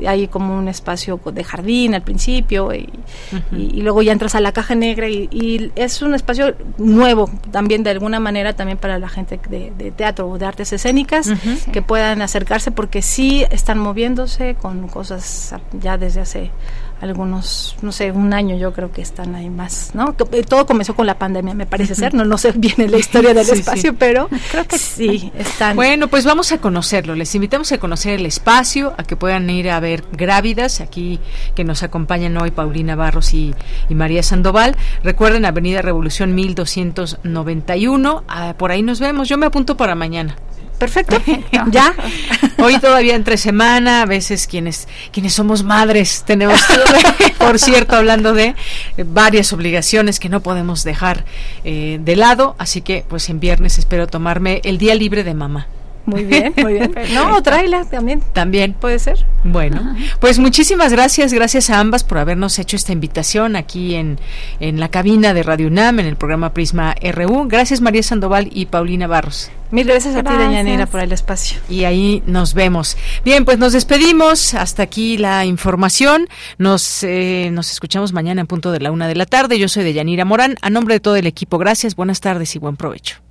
hay como un espacio de jardín al principio. Y, luego ya entras a la caja negra. y, y es un espacio nuevo también de alguna manera también para la gente de, teatro o de artes escénicas que puedan acercarse porque sí están moviéndose con cosas ya desde hace algunos, no sé, un año yo creo que están ahí más, ¿no? Eh, todo comenzó con la pandemia, me parece ser, no, no sé bien la historia del espacio, pero creo que sí, están. Bueno, pues vamos a conocerlo, les invitamos a conocer el espacio, a que puedan ir a ver Grávidas, aquí que nos acompañan hoy Paulina Barros y, María Sandoval. Recuerden, Avenida Revolución 1291, ah, por ahí nos vemos, yo me apunto para mañana. Perfecto. ya. Hoy todavía entre semana, a veces quienes quienes somos madres tenemos, *laughs* por cierto, hablando de eh, varias obligaciones que no podemos dejar eh, de lado, así que pues en viernes espero tomarme el día libre de mamá. Muy bien, muy bien. No, tráela también. También. Puede ser. Bueno, pues muchísimas gracias, gracias a ambas por habernos hecho esta invitación aquí en, en la cabina de Radio UNAM, en el programa Prisma RU. Gracias María Sandoval y Paulina Barros. Mil gracias, a ti, Dañanera, por el espacio. Y ahí nos vemos. Bien, pues nos despedimos. Hasta aquí la información. Nos, eh, nos escuchamos mañana en punto de la una de la tarde. Yo soy Deyanira Morán. A nombre de todo el equipo, gracias, buenas tardes y buen provecho.